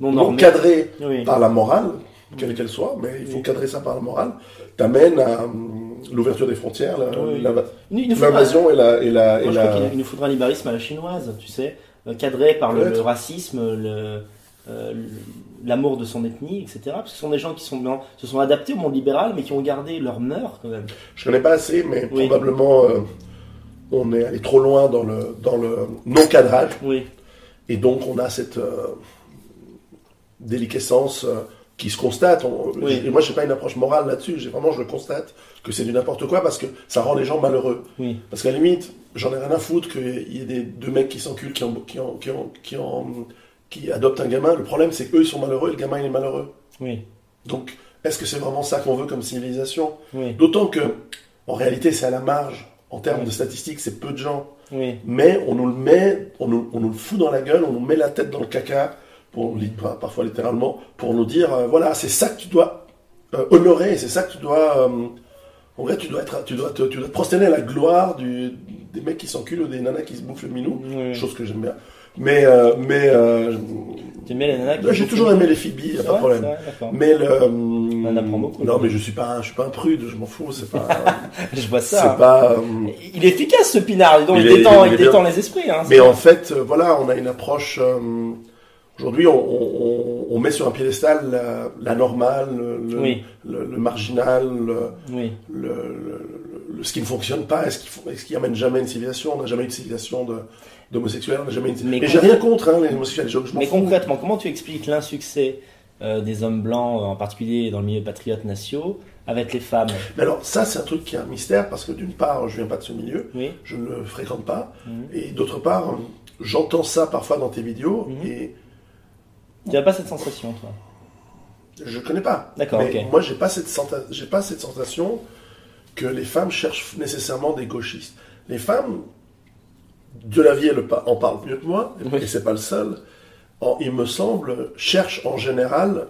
Non cadré Oui. par la morale, quelle qu'elle soit, mais il faut cadrer ça par la morale, t'amène à hum, l'ouverture des frontières, Oui. Il, il l'invasion et la... Et la, et moi, je la- crois qu'il il nous faudra un libéralisme à la chinoise, tu sais, cadré par le, racisme, le, euh, l'amour de son ethnie, etc. Parce que ce sont des gens qui sont se sont adaptés au monde libéral, mais qui ont gardé leurs mœurs quand même. Je connais pas assez, mais Oui. probablement euh, on est allé trop loin dans le, dans le non-cadrage, Oui. et donc on a cette euh, déliquescence qui se constate. On- Oui. Et moi, je n'ai pas une approche morale là-dessus, j'ai vraiment, je le constate, que c'est du n'importe quoi, parce que ça rend les gens malheureux. Oui. Parce qu'à la limite, j'en ai rien à foutre qu'il y ait des deux mecs qui s'enculent, qui, en, qui, en, qui, en, qui, en- qui adoptent un gamin. Le problème, c'est qu'eux, ils sont malheureux et le gamin, il est malheureux. Oui. Donc, est-ce que c'est vraiment ça qu'on veut comme civilisation? Oui. D'autant que, en réalité, c'est à la marge. En termes de statistiques, c'est peu de gens. Mais on nous le met, on nous, on nous le fout dans la gueule, on nous met la tête dans le caca, pour, parfois littéralement, pour nous dire, euh, voilà, c'est ça que tu dois euh, honorer, c'est ça que tu dois... euh, en vrai, tu dois, être, tu, dois te, tu dois te prosterner à la gloire du, des mecs qui s'enculent ou des nanas qui se bouffent le minou, Oui. chose que j'aime bien. Mais, mais T'aimes bien les nanas qui là, j'ai toujours aimé les filles, pas de problème. vrai. Mais le. en apprend beaucoup. Non, mais je suis pas, un- je suis pas un prude, je m'en fous. C'est pas. Je vois ça. pas. euh, Il est efficace ce pinard, donc, il, Il est- détend, il détend les esprits. Hein, Mais en fait, voilà, on a une approche. Aujourd'hui, on, on- on met sur un piédestal la, la normale, le, le- Oui. le- le marginal, le, Oui. le- le- le- ce qui ne fonctionne pas, est-ce qui, est-ce qui amène jamais une civilisation? On n'a jamais eu de civilisation de- d'homosexuels, on n'a jamais eu une... Mais Mais, j'ai rien contre hein, les homosexuels, je, je m'en Mais fous. concrètement, comment tu expliques l'insuccès euh, des hommes blancs, en particulier dans le milieu patriote nationaux, avec les femmes? Mais alors, ça, c'est un truc qui est un mystère, parce que d'une part, je viens pas de ce milieu, Oui. je ne le fréquente pas, Mhm. et d'autre part, j'entends ça parfois dans tes vidéos, Mhm. et Tu n'as pas cette sensation, toi je connais pas. D'accord, Mais ok. moi, j'ai pas cette senta- j'ai pas cette sensation que les femmes cherchent nécessairement des gauchistes. Les femmes, de la vie, elles pa- en parlent mieux que moi, Oui. et c'est pas le seul. En- il me semble, cherchent en général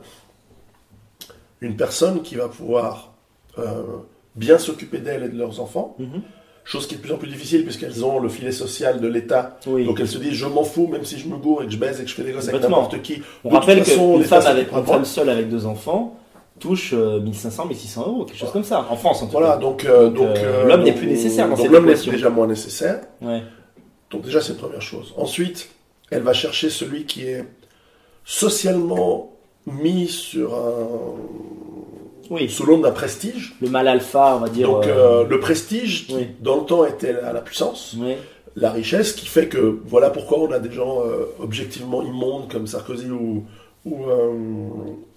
une personne qui va pouvoir euh, bien s'occuper d'elles et de leurs enfants, Mhm. Chose qui est de plus en plus difficile puisqu'elles ont le filet social de l'État. Oui. Donc elles se disent, je m'en fous, même si je me gourre et que je baise et que je fais des gosses avec n'importe qui. On De rappelle qu'une femme, avec, une femme seule avec deux enfants touche euh, 1500, 1600 euros, quelque chose comme ça. En France, en tout Voilà, cas. donc, euh, Donc, donc, euh, euh, l'homme n'est plus nécessaire dans donc cette l'homme est déjà moins nécessaire. Ouais. Donc déjà c'est une première chose. Ensuite, elle va chercher celui qui est socialement mis sur un Oui. l'onde d'un prestige. Le mal alpha, on va dire. Donc euh, euh, le prestige qui dans le temps était à la puissance, oui. la richesse qui fait que voilà pourquoi on a des gens euh, objectivement immondes comme Sarkozy ou ou, euh,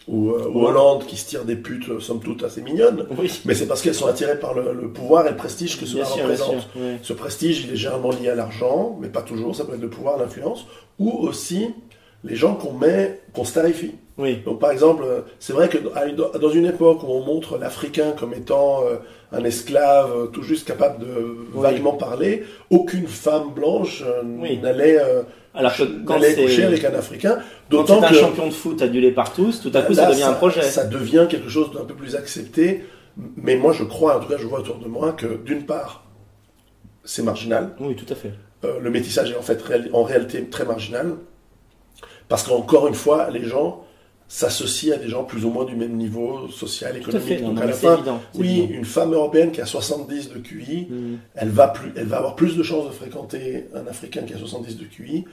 ou, ou Hollande qui se tirent des putes somme toute assez mignonnes. Oui. Mais c'est parce qu'elles sont attirées par le, le pouvoir et le prestige que cela Bien représente. sûr. Ce prestige, il est généralement lié à l'argent, mais pas toujours, ça peut être le pouvoir, l'influence, ou aussi les gens qu'on met, qu'on starifie. Oui. Donc par exemple, euh, c'est vrai que dans une époque où on montre l'Africain comme étant euh, un esclave euh, tout juste capable de Oui. vaguement parler, aucune femme blanche Oui. n'allait Alors que quand n'allait c'est coucher avec un Africain. D'autant un que champion de foot adulé par tous, tout à coup ça devient un projet. Ça devient quelque chose d'un peu plus accepté. Mais moi, je crois, en tout cas, je vois autour de moi que d'une part, c'est marginal. Oui, tout à fait. euh, le métissage est en fait en réalité très marginal. Parce qu'encore une fois, les gens s'associent à des gens plus ou moins du même niveau social, Tout à fait, économique. Donc non, à la fin, évident. oui, évident. une femme européenne qui a 70 de QI, Mm. elle va, plus, elle va avoir plus de chances de fréquenter un Africain qui a 70 de QI,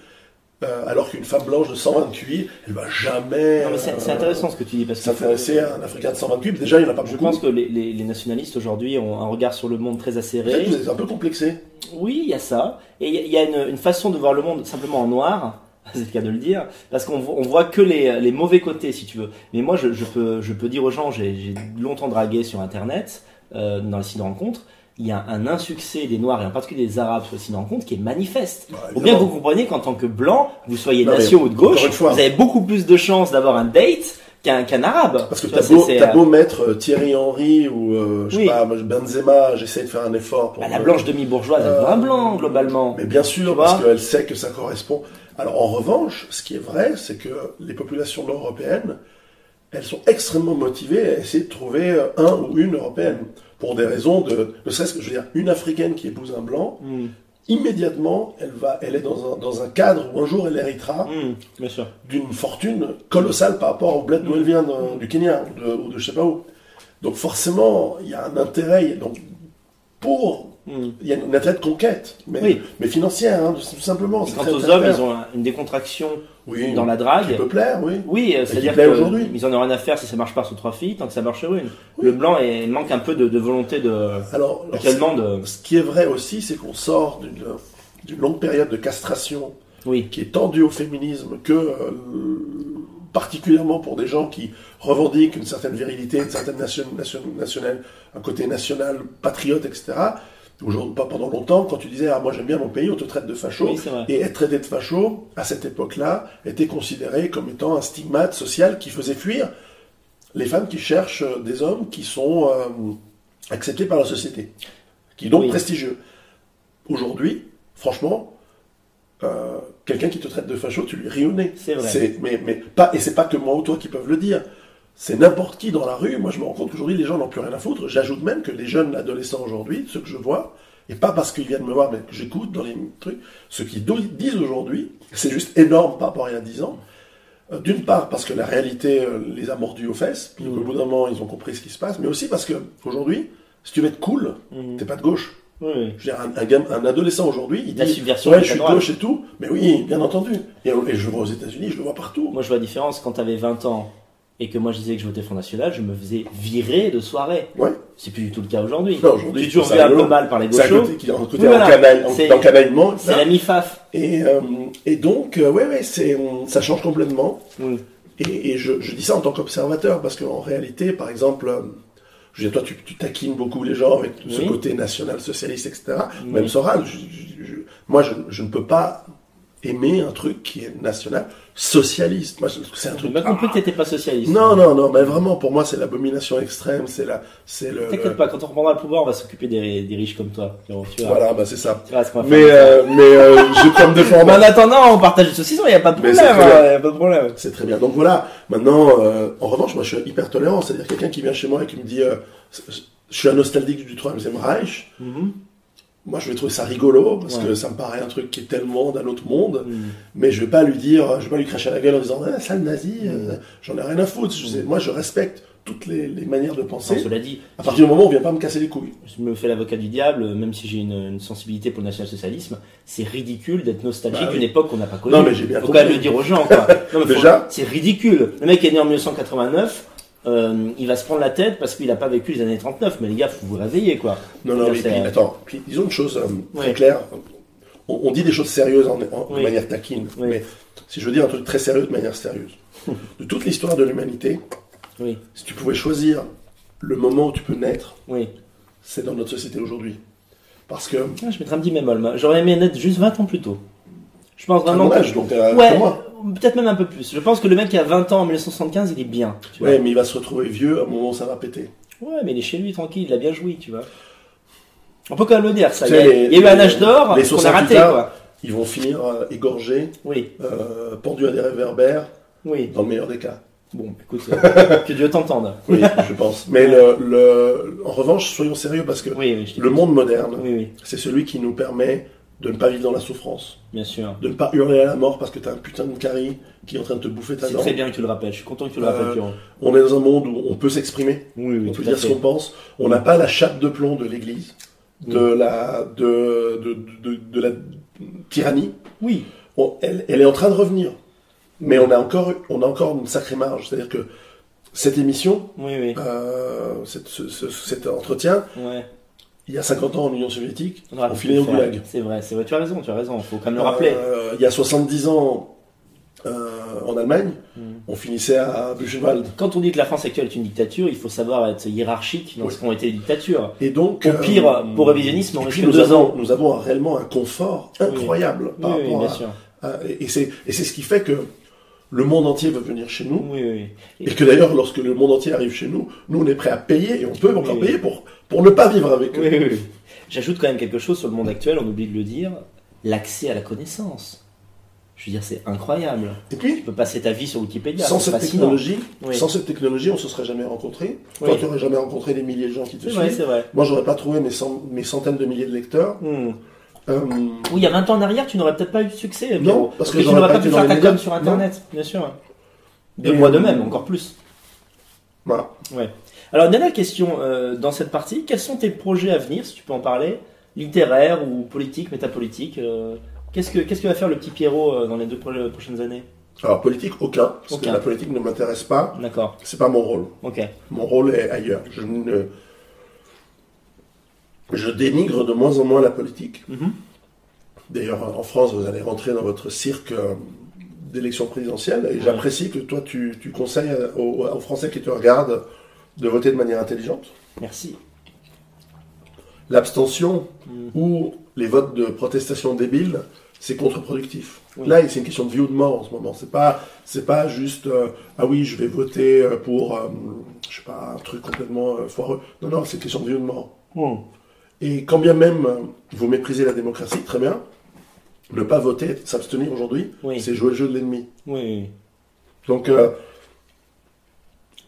euh, alors qu'une femme blanche de 120 de QI, elle va jamais c'est euh, intéressant ce que tu dis parce que s'intéresser à un Africain de 120 de QI. Déjà, il n'y en a pas je beaucoup. pense que les, les- les nationalistes aujourd'hui ont un regard sur le monde très acéré. vous êtes un peu complexé. Oui, il y a ça. Et il y a- il y a une, une façon de voir le monde simplement en noir, c'est le cas de le dire, parce qu'on on voit que les, les mauvais côtés, si tu veux. Mais moi, je, je peux, je peux dire aux gens, j'ai longtemps dragué sur Internet, euh, dans les sites de rencontres, il y a un insuccès des Noirs, et en particulier des Arabes sur les sites de rencontres, qui est manifeste. Bah, Faut bien vous compreniez qu'en tant que blanc, vous soyez nation ou de gauche, vous avez beaucoup plus de chances d'avoir un date qu'un qu'un arabe. Parce que t'as beau, t'as euh, beau mettre euh, Thierry Henry ou euh, je Oui. sais pas, Benzema, j'essaie de faire un effort pour bah, la blanche demi-bourgeoise, elle veut un blanc, globalement. Mais bien sûr, parce qu'elle sait que ça correspond. Alors en revanche, ce qui est vrai, c'est que les populations nord-européennes, elles sont extrêmement motivées à essayer de trouver euh, un ou une européenne. Pour des raisons de, ne serait-ce que, je veux dire, une africaine qui épouse un blanc, Mm, immédiatement, elle va, elle est dans un, dans un cadre où un jour elle héritera mm, sûr. d'une fortune colossale par rapport au bled d'où elle vient, de- du Kenya ou de, ou de je sais pas où. Donc forcément, il y a un intérêt. Donc pour, Mm. il y a un intérêt de conquête, mais, Oui. mais financière, hein, tout simplement. Quant très, aux très hommes, clair. ils ont un- une décontraction oui, dans la qui drague. peut plaire, oui. Oui, qui c'est-à-dire qu'ils en ont rien à faire si ça marche pas sur trois filles, tant que ça marche sur une. Oui. Le blanc est, manque un peu de, de volonté de, Alors, alors, actuellement de. ce qui est vrai aussi, c'est qu'on sort d'une d'une longue période de castration Oui, qui est tendue au féminisme que euh, particulièrement pour des gens qui revendiquent une certaine virilité, une certaine nation, nation- nationale, un côté national, patriote, etc. Aujourd'hui, pas pendant longtemps, quand tu disais ah moi j'aime bien mon pays, on te traite de facho. oui. Et être traité de facho, à cette époque-là, était considéré comme étant un stigmate social qui faisait fuir les femmes qui cherchent des hommes qui sont euh, acceptés par la société, qui donc Oui. prestigieux. Aujourd'hui, franchement, euh, quelqu'un qui te traite de facho, tu lui ris au nez. C'est vrai. mais, mais pas, et c'est pas que moi ou toi qui peuvent le dire. C'est n'importe qui dans la rue. Moi, je me rends compte qu'aujourd'hui, les gens n'ont plus rien à foutre. J'ajoute même que les jeunes adolescents aujourd'hui, ceux que je vois, et pas parce qu'ils viennent me voir, mais que j'écoute dans les trucs, ce qu'ils disent aujourd'hui, c'est juste énorme par rapport à il y a 10 ans. Euh, D'une part, parce que la réalité euh, les a mordus aux fesses, puis Mhm. qu'au bout d'un moment, ils ont compris ce qui se passe, mais aussi parce que aujourd'hui, si tu veux être cool, Mhm. t'es pas de gauche. Oui. Je veux dire, un, un, un adolescent aujourd'hui, il dit Ouais, je suis gauche et tout. Mais oui, bien entendu. Et, et je le vois aux États-Unis, je le vois partout. Moi, je vois la différence quand t'avais 20 ans et que moi je disais que je votais Front National, je me faisais virer de soirée. Ouais. C'est plus du tout le cas aujourd'hui. Aujourd'hui, J'ai toujours vu un peu mal par les C'est un gauchos. côté qui est voilà. encanaille- en- C'est- la mi-faf. Et, euh, et donc, euh, ouais, ouais, c'est, ça change complètement. Et, et je, je dis ça en tant qu'observateur, parce qu'en réalité, par exemple, euh, je veux dire, toi, tu, tu taquines beaucoup les gens avec ce Oui. côté national-socialiste, etc. Oui. Même Soral, je- je- je- moi, je ne peux pas aimer un truc qui est national-socialiste. Moi, je- c'est un J'ai truc... bien compris que t'étais pas socialiste. Non, non, non, mais vraiment, pour moi, c'est l'abomination extrême, c'est la, c'est le, T'inquiète pas, quand on reprendra le pouvoir, on va s'occuper des, des riches comme toi. Tu vois, voilà, bah, c'est ça. Tu vois ce Mais, euh, mais, euh, je peux me défendre. Mais en attendant, on partage le saucisson, il n'y a pas de problème. c'est très hein, y a pas de problème. C'est très bien. Donc voilà, maintenant, euh, en revanche, moi, je suis hyper tolérant. C'est-à-dire quelqu'un qui vient chez moi et qui me dit, euh, je suis un nostalgique du Troisième Reich. Mhm. Moi, je vais trouver ça rigolo parce Ouais. que ça me paraît un truc qui est tellement d'un autre monde. Mhm. Mais je vais pas lui dire, je vais pas lui cracher à la gueule en disant, ah, sale nazi, Mm. euh, j'en ai rien à foutre. Je sais- moi, je respecte toutes les, les manières de penser. cela dit, À partir du moment où on vient pas me casser les couilles. je me fais l'avocat du diable, même si j'ai une, une sensibilité pour le national-socialisme, c'est ridicule d'être nostalgique Bah oui. d'une époque qu'on n'a pas connue. Non, mais j'ai bien faut compris. quand même le dire aux gens, quoi. Non, mais faut- Déjà. C'est ridicule. Le mec est né en 1989, euh, il va se prendre la tête parce qu'il n'a pas vécu les années 39, mais les gars, faut vous réveiller, quoi. Non, non, mais puis, attends, puis, disons une chose euh, très claire. On, on dit des choses sérieuses en, en- Oui. de manière taquine, Oui. mais si je veux dire un truc très sérieux de manière sérieuse, de toute l'histoire de l'humanité, Oui, si tu pouvais choisir le moment où tu peux naître, c'est dans notre société aujourd'hui. Parce que, Ah, je mettrais un petit bémol. J'aurais aimé naître juste 20 ans plus tôt. Je pense vraiment mon que- âge, donc euh, Ouais, moi. Peut-être même un peu plus. Je pense que le mec qui a 20 ans en 1975, il est bien. Tu vois. Ouais, mais il va se retrouver vieux à un moment où ça va péter. Ouais, mais il est chez lui tranquille, il a bien joui, tu vois. On peut quand même le dire, ça. Il y a, les- il y a eu un âge d'or qu'on a 68 raté, quoi. Ils vont finir euh, égorgés, Oui, euh, pendus à des réverbères, oui. dans le meilleur des cas. Bon, écoute, euh, que Dieu t'entende. Oui, je pense. Mais le, le- en revanche, soyons sérieux parce que Oui, le monde moderne, Oui, oui. c'est celui qui nous permet de ne pas vivre dans la souffrance, Bien sûr. de ne pas hurler à la mort parce que t'as un putain de carie qui est en train de te bouffer ta C'est dent. très bien que tu le rappelles. Je suis content que tu le Euh, rappelles, Pierrot. On est dans un monde où on peut s'exprimer, Oui, oui, on tout peut à dire ce qu'on pense. On n'a pas la chape de plomb de l'Église, de la de, de, de, de la tyrannie. Oui. On- elle, elle est en train de revenir, mais on a encore on a encore une sacrée marge. C'est-à-dire que cette émission, Oui, oui. euh, cette- ce- ce- cet entretien, Ouais. Il y a 50 ans en Union soviétique, On on filait au goulag. C'est vrai, c'est vrai. Tu as raison, tu as raison. Faut quand même le rappeler. Euh, il y a 70 ans euh, en Allemagne, Mm. on finissait à Buchenwald. Quand on dit que la France actuelle est une dictature, il faut savoir être hiérarchique dans Oui. ce qu'ont été les dictatures. Et donc, Au euh, pire, pour révisionnisme, on risque puis nous deux avons, ans. nous avons réellement un confort incroyable Oui, par oui, rapport à- à- et et c'est et c'est ce qui fait que le monde entier veut venir chez nous. Oui, oui. Et que d'ailleurs, lorsque le monde entier arrive chez nous, nous on est prêt à payer et on peut encore Oui. payer pour, pour ne pas vivre avec eux. J'ajoute quand même quelque chose sur le monde actuel, on oublie de le dire, l'accès à la connaissance. Je veux dire, c'est incroyable. Et puis, Tu peux passer ta vie sur Wikipédia. sans cette fascinant. technologie, Oui. sans cette technologie, on se serait jamais rencontrés. Oui. Toi, tu n'aurais jamais rencontré des milliers de gens qui te vrai, suivent. vrai. Moi, j'aurais pas trouvé mes, cent- mes centaines de milliers de lecteurs. Hmm. Euh, Oui, il y a 20 ans en arrière, tu n'aurais peut-être pas eu de succès. Non, parce que tu j'aurais n'aurais pas pu faire ta com sur Internet, bien sûr. De Et, moi de même, encore plus. voilà. Ouais. Alors, dernière question euh, dans cette partie. Quels sont tes projets à venir, si tu peux en parler Littéraires ou politiques, métapolitiques euh, Qu'est-ce que qu'est-ce que va faire le petit Pierrot euh, dans les deux pro- prochaines années? Alors, politique, aucun. Parce Aucun. que la politique ne m'intéresse pas. D'accord. C'est pas mon rôle. Ok. Mon rôle est ailleurs. Je ne. Je dénigre de moins en moins la politique. Mhm. D'ailleurs, en France, vous allez rentrer dans votre cirque euh, d'élection présidentielle et Ouais. j'apprécie que toi, tu, tu conseilles aux, aux Français qui te regardent de voter de manière intelligente. Merci. L'abstention Mhm. ou les votes de protestation débiles, c'est contre-productif. Oui. Là, c'est une question de vie ou de mort en ce moment. C'est pas, c'est pas juste euh, ah oui, je vais voter euh, pour, euh, je sais pas, un truc complètement euh, foireux. Non, non, c'est une question de vie ou de mort. Hmm. Et quand bien même euh, vous méprisez la démocratie, très bien. Ne pas voter, s'abstenir aujourd'hui, Oui. c'est jouer le jeu de l'ennemi. Oui. Donc, euh,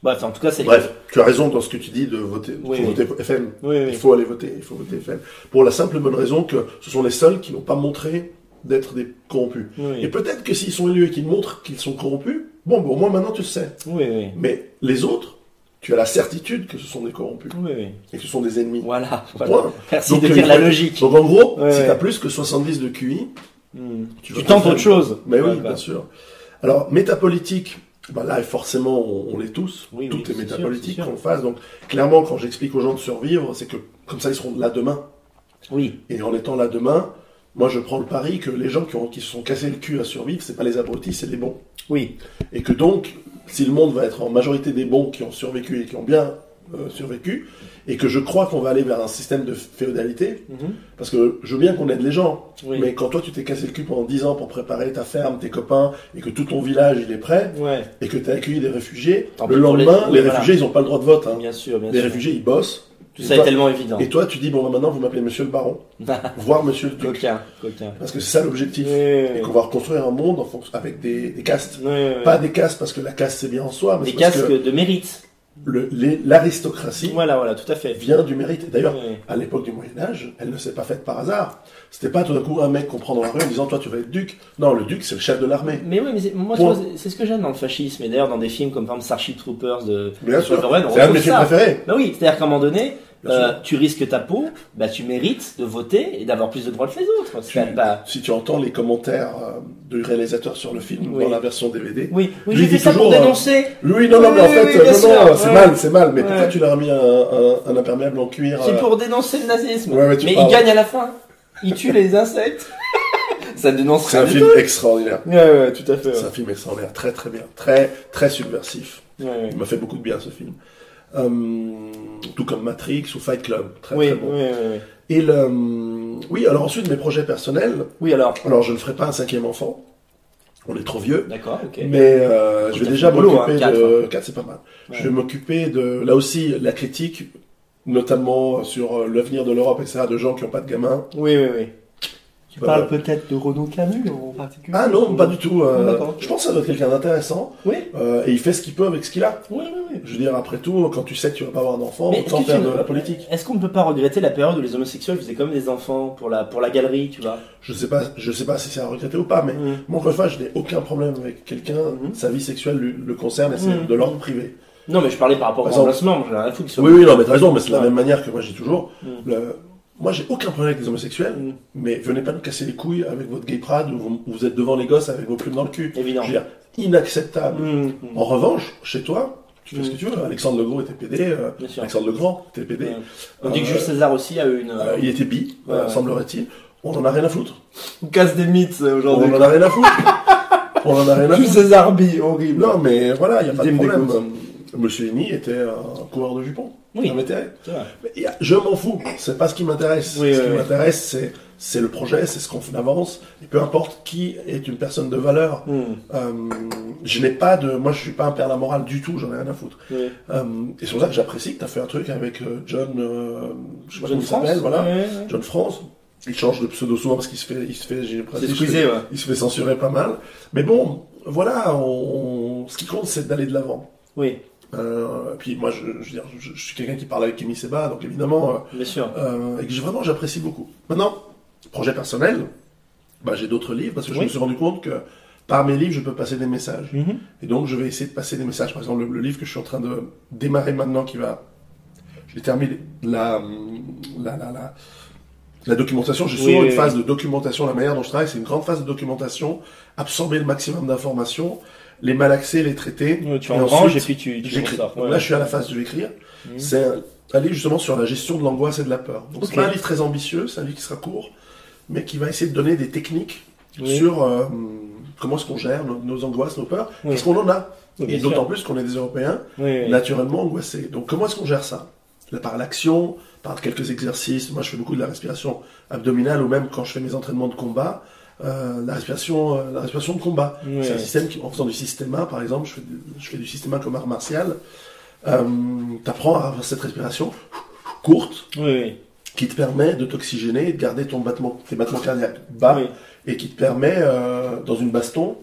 Bref, en tout cas, c'est. bref, tu as raison dans ce que tu dis de voter. Oui, voter pour FM. Oui, Il faut aller voter, il faut voter FM. Pour la simple bonne raison que ce sont les seuls qui n'ont pas montré d'être des corrompus. Oui, Et peut-être que s'ils sont élus et qu'ils montrent qu'ils sont corrompus, bon, bon, au moins maintenant tu le sais. oui, oui. Mais les autres, tu as la certitude que ce sont des corrompus Oui, oui. et que ce sont des ennemis. Voilà. voilà. Merci Donc, de euh, dire il la faut- logique. Donc en gros, si tu as plus que 70 de QI, Hmm. tu, tentes autre chose. Mais oui, bah. bien sûr. Alors, métapolitique, bah là, forcément, on, on l'est tous. Oui, Tout oui, est métapolitique qu'on fasse. Donc, clairement, quand j'explique aux gens de survivre, c'est que comme ça, ils seront là demain. Oui. Et en étant là demain, moi, je prends le pari que les gens qui, ont, qui se sont cassés le cul à survivre, c'est pas les abrutis, c'est les bons. Oui. Et que donc, si le monde va être en majorité des bons qui ont survécu et qui ont bien euh, survécu, et que je crois qu'on va aller vers un système de féodalité, Mhm. parce que je veux bien qu'on aide les gens, Oui. mais quand toi tu t'es cassé le cul pendant 10 ans pour préparer ta ferme, tes copains, et que tout ton village il est prêt, Ouais. et que tu as accueilli des réfugiés, Tant le les- lendemain, oui, les, voilà. réfugiés ils n'ont pas le droit de vote. hein. Bien sûr, bien Les sûr. réfugiés ils bossent. Tout et ça est tellement évident. Et toi tu dis, bon bah, maintenant vous m'appelez monsieur le baron, voire monsieur le duc. coquin, coquin. Parce que c'est ça l'objectif. Oui, Et oui, qu'on va reconstruire un monde en fonction, avec des, des castes. Pas des castes parce que la caste c'est bien en soi, mais Des que de mérite. l'aristocratie Voilà, voilà, tout à fait. vient du mérite. Et D'ailleurs, à l'époque du Moyen Âge, elle ne s'est pas faite par hasard. C'était pas tout d'un coup un mec qu'on prend dans la rue en disant toi tu vas être duc. Non, le duc c'est le chef de l'armée. Mais oui, mais moi, c'est- ce que j'aime dans le fascisme. Et d'ailleurs, dans des films comme par exemple Starship Troopers de Bien sûr, c'est un de mes films préférés. Bah oui, c'est-à-dire qu'à un moment donné, euh, tu risques ta peau, bah tu mérites de voter et d'avoir plus de droits que les autres. Tu- pas- Si tu entends les commentaires euh, du réalisateur sur le film Oui. dans la version DVD. Oui, oui j'ai fait dit ça pour euh, dénoncer. Oui, non, non, Oui, mais en fait, euh, non, non, c'est ouais. mal, c'est mal. Mais Ouais. pourquoi tu leur as mis un, un- un imperméable en cuir C'est euh, pour dénoncer le nazisme. Ouais, mais il gagne à la fin. Il tue les insectes. ça dénonce C'est un film tout. extraordinaire. Ouais, ouais, tout à fait. C'est un film extraordinaire, très très bien, très très subversif. Il m'a fait beaucoup de bien ce film. Euh, tout comme Matrix ou Fight Club, très Oui, très bon. oui, oui. Et le, oui, alors ensuite mes projets personnels. Oui, alors. Alors je ne ferai pas un cinquième enfant, on est trop vieux. D'accord, ok. Mais euh, je vais déjà m'occuper hein, de quatre, 4 c'est pas mal. Ouais. Je vais m'occuper de là aussi la critique, notamment sur euh, l'avenir de l'Europe, etc. De gens qui n'ont pas de gamins. Oui, oui, oui. Tu parles peut-être de Renaud Camus en particulier Ah non, pas du tout. euh, D'accord. je pense que ça doit être quelqu'un d'intéressant. Oui. euh, et il fait ce qu'il peut avec ce qu'il a. Oui, oui, oui. Je veux dire, après tout, quand tu sais que tu vas pas avoir d'enfant, Mais est-ce autant faire de la politique. Est-ce qu'on ne peut pas regretter la période où les homosexuels faisaient comme des enfants pour la, pour la galerie, tu vois? Je sais pas, je sais pas si c'est à regretter ou pas, mais Mm. moi, encore une fois, je n'ai aucun problème avec quelqu'un. Mhm. Sa vie sexuelle le, le concerne et c'est Mhm. de l'ordre privé. Non, mais je parlais par rapport Par au remplacement, j'en ai rien à foutre Oui, oui, non, mais t'as raison, mais c'est de la même manière que moi, dis toujours. Mm. le- Moi, j'ai aucun problème avec les homosexuels, mais venez pas nous casser les couilles avec votre gay pride où vous, où vous êtes devant les gosses avec vos plumes dans le cul. Évident. Je veux dire, inacceptable. Mm, mm. En revanche, chez toi, tu fais ce Mm. que tu veux. Alexandre Legros était PD, euh. Alexandre Legrand était PD. Ouais. On dit que Euh, Jules César aussi a eu une. Euh, il était bi, Ouais, euh, ouais. semblerait-il. On en a rien à foutre. On casse des mythes On en a rien à foutre. On en a rien à Jules foutre. César bi, horrible. Non, mais voilà, il n'y a pas de problème. était un coureur de jupons. Oui. Mais je m'en fous. C'est pas ce qui m'intéresse. Oui, ce qui m'intéresse, c'est, c'est le projet, c'est ce qu'on fait avance. Et peu importe qui est une personne de valeur. Mm. Euh, je n'ai pas de, moi je suis pas un père la morale du tout, j'en ai rien à foutre. Euh, et c'est pour ça que j'apprécie que tu as fait un truc avec euh, John, euh, je sais pas comment il France s'appelle, voilà. Ouais. John France. Il change de pseudo souvent parce qu'il se fait, il se fait, j'ai il se fait- ouais. il se fait censurer pas mal. Mais bon, voilà, on, on- ce qui compte c'est d'aller de l'avant. Oui, Euh, puis moi, je, je veux dire, je, je suis quelqu'un qui parle avec Kémy Seba, donc évidemment, euh, bien sûr. euh, et que vraiment j'apprécie beaucoup. Maintenant, projet personnel, bah, j'ai d'autres livres parce que je Oui. me suis rendu compte que par mes livres, je peux passer des messages. Mhm. Et donc, je vais essayer de passer des messages. Par exemple, le, le livre que je suis en train de démarrer maintenant, qui va. Je l'ai terminé. La, la, la, la, la documentation. J'ai Oui, souvent oui, une phase de documentation. La manière dont je travaille, c'est une grande phase de documentation. Absorber le maximum d'informations, les malaxer, les traiter. Ouais, tu et engranges ensuite, et puis tu, tu J'écris. ressors. Donc Ouais. là, je suis à la phase de l'écrire. Mhm. C'est livre justement sur la gestion de l'angoisse et de la peur. Donc c'est pas un livre très ambitieux, c'est un livre qui sera court, mais qui va essayer de donner des techniques Oui. sur euh, comment est-ce qu'on gère nos, nos angoisses, nos peurs, Oui. parce qu'on en a. Oui, et d'autant plus qu'on est des Européens Oui, oui. naturellement angoissés. Donc comment est-ce qu'on gère ça? Là, Par l'action, par quelques exercices. Moi, je fais beaucoup de la respiration abdominale, ou même quand je fais mes entraînements de combat, euh, la respiration, euh, la respiration de combat. C'est un système qui, en faisant du systéma, par exemple, je fais du, je fais du systéma comme art martial. Euh, T'apprends à avoir cette respiration courte Oui, qui te permet de t'oxygéner et de garder ton battement, tes battements cardiaques bas Oui. et qui te permet, euh, dans une baston,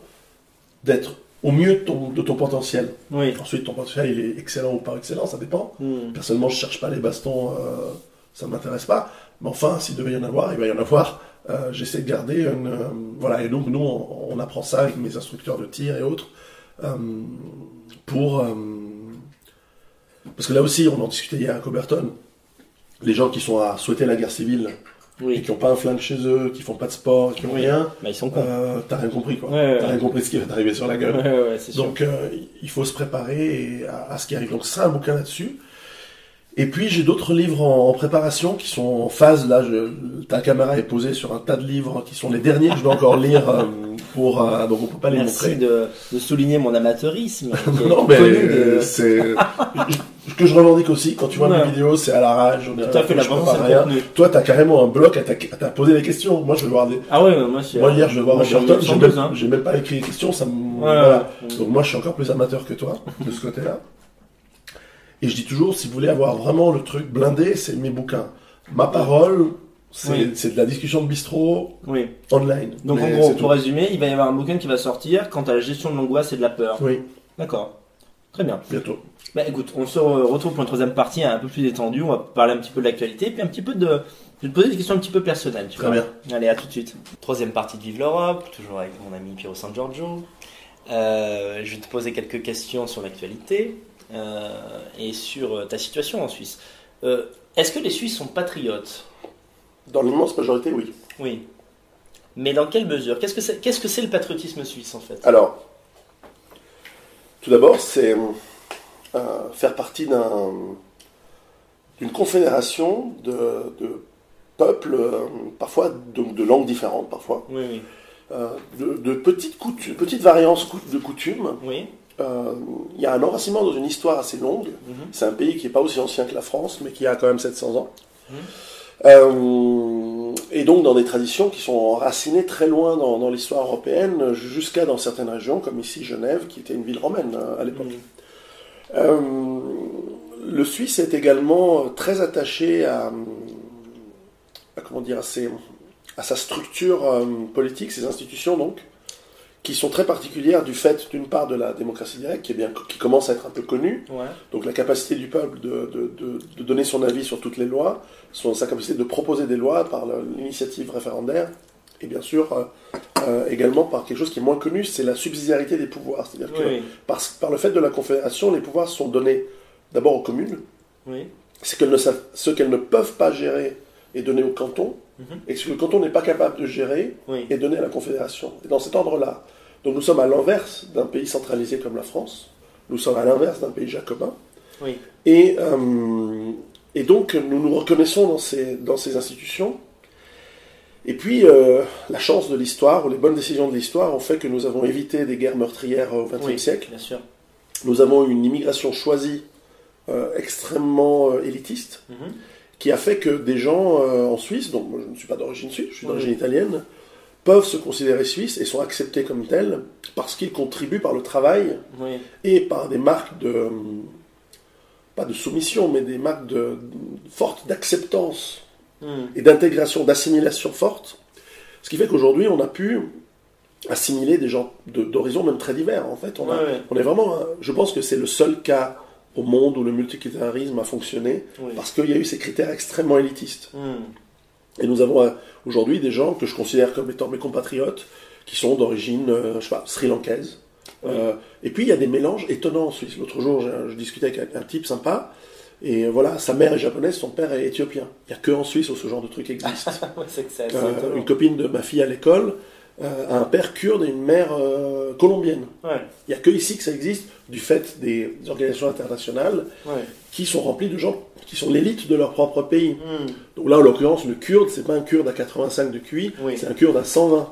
d'être au mieux de ton, de ton potentiel. Oui. Ensuite, ton potentiel, il est excellent ou pas excellent, ça dépend. Mm. Personnellement, je cherche pas les bastons, ça m'intéresse pas. Mais enfin, s'il devait y en avoir, il va y en avoir. Euh, J'essaie de garder une, euh, voilà. Et donc nous, on, on apprend ça avec mes instructeurs de tir et autres euh, pour parce que là aussi, on en discutait hier à Coberton. Les gens qui sont à souhaiter la guerre civile et qui n'ont pas un flingue chez eux, qui font pas de sport, qui n'ont Oui. rien, Bah, ils sont cons. t'as rien compris quoi. Ouais, ouais, T'as ouais. rien compris ce qui va t'arriver sur la gueule. Donc il faut se préparer et à, à ce qui arrive. Donc c'est un bouquin là-dessus. Et puis j'ai d'autres livres en, en préparation qui sont en phase. Là, je, ta caméra est posée sur un tas de livres qui sont les derniers que je dois encore lire euh, pour. euh, donc on peut pas les Merci montrer. de, de souligner mon amateurisme. non mais de- c'est ce que je revendique aussi. Quand tu vois Ouais. mes vidéos, c'est à la rage. on Tout à fait, je le rien. Toi, t'as carrément un bloc à t'a à poser des questions. Moi, je vais voir des. Ah ouais, moi, c'est- Moi hier, je vais voir je Overton. J'ai 1902, même, hein. pas écrit les questions. Ça me. Ouais, voilà. ouais. Donc moi, je suis encore plus amateur que toi, de ce côté-là. Et je dis toujours, si vous voulez avoir vraiment le truc blindé, c'est mes bouquins. Ma parole, c'est Oui. de la discussion de bistrot Oui. online. Donc Mais en gros, pour tout. résumer, il va y avoir un bouquin qui va sortir quant à la gestion de l'angoisse et de la peur. Oui, D'accord. Très bien. bientôt. Bah écoute, on se re- retrouve pour une troisième partie un peu plus détendue. On va parler un petit peu de l'actualité, puis un petit peu de. Je vais te poser des questions un petit peu personnelles. Tu Très vois. bien. Allez, à tout de suite. Troisième partie de Vive l'Europe, toujours avec mon ami Piero San Giorgio. Euh, je vais te poser quelques questions sur l'actualité et sur euh, ta situation en Suisse. Euh, Est-ce que les Suisses sont patriotes? Dans l'immense majorité, oui. Oui. Mais dans quelle mesure? Qu'est-ce que c'est qu'est-ce que c'est le patriotisme suisse en fait? Alors, tout d'abord, c'est euh, faire partie d'un- d'une confédération de, de peuples, euh, parfois de, de langues différentes, parfois, Oui, oui. euh, de, de petites, petites variances de coutumes. Oui. Euh, Il y a un enracinement dans une histoire assez longue. Mhm. C'est un pays qui n'est pas aussi ancien que la France, mais qui a quand même 700 ans. Mhm. Euh, et donc dans des traditions qui sont enracinées très loin dans, dans l'histoire européenne, jusqu'à dans certaines régions, comme ici Genève, qui était une ville romaine euh, à l'époque. Mhm. Euh, le Suisse est également très attaché à, à comment dire, à ses, à sa structure euh, politique, ses institutions donc, qui sont très particulières du fait d'une part de la démocratie directe qui, est bien, qui commence à être un peu connue, Ouais. donc la capacité du peuple de, de- de- de donner son avis sur toutes les lois, son, sa capacité de proposer des lois par l'initiative référendaire, et bien sûr euh, euh, également par quelque chose qui est moins connu, c'est la subsidiarité des pouvoirs. C'est-à-dire que par, par le fait de la confédération, les pouvoirs sont donnés d'abord aux communes, Oui. ce qu'elles ne, savent- ce qu'elles ne peuvent pas gérer est donné au canton, Mhm. et ce que le canton n'est pas capable de gérer Oui. est donné à la confédération. Et dans cet ordre-là, donc nous sommes à l'inverse d'un pays centralisé comme la France, nous sommes à l'inverse d'un pays jacobin, Oui. et, euh, et donc nous nous reconnaissons dans ces, dans ces institutions. Et puis, euh, la chance de l'histoire, ou les bonnes décisions de l'histoire, ont fait que nous avons évité des guerres meurtrières au XXe Oui. siècle. Bien sûr. Nous avons eu une immigration choisie euh, extrêmement élitiste, Mhm. qui a fait que des gens euh, en Suisse, donc moi je ne suis pas d'origine suisse, je suis d'origine oui. italienne, peuvent se considérer suisses et sont acceptés comme tels parce qu'ils contribuent par le travail Oui. et par des marques de pas de soumission, mais des marques de fortes d'acceptance Mhm. et d'intégration, d'assimilation forte. Ce qui fait qu'aujourd'hui, on a pu assimiler des gens de- d'horizons même très divers. En fait, on, a- Ouais, ouais. on est vraiment. un- je pense que c'est le seul cas au monde où le multiculturalisme a fonctionné Oui. parce qu'il y a eu ces critères extrêmement élitistes. Mhm. Et nous avons euh, aujourd'hui des gens que je considère comme étant mes compatriotes qui sont d'origine, euh, je sais pas, sri-lankaise. Euh, et puis il y a des mélanges étonnants en Suisse. L'autre jour, je, je discutais avec un, un type sympa. Et voilà, sa mère est japonaise, son père est éthiopien. Il n'y a que en Suisse où ce genre de truc existe. Ouais, Euh, une copine de ma fille à l'école euh, un père kurde et une mère euh, colombienne. Ouais. Il n'y a que ici que ça existe, du fait des organisations internationales Ouais. qui sont remplies de gens qui sont l'élite de leur propre pays. Mhm. Donc là, en l'occurrence, le kurde, c'est pas un kurde à 85 de QI, Oui. c'est un kurde à 120.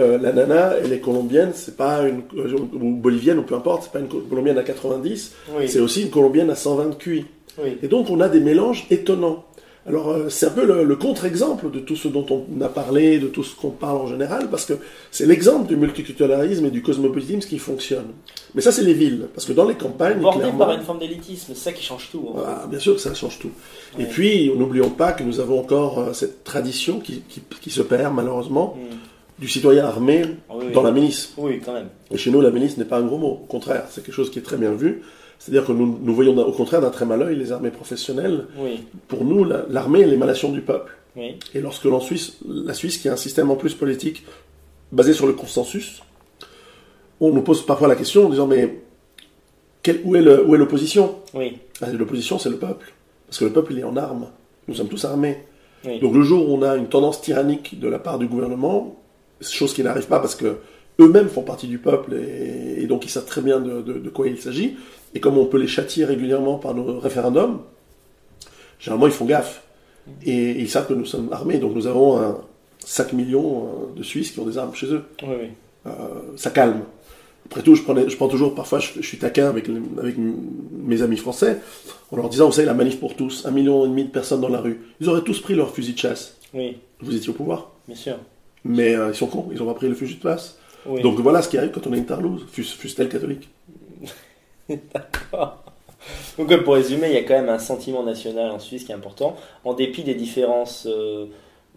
Euh, la nana, elle est colombienne, c'est pas une euh, ou bolivienne ou peu importe, c'est pas une colombienne à 90, Oui. c'est aussi une colombienne à 120 de QI. Oui. Et donc on a des mélanges étonnants. Alors euh, c'est un peu le, le contre-exemple de tout ce dont on a parlé, de tout ce qu'on parle en général, parce que c'est l'exemple du multiculturalisme et du cosmopolitisme qui fonctionne. Mais ça c'est les villes, parce que dans les campagnes, Bordé par une forme d'élitisme, c'est ça qui change tout. hein. ah, bien sûr que ça change tout. Et puis n'oublions pas que nous avons encore euh, cette tradition qui, qui- qui se perd malheureusement Mhm. du citoyen armé Ah oui. dans la milice. Oui, quand même. Et chez nous, la milice n'est pas un gros mot. Au contraire, c'est quelque chose qui est très bien vu. C'est-à-dire que nous, nous voyons au contraire d'un très mal œil les armées professionnelles. Oui. Pour nous, la- l'armée est l'émanation du peuple. Oui. Et lorsque Suisse, la Suisse, qui a un système en plus politique basé sur le consensus, on nous pose parfois la question en disant mais quel- où est le- où est l'opposition? Oui. Ah, L'opposition, c'est le peuple. Parce que le peuple, il est en armes. Nous sommes tous armés. Oui. Donc le jour où on a une tendance tyrannique de la part du gouvernement, chose qui n'arrive pas parce que eux-mêmes font partie du peuple et, et donc ils savent très bien de, de- de quoi il s'agit, et comme on peut les châtier régulièrement par nos référendums, généralement ils font gaffe. Et, ils savent que nous sommes armés, donc nous avons un 5 millions euh, de Suisses qui ont des armes chez eux. Oui, oui. Euh, ça calme. Après tout, je, prenais, je prends toujours, parfois, je, je suis taquin avec, mes amis français, en leur disant, vous savez, la manif pour tous, un million et demi de personnes dans la rue, ils auraient tous pris leur fusil de chasse. Oui, Vous étiez au pouvoir. bien sûr. Mais euh, ils sont cons, ils ont pas pris le fusil de place. Oui. Donc voilà ce qui arrive quand on a une tarlouse, fût- fût-elle catholique. Donc ouais, pour résumer, il y a quand même un sentiment national en Suisse qui est important, en dépit des différences, euh,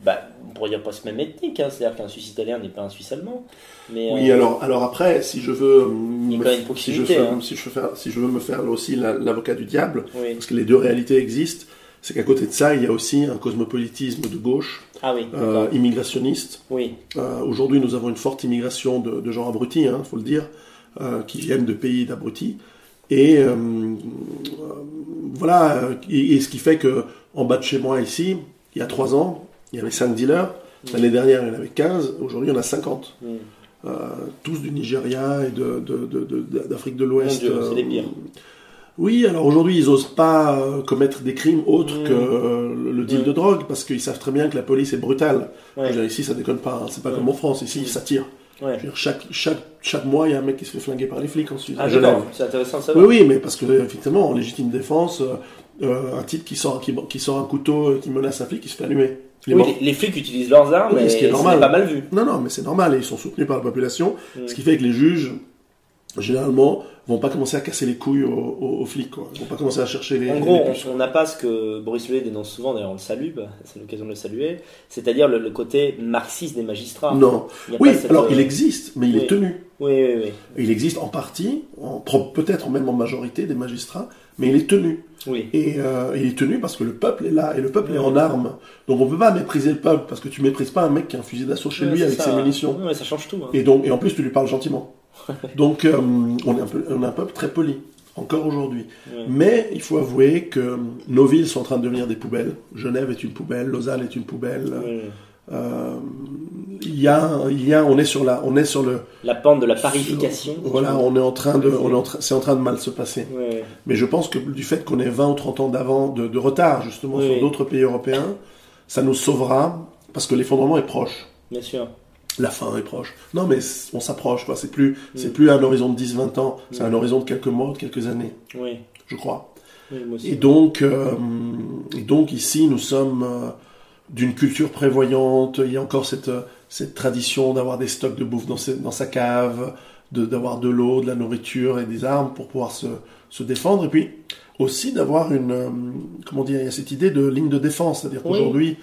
bah, on pourrait dire presque même ethniques, hein, c'est-à-dire qu'un Suisse italien n'est pas un Suisse allemand. Mais, Oui, euh, alors, alors après, si je veux, si, je fais- hein. si, je veux faire, si je veux me faire aussi la- l'avocat du diable, Oui. parce que les deux réalités existent, c'est qu'à côté de ça, il y a aussi un cosmopolitisme de gauche, Ah oui, euh, immigrationniste. Oui, Euh, Aujourd'hui, nous avons une forte immigration de, de gens abrutis, il faut le dire, euh, qui viennent de pays d'abrutis. Et voilà, et, et ce qui fait que en bas de chez moi ici, il y a trois ans, il y avait 5 dealers. L'année dernière, il y en avait 15. Aujourd'hui, il y en a 50. Mm. Euh, tous du Nigeria et de- de- de- de- d'Afrique de, l'Ouest. Euh, pires. Oui, alors aujourd'hui, ils n'osent pas euh, commettre des crimes autres Mm. que euh, le, deal Ouais. de drogue, parce qu'ils savent très bien que la police est brutale. Ouais. dire, ici, ça déconne pas. hein. C'est pas Ouais. comme en France. Ici, ça tire. Veux dire, chaque, chaque, chaque mois, il y a un mec qui se fait flinguer par les flics en Suisse. Ah c'est intéressant de Oui, oui, mais parce que, effectivement, en légitime défense, euh, un type qui sort, qui, qui sort un couteau et qui menace un flic, il se fait allumer. Il est Oui, les, les flics utilisent leurs armes, Oui, et ce qui est c'est normal. pas mal vu. Non, non, mais c'est normal, et ils sont soutenus par la population, ce qui fait que les juges généralement, vont pas commencer à casser les couilles aux, aux- aux flics, quoi. Ils vont pas commencer à chercher les. En gros, on- n'a pas ce que Boris Lelay dénonce souvent, d'ailleurs on le salue, bah, c'est l'occasion de le saluer, c'est-à-dire le, le côté marxiste des magistrats. Non. Oui, cette, alors euh, il existe, mais il oui. est tenu. Oui, oui, oui. Il existe en partie, peut-être même en majorité des magistrats, mais il est tenu. Oui, Et euh, il est tenu parce que le peuple est là, et le peuple est en armes. Donc on peut pas mépriser le peuple, parce que tu méprises pas un mec qui a un fusil d'assaut chez lui avec ça. ses munitions. Ouais, ça change tout. hein. Et, donc, et en plus, tu lui parles gentiment. Donc, euh, on, est un peu, on est un peuple très poli, encore aujourd'hui. Ouais. Mais il faut avouer que nos villes sont en train de devenir des poubelles. Genève est une poubelle, Lausanne est une poubelle. Ouais. Euh, il y a, il y a, on est sur la, on est sur le, La pente de la parification. voilà, on est en train de, on est en c'est en train de mal se passer. Ouais, Mais je pense que du fait qu'on ait 20 ou 30 ans d'avant, de, de retard justement sur d'autres pays européens, ça nous sauvera parce que l'effondrement est proche. bien sûr. La fin est proche. Non, mais on s'approche, quoi. C'est plus, Mm. c'est plus un horizon de 10-20 ans, c'est un horizon de quelques mois, de quelques années, Oui, je crois. oui moi aussi. Et donc, euh, et donc ici, nous sommes euh, d'une culture prévoyante. Il y a encore cette, euh, cette tradition d'avoir des stocks de bouffe dans, ses- dans sa cave, d'avoir de l'eau, de la nourriture et des armes pour pouvoir se, se défendre. Et puis aussi d'avoir une, euh, comment dire, il y a cette idée de ligne de défense. C'est-à-dire Oui. qu'aujourd'hui,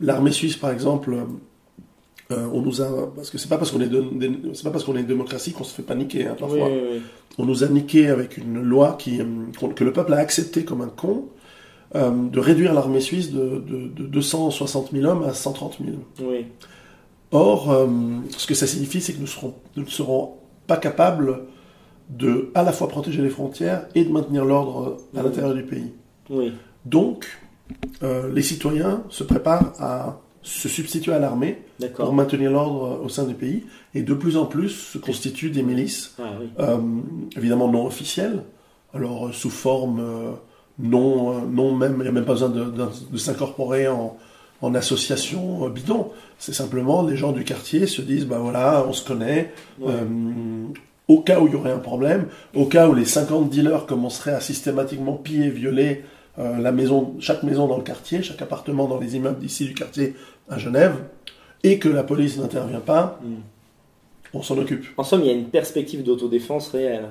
l'armée suisse, par exemple, euh, on nous a, parce que c'est pas parce qu'on est, de- c'est pas parce qu'on est une démocratie qu'on se fait paniquer, hein, parfois oui, oui. on nous a niqué avec une loi qui, euh, que le peuple a accepté comme un con, euh, de réduire l'armée suisse de, de, de 260 000 hommes à 130 000. Oui, Or, euh, ce que ça signifie, c'est que nous, serons, nous ne serons pas capables de à la fois protéger les frontières et de maintenir l'ordre à l'intérieur du pays. oui, Donc, les citoyens se préparent à se substituer à l'armée pour maintenir l'ordre au sein du pays, et de plus en plus se constituent des milices Ah oui, euh, évidemment non officielle, alors euh, sous forme euh, non, euh, non même, il n'y a même pas besoin de, de- de s'incorporer en, en association euh, bidon. C'est simplement les gens du quartier se disent, bah voilà, on se connaît, Ouais. euh, au cas où il y aurait un problème, au cas où les 50 dealers commenceraient à systématiquement piller, violer euh, la maison, chaque maison dans le quartier, chaque appartement dans les immeubles d'ici du quartier à Genève, et que la police n'intervient pas, Mm. on s'en occupe. En somme, il y a une perspective d'autodéfense réelle.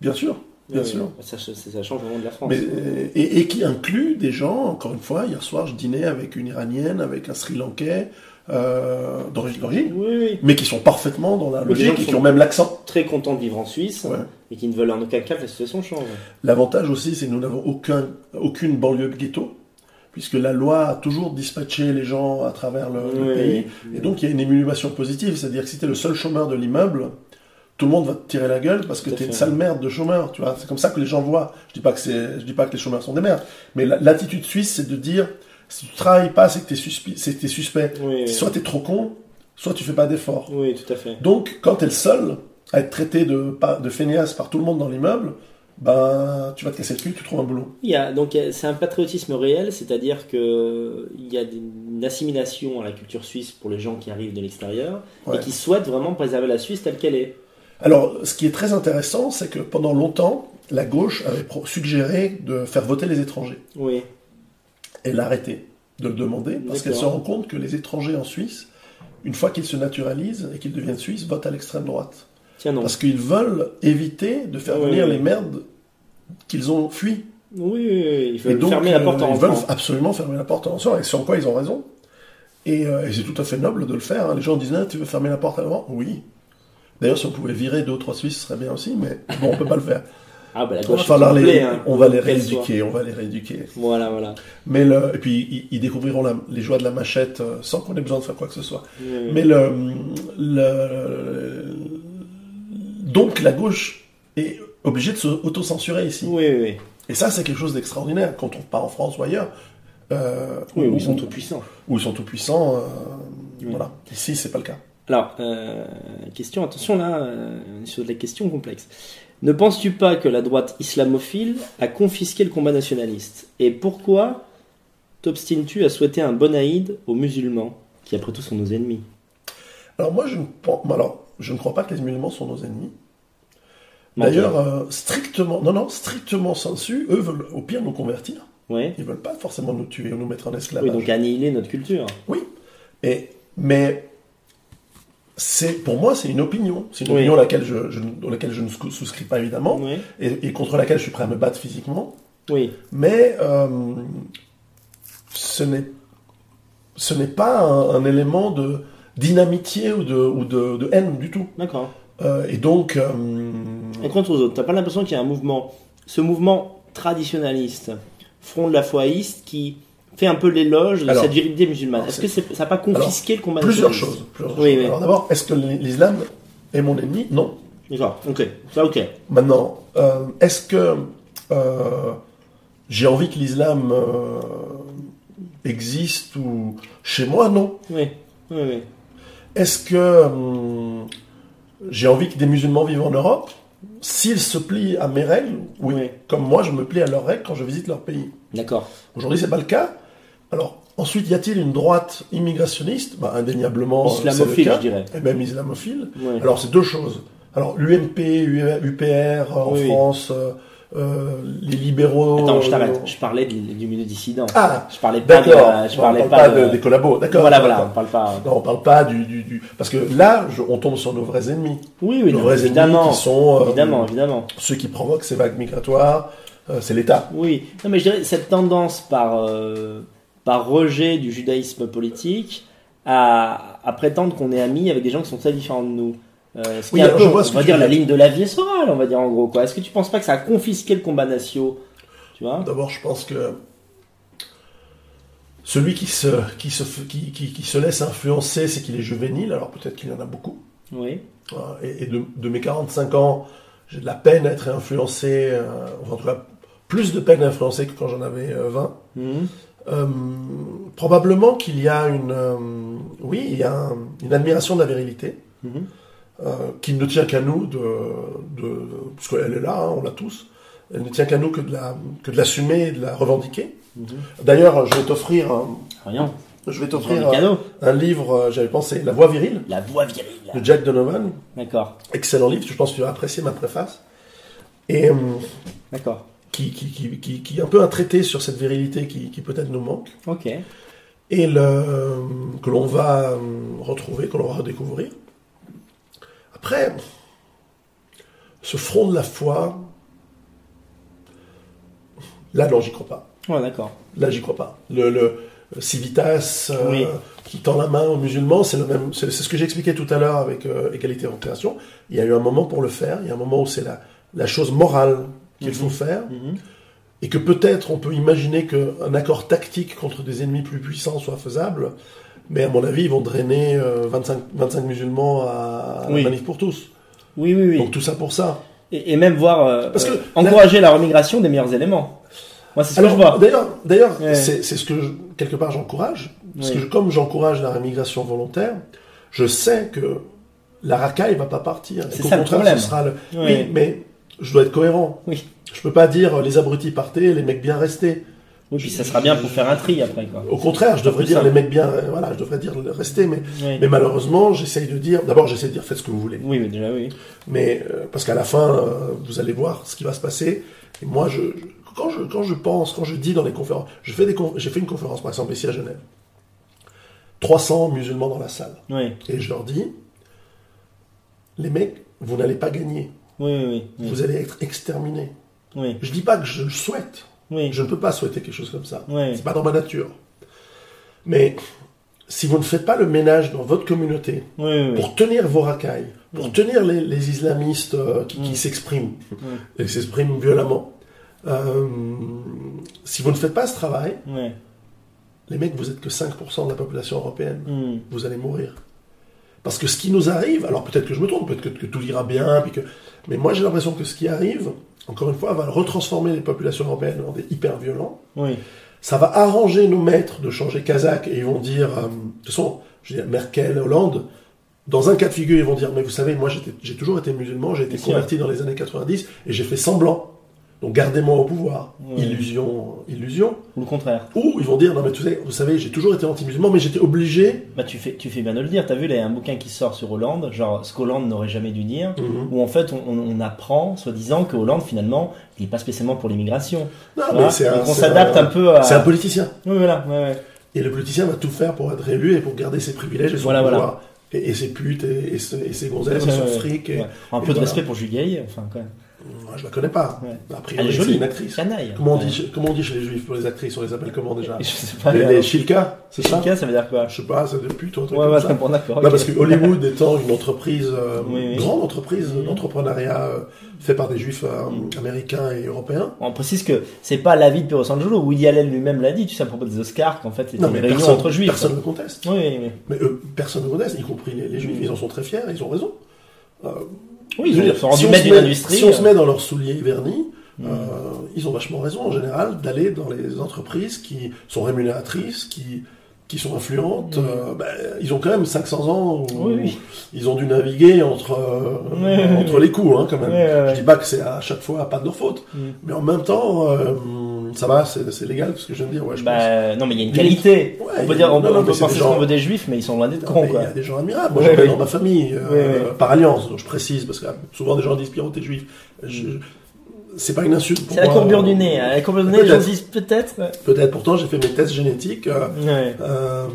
Bien sûr, bien Oui, sûr. Ça, ça, change vraiment de la France. Mais, euh, et, et qui inclut des gens, encore une fois, hier soir je dînais avec une Iranienne, avec un Sri Lankais, euh, d'origine, d'origine, Oui, oui. mais qui sont parfaitement dans la logique qui et qui ont même l'accent. Très contents de vivre en Suisse Ouais. et qui ne veulent en aucun cas que la situation change. L'avantage aussi, c'est que nous n'avons aucun, aucune banlieue ghetto, puisque la loi a toujours dispatché les gens à travers le, pays. oui. Et donc il y a une émulation positive, c'est-à-dire que si tu es le seul chômeur de l'immeuble, tout le monde va te tirer la gueule parce que tu es une sale merde de chômeur, tu vois. C'est comme ça que les gens voient. Je dis pas que c'est, je dis pas que les chômeurs sont des merdes, mais la- l'attitude suisse, c'est de dire si tu travailles pas, c'est que tu es suspect. Oui, oui. Soit tu es trop con, soit tu fais pas d'efforts. Oui, tout à fait. Donc quand tu es le seul à être traité de, de feignasse par tout le monde dans l'immeuble, ben tu vas te casser le cul, tu trouves un boulot. Il y a, donc c'est un patriotisme réel, c'est-à-dire que il y a une assimilation à la culture suisse pour les gens qui arrivent de l'extérieur Ouais. et qui souhaitent vraiment préserver la Suisse telle qu'elle est. Alors, ce qui est très intéressant, c'est que pendant longtemps, la gauche avait suggéré de faire voter les étrangers. Oui, Elle a arrêté de le demander parce qu'elle se rend compte que les étrangers en Suisse, une fois qu'ils se naturalisent et qu'ils deviennent suisses, votent à l'extrême droite. Tiens non. Parce qu'ils veulent éviter de faire venir les merdes qu'ils ont fui. Oui, oui, oui, il faut donc, fermer la porte euh, en ils veulent absolument fermer la porte en rentrant, et sur quoi ils ont raison. Et, euh, et c'est tout à fait noble de le faire. hein. Les gens disent Ah, Tu veux fermer la porte avant? Oui. D'ailleurs, si on pouvait virer deux ou trois Suisses, ce serait bien aussi, mais bon, on peut pas le faire. Ah bah la On va, gauche les, hein, on va les qu'elle soit. rééduquer, on va les rééduquer. Voilà, voilà. Mais le, et puis ils, ils découvriront la- les joies de la machette euh, sans qu'on ait besoin de faire quoi que ce soit. Oui, oui. Mais le, le- donc la gauche est obligée de se auto-censurer ici. Oui, oui, oui. Et ça, c'est quelque chose d'extraordinaire quand on part en France ou ailleurs. euh, Oui, où, ils sont tout puissants. où ils sont tout puissants. euh, Oui. Voilà. Ici, c'est pas le cas. Alors, euh, question, attention là, euh, sur des questions complexes. Ne penses-tu pas que la droite islamophile a confisqué le combat nationaliste? Et pourquoi t'obstines-tu à souhaiter un bon Aïd aux musulmans, qui après tout sont nos ennemis? Alors moi, je ne, pense- alors, je ne crois pas que les musulmans sont nos ennemis. D'ailleurs, euh, strictement, non, non, strictement sensu, eux veulent au pire nous convertir. Ouais. Ils veulent pas forcément nous tuer ou nous mettre en Oui, esclavage. donc annihiler notre culture. Et, mais c'est pour moi c'est une opinion, c'est une Oui. opinion à laquelle je, je, dans laquelle je ne sous- souscris pas évidemment Oui. et, et contre laquelle je suis prêt à me battre physiquement. Oui. Mais euh, ce n'est ce n'est pas un, un élément de d'inamitié ou de ou de, de haine du tout. D'accord. Euh, et donc euh, Et contre aux autres, t'as pas l'impression qu'il y a un mouvement, ce mouvement traditionnaliste, front de la foïste, qui fait un peu l'éloge de Alors, cette virilité musulmane. Est-ce que ça n'a pas confisqué le combat plusieurs choses. plusieurs Oui, choses. oui. Alors d'abord, est-ce que l'islam est mon ennemi? Non. D'accord, ok, ça ok. Maintenant, euh, est-ce que euh, j'ai envie que l'islam existe ou chez moi? Non. Oui, oui, oui. Est-ce que hum, j'ai envie que des musulmans vivent en Europe? S'ils se plient à mes règles, oui. Oui. Comme moi, je me plie à leurs règles quand je visite leur pays. D'accord. Aujourd'hui, c'est pas le cas. Alors, ensuite, y a-t-il une droite immigrationniste? Bah, Indéniablement, le Islamophile, cas. je dirais. Et même islamophile. Ouais. Alors, c'est deux choses. Alors, l'UMP, UPR en Oui, oui. France, euh, euh, les libéraux. Attends, je t'arrête. Je parlais du, milieu dissident. Ah, Je parlais pas de, je On parlais parle pas, pas de, de- des collabos. D'accord. Voilà, voilà, on parle pas. Non, on parle pas du, du, du- Parce que là, je- on tombe sur nos vrais ennemis. Oui, oui, nos non, vrais évidemment. ennemis qui sont euh, Évidemment, évidemment. ceux qui provoquent ces vagues migratoires, euh, c'est l'État. Oui, non, mais je dirais cette tendance par, euh, par rejet du judaïsme politique à, à prétendre qu'on est amis avec des gens qui sont très différents de nous. Euh, ce qui Oui, est un alors, peu, je vois ce on va dire veux la ligne de la vie sorale, on va dire en gros quoi. Est-ce que tu penses pas que ça a confisqué le combat national Tu vois? D'abord, je pense que celui qui se, qui se, f- qui, qui, qui se laisse influencer, c'est qu'il est juvénile. Alors peut-être qu'il y en a beaucoup. Oui. Et, et de, de mes 45 ans, j'ai de la peine à être influencé, euh, enfin, en tout cas plus de peine à influencer que quand j'en avais euh, 20. Mhm. Euh, probablement qu'il y a une, oui, il y a un- une admiration de la virilité Mhm. Euh, qui ne tient qu'à nous de, de parce qu'elle est là, hein, on l'a tous. Elle ne tient qu'à nous que de la, que de l'assumer et de la revendiquer. Mhm. D'ailleurs, je vais t'offrir, un- Rien. je vais t'offrir un, livre. euh, J'avais pensé, La Voix virile La voix virile. de Jack Donovan. D'accord. Excellent livre. Je pense que tu vas apprécier ma préface. Et euh, D'accord. qui, qui, qui, qui, qui est un peu un traité sur cette virilité qui, qui peut-être nous manque. Ok. et le, que l'on va retrouver, que l'on va redécouvrir. Après, ce front de la foi, là, non, j'y crois pas. Ouais, d'accord. Là, j'y crois pas. Le, le Civitas euh, Oui. qui tend la main aux musulmans, c'est le même. C'est c'est ce que j'expliquais tout à l'heure avec euh, égalité et recréation. Il y a eu un moment pour le faire. Il y a un moment où c'est la, la chose morale qu'il faut faire. Mhm. Et que peut-être on peut imaginer qu'un accord tactique contre des ennemis plus puissants soit faisable, mais à mon avis, ils vont drainer euh, 25, 25 musulmans à, à Oui. la manif pour tous. Oui, oui, oui. Donc tout ça pour ça. Et, et même voir euh, Parce que euh, encourager la remigration des meilleurs éléments. Moi, c'est ce Alors, que je vois. D'ailleurs, d'ailleurs, Ouais. c'est ce que je- quelque part j'encourage, parce Oui. que je- comme j'encourage la rémigration volontaire, je sais que la racaille va pas partir. C'est ça le problème. ce sera le- Oui. Oui, mais je dois être cohérent. Oui. Je peux pas dire euh, les abrutis partez, les mecs bien restés. Oui, puis ça sera bien pour faire un tri après, quoi. Au contraire, je devrais dire les mecs bien, euh, voilà, je devrais dire rester, mais Oui. Mais malheureusement, j'essaye de dire, d'abord j'essaie de dire faites ce que vous voulez. Oui, mais déjà, oui. Mais euh, parce qu'à la fin, euh, vous allez voir ce qui va se passer. Et moi, je, je- quand, je, quand je pense, quand je dis dans les conférences, je fais des j'ai fait une conférence par exemple ici à Genève. 300 musulmans dans la salle. Oui, Et je leur dis, les mecs, vous n'allez pas gagner. oui, oui, oui. Vous allez être exterminés. Oui, Je dis pas que je le souhaite. Oui. Je ne peux pas souhaiter quelque chose comme ça. Oui. C'est pas dans ma nature. Mais si vous ne faites pas le ménage dans votre communauté, Oui, pour tenir vos racailles, pour Mm. tenir les, les islamistes euh, qui, qui Mm. s'expriment, Mm. et qui s'expriment violemment. Euh, si vous ne faites pas ce travail, les mecs, vous êtes que 5% de la population européenne. Hmm. Vous allez mourir. Parce que ce qui nous arrive, alors peut-être que je me trompe, peut-être que, que tout ira bien, puis que, mais moi j'ai l'impression que ce qui arrive, encore une fois, va retransformer les populations européennes en des hyper violents. Oui. Ça va arranger nos maîtres de changer kazakh et ils vont dire, euh, de toute façon, je veux dire, Merkel, Hollande, dans un cas de figure, ils vont dire, mais vous savez, moi j'ai toujours été musulman, j'ai été converti dans les années 90 et j'ai fait semblant. Donc gardez-moi au pouvoir. Ouais. Illusion, illusion. Ou le contraire. Ou ils vont dire, non mais tu sais, vous savez, j'ai toujours été anti-musulman, mais j'étais obligé. Bah, tu fais, tu fais bien de le dire. T'as vu, il y a un bouquin qui sort sur Hollande, genre ce qu'Hollande n'aurait jamais dû dire, Mhm. où en fait, on, on- apprend, soi-disant, que Hollande, finalement, il n'est pas spécialement pour l'immigration. Non, Voilà. mais c'est Donc on c'est s'adapte un, peu à. C'est un politicien. Oui, voilà. Ouais, ouais. Et le politicien va tout faire pour être réélu et pour garder ses privilèges et son Voilà, voilà. pouvoir. et, et ses putes et, et, ses- et ses gonzesses et son fric. Un peu de voilà. respect pour Gaillet, enfin, quand même. Moi, je la connais pas. Ouais. A Elle priori, est c'est jolie. une actrice. Canaille. Comment on, Ouais. dit, comment on dit chez les juifs pour les actrices On les appelle comment déjà Je sais pas. Les, euh, les Shilka, c'est ça Chilka, ça veut dire quoi Je sais pas, c'est des putes ou un truc Ouais, comme ouais, ça. c'est bon, d'accord. Non, ok. parce que Hollywood étant une entreprise, euh, Oui, oui. grande entreprise d'entrepreneuriat euh, fait par des juifs euh, américains et européens. On précise que c'est pas l'avis de Piero Sangelo. Woody Allen lui-même l'a dit, tu sais, à propos des Oscars, qu'en fait, Non, une mais réunion personne, entre juifs. personne ne conteste. Oui. Mais eux, personne ne conteste, y compris les, les juifs. Mhm. Ils en sont très fiers, ils ont raison. Oui, je veux dire, si on met- industrie. Si on se euh, met dans leurs souliers vernis, Mhm. euh, ils ont vachement raison en général d'aller dans les entreprises qui sont rémunératrices, qui, qui sont influentes. Mhm. Euh, ben, ils ont quand même 500 ans où Oui, oui. ils ont dû naviguer entre, euh, entre les coups hein, quand même. Ouais, ouais, ouais. Je dis pas que c'est à chaque fois pas de leur faute, Mhm. mais en même temps, ça va, c'est légal ce que je viens de dire. Ouais, je pense. Bah, non, mais il y a une qualité. Ouais, on peut dire, on, non, on peut penser ce qu'on gens- veut des juifs, mais ils sont loin d'être Non, cons, Il y a des gens admirables. Moi, Ouais, j'en ouais. dans ma famille, euh, par alliance, donc je précise, parce que souvent des gens disent Pierrot, t'es juif. Je- C'est pas une insulte pour C'est la moi. courbure du nez. hein. La courbure du nez, les gens disent peut-être. Peut-être, pourtant j'ai fait mes tests génétiques. euh, Ouais. euh,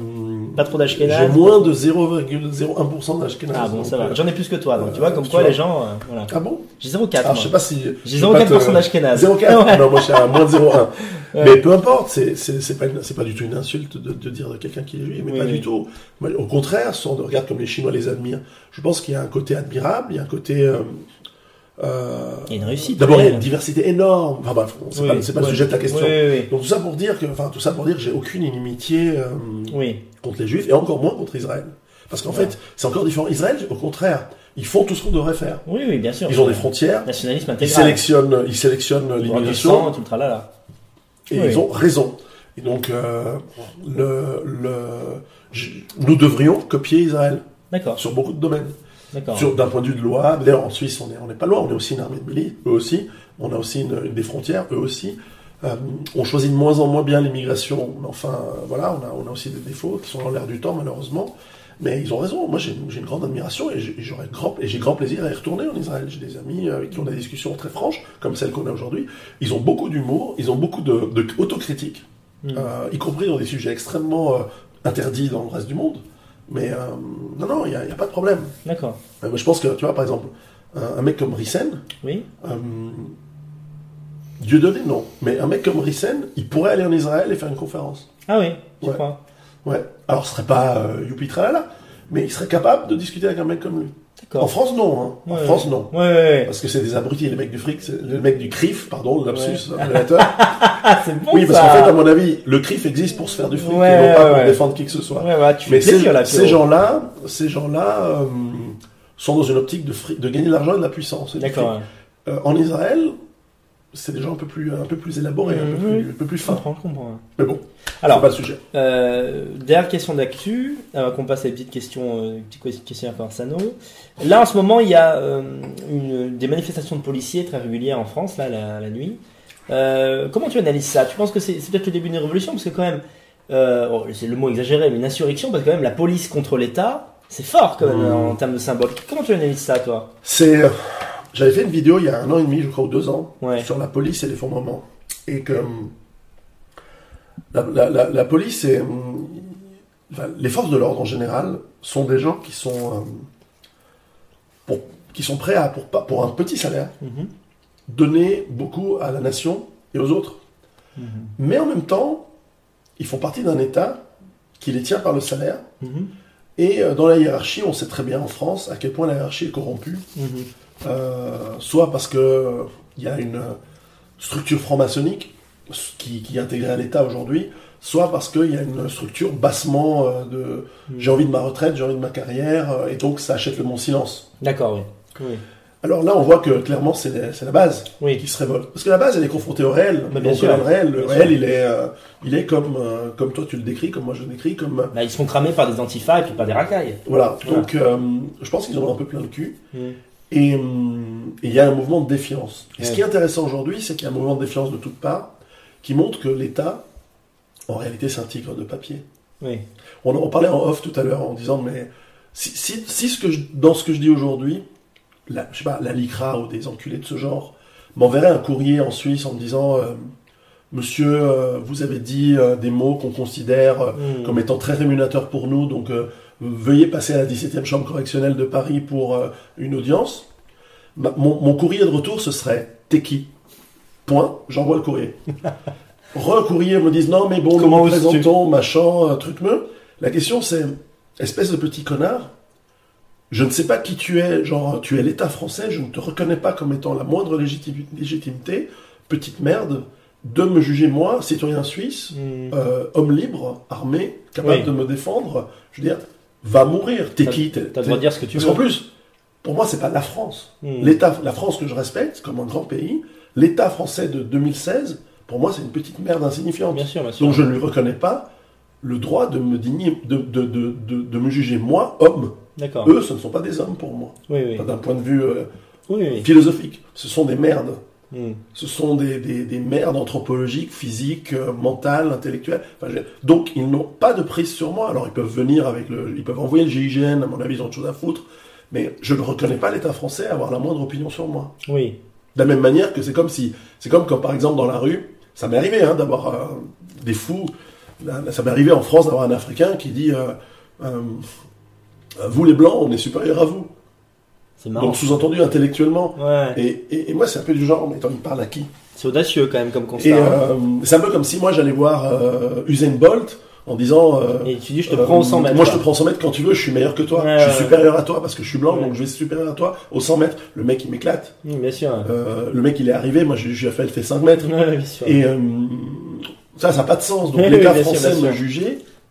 Pas trop j'ai d'Ashkenaz. moins de 0,01% d'Ashkenaz. Ah bon, ça va. euh, J'en ai plus que toi, donc tu vois, comme quoi vois. les gens. euh, voilà. Ah bon? J'ai 0,4. Alors moi. je sais pas si. J'ai je vais pas 0,4% te- d'Ashkenaz. 0,4 Ouais. Non, moi suis à moins de 0,1. Ouais. Mais peu importe, c'est c'est c'est pas une- c'est pas du tout une insulte de, de dire de quelqu'un qui est juif, mais Oui, pas oui. du tout. Au contraire, si on regarde comme les Chinois les admirent, je pense qu'il y a un côté admirable, il y a un côté. Euh, Il y a une réussite. D'abord, il y a une diversité énorme. Enfin bref, c'est Oui, pas, le sujet de la question. Oui, Donc tout ça pour dire que, enfin tout ça pour dire que j'ai aucune inimitié euh, contre les Juifs et encore moins contre Israël. Parce qu'en fait, c'est encore différent. Israël, au contraire, ils font tout ce qu'on devrait faire. Oui, oui, bien sûr. Ils ont des frontières, Nationalisme ils intégral. sélectionnent, ils sélectionnent Droit du l'immigration et ils ont raison. Et donc, euh, le, le, nous devrions copier Israël D'accord, sur beaucoup de domaines. D'un point de vue de loi, d'ailleurs en Suisse, on n'est on pas loin, on est aussi une armée de milice, eux aussi. On a aussi une, une des frontières, eux aussi. Euh, on choisit de moins en moins bien l'immigration, enfin, euh, voilà, on a, on a aussi des défauts qui sont dans l'air du temps, malheureusement. Mais ils ont raison. Moi, j'ai une grande admiration et j'ai grand, et j'ai grand plaisir à y retourner en Israël. J'ai des amis avec qui on a des discussions très franches, comme celles qu'on a aujourd'hui. Ils ont beaucoup d'humour, ils ont beaucoup de, de autocritique, Mm. euh, y compris dans des sujets extrêmement euh, interdits dans le reste du monde. Mais euh, non, non, il n'y a, pas de problème. D'accord. Euh, je pense que, tu vois, par exemple, un, un mec comme Rissen, Oui. euh, Dieu donné, non. Mais un mec comme Rissen, il pourrait aller en Israël et faire une conférence. Ah oui, je Ouais. crois. Ouais. Alors, ce serait pas euh, youpi tralala, mais il serait capable de discuter avec un mec comme lui. En. France, non. Hein. En France, non. Ouais. Parce que c'est des abrutis, les mecs du fric, le mec du CRIF, pardon, le lapsus révélateur. Ah, c'est bon oui, parce qu'en fait, à mon avis, le CRIF existe pour se faire du fric Ouais, et non pas pour défendre qui que ce soit. Tu Mais ces, gens-là, ces gens-là euh, sont dans une optique de, fri- de gagner de l'argent et de la puissance. et fric. Euh, en Israël, c'est des gens un peu plus, un peu plus élaborés, un, peu Mhm. plus, un peu plus Je fins. comprends, je comprends. Mais bon, Alors, pas le sujet. Euh, dernière question d'actu, avant qu'on passe à les petites questions, euh, petites questions à Sano. Là, en ce moment, il y a euh, une, des manifestations de policiers très régulières en France, là, la, la nuit. Euh, comment tu analyses ça? Tu penses que c'est peut-être le début d'une révolution? Parce que quand même, euh, oh, c'est le mot exagéré, mais une insurrection, parce que quand même, la police contre l'État, c'est fort quand même Mhm. en termes de symbole. Comment tu analyses ça, toi? C'est, euh, j'avais fait une vidéo il y a un an et demi, je crois, ou deux ans, Ouais. sur la police et les fondements. Et que hum, la, la- la- la police et enfin, les forces de l'ordre en général sont des gens qui sont, pour, qui sont prêts à, pour, pour un petit salaire, Mhm. donner beaucoup à la nation et aux autres. Mhm. Mais en même temps, ils font partie d'un État qui les tient par le salaire. Mhm. Et euh, dans la hiérarchie, on sait très bien en France à quel point la hiérarchie est corrompue. Euh, soit parce que euh, il y a une structure franc-maçonnique qui, qui est intégrée à l'État aujourd'hui, soit parce qu'il y a une structure bassement euh, de j'ai envie de ma retraite, j'ai envie de ma carrière, euh, et donc ça achète le mon silence. D'accord, oui. oui. Alors là, on voit que clairement, c'est la, base Oui. qui se révolte. Parce que la base, elle est confrontée au réel. Mais bien Donc, sûr. le réel, le réel il, est, euh, il est comme, euh, comme toi tu le décris, comme moi je le décris, comme... euh, Bah, ils sont cramés par des antifas et puis par des racailles. voilà. Voilà. Donc, euh, je pense qu'ils en ont un peu plein le cul. Mhm. Et hum, et il y a un mouvement de défiance. Et ce qui est intéressant aujourd'hui, c'est qu'il y a un mouvement de défiance de toutes parts qui montre que l'État, en réalité, c'est un tigre de papier. Oui. On parlait en off tout à l'heure en disant, mais si, si, si ce que je- dans ce que je dis aujourd'hui, la, je sais pas, la LICRA ou des enculés de ce genre m'enverrait un courrier en Suisse en me disant, euh, Monsieur, euh, vous avez dit euh, des mots qu'on considère euh, Mhm. comme étant très rémunérateurs pour nous, donc euh, veuillez passer à la 17e chambre correctionnelle de Paris pour euh, une audience. Ma- mon, mon courrier de retour, ce serait T'es qui Point, j'envoie le courrier. Recourrier me disent non, mais bon, Comment nous présentons, machin, un truc me. La question c'est espèce de petit connard, je ne sais pas qui tu es, genre tu es l'État français, je ne te reconnais pas comme étant la moindre légitimi- légitimité, petite merde, de me juger moi, citoyen suisse, Hmm. euh, homme libre, armé, capable Oui. de me défendre, je veux dire, va mourir. T'es qui T'as le droit de dire ce que tu Parce veux. qu'en plus, pour moi, c'est pas la France. Hmm. L'État, la France que je respecte comme un grand pays, l'État français de 2016, pour moi, c'est une petite merde insignifiante. Bien sûr, bien sûr. Donc je ne lui reconnais pas le droit de me digner, de, de, de, de, me juger moi, homme. D'accord. Eux, ce ne sont pas des hommes pour moi. Oui, oui. D'un point de vue euh, oui. philosophique, ce sont des merdes. Hmm. Ce sont des, des, des merdes anthropologiques, physiques, euh, mentales, intellectuelles. Enfin, je- donc, ils n'ont pas de prise sur moi. Alors, ils peuvent venir avec le. Ils peuvent envoyer le GIGN, à mon avis, ils ont autre chose à foutre. Mais je ne reconnais pas l'État français avoir la moindre opinion sur moi. Oui. De la même manière que c'est comme si. C'est comme quand, par exemple, dans la rue, ça m'est arrivé hein, d'avoir euh, des fous. Là, Ça m'est arrivé en France d'avoir un Africain qui dit euh, Vous, les Blancs, on est supérieurs à vous. Donc, sous-entendu intellectuellement. Ouais. Et, et- et moi, c'est un peu du genre Mais attends, il parle à qui? C'est audacieux quand même comme constat. Et hein. euh, c'est un peu comme si moi j'allais voir euh, Usain Bolt en disant euh, Et tu dis, je te prends au 100 mètres. Moi je te prends au 100 mètres quand tu veux, je suis meilleur que toi. Ouais, je suis ouais. supérieur à toi parce que je suis blanc, donc je vais être supérieur à toi au 100 mètres. Le mec il m'éclate. Bien sûr. Euh, le mec il est arrivé, moi j'ai fait, fait 5 mètres. Ouais, bien sûr. Et ça, ça n'a pas de sens. Donc l'État oui, français me sûr.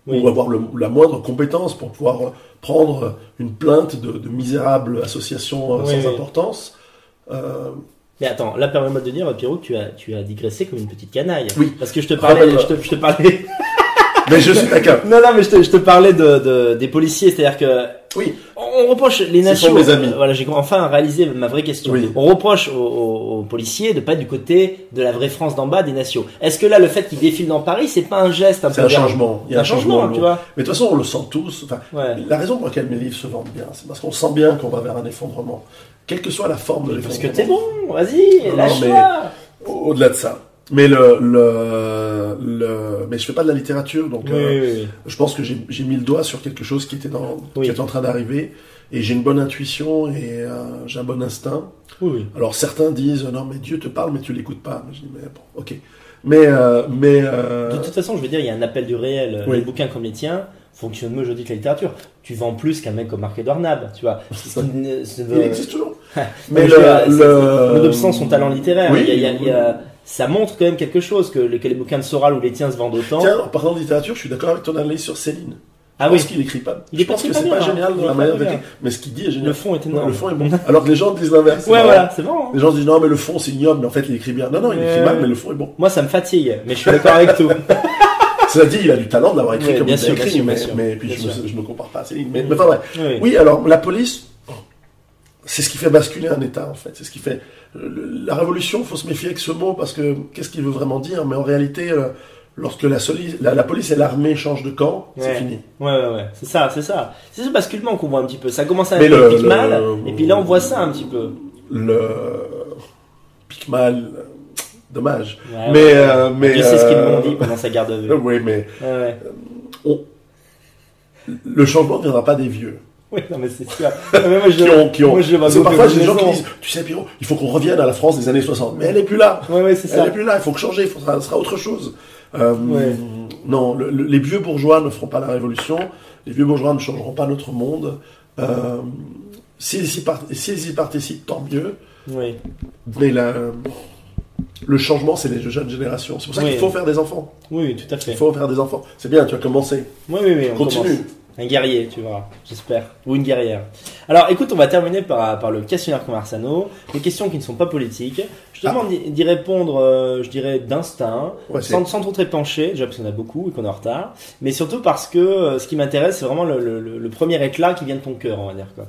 Oui. ou avoir le- la moindre compétence pour pouvoir prendre une plainte de, de misérable association euh, Oui, sans oui. importance. Euh, Mais attends, là permets-moi de dire, Pierrot, tu as, tu as digressé comme une petite canaille. Oui. Parce que je te parlais, je te, je te parlais. Mais je suis taquin. non, non, mais je te, je te parlais de, de- des policiers, c'est-à-dire que Oui. on reproche les Ce nations. sont mes amis. euh, Voilà, j'ai enfin réalisé ma vraie question. Oui. On reproche aux, aux- aux policiers de pas être du côté de la vraie France d'en bas des nations. Est-ce que là, le fait qu'ils défilent dans Paris, c'est pas un geste un peu un changement. Il y a un changement, tu vois. Mais de toute façon, on le sent tous. Enfin, Ouais. La raison pour laquelle mes livres se vendent bien, c'est parce qu'on sent bien qu'on va vers un effondrement. Quelle que soit la forme de Parce l'effondrement. que t'es bon, vas-y, lâche-toi. Au- Au-delà de ça. Mais le, le, le, mais je fais pas de la littérature, donc Oui, euh, oui, oui. je pense que j'ai j'ai mis le doigt sur quelque chose qui était dans, Oui. qui était en train d'arriver, et j'ai une bonne intuition et euh, j'ai un bon instinct. oui, oui. Alors certains disent non mais Dieu te parle mais tu l'écoutes pas. Je dis mais bon, ok. Mais euh, mais euh, De toute façon, je veux dire, il y a un appel du réel. Oui. Les bouquins comme les tiens fonctionnent mieux aujourd'hui que la littérature. Tu vends plus qu'un mec comme Marc-Edouard Nab, tu vois. Ne- il existe toujours. Mais mais le, le, le, nonobstant son talent littéraire, Oui, il y a- il y a- il y a- ça montre quand même quelque chose que, les- que les bouquins de Soral ou les tiens se vendent autant. Tiens, en parlant de littérature, je suis d'accord avec ton analyse sur Céline. ah oui, pense qu'il écrit pas. Il je pas pense que c'est bien, pas hein. génial dans la pas manière d'écrire, mais ce qu'il dit est génial. le fond est énorme. le fond est bon. Alors que les gens disent l'inverse. ouais, voilà, c'est bon. hein. Les gens disent non, mais le fond c'est ignoble, mais en fait il écrit bien. Non, non, il écrit Ouais. mal, mais le fond est bon. Moi, ça me fatigue, mais je suis d'accord avec tout. Cela dit, il a du talent d'avoir écrit Ouais, comme il a écrit, sûr, mais, sûr. mais puis je, me, je me compare pas à Céline. Mais, mais enfin. Oui. Oui, alors la police, c'est ce qui fait basculer un État en fait. C'est ce qui fait la révolution. Faut se méfier avec ce mot parce que qu'est-ce qu'il veut vraiment dire Mais en réalité, euh, lorsque la, soli- la, la police et l'armée changent de camp, c'est fini. Ouais, ouais, ouais, c'est ça, c'est ça. C'est ce basculement qu'on voit un petit peu. Ça commence à être le- pique mal, le- et puis là, on voit ça un petit peu. Le pique mal, euh, dommage. Ouais, mais ouais. euh, mais sait ce qu'ils euh, m'ont dit pendant sa garde à vue. Oui, mais le changement ne viendra pas des vieux. Oui, non, mais c'est sûr. Mais moi, je, Qui ont, qui ont. moi, je parfois, j'ai des gens qui disent, tu sais, Pierrot, il faut qu'on revienne à la France des années 60. Mais elle est plus là. Ouais, ouais, c'est Elle ça. est plus là. Il faut que changer. Il faudra, ce sera autre chose. Euh, Ouais. Non, le- le- les vieux bourgeois ne feront pas la révolution. Les vieux bourgeois ne changeront pas notre monde. Euh, S'ils y, participent, tant mieux. Oui. Mais la- le changement, c'est les jeunes générations. C'est pour ça Oui. qu'il faut faire des enfants. Oui, oui, tout à fait. Il faut faire des enfants. C'est bien, tu as commencé. Oui, oui, oui, on Continue. commence. Un guerrier, tu vois, j'espère. Ou une guerrière. Alors, écoute, on va terminer par, par le questionnaire Conversano. Des questions qui ne sont pas politiques. Je te Ah. demande d'y- répondre, euh, je dirais, d'instinct, Ouais, sans, sans trop te pencher, déjà parce qu'on a beaucoup et qu'on est en retard, mais surtout parce que euh, ce qui m'intéresse, c'est vraiment le, le- le- le premier éclat qui vient de ton cœur, on va dire. Quoi.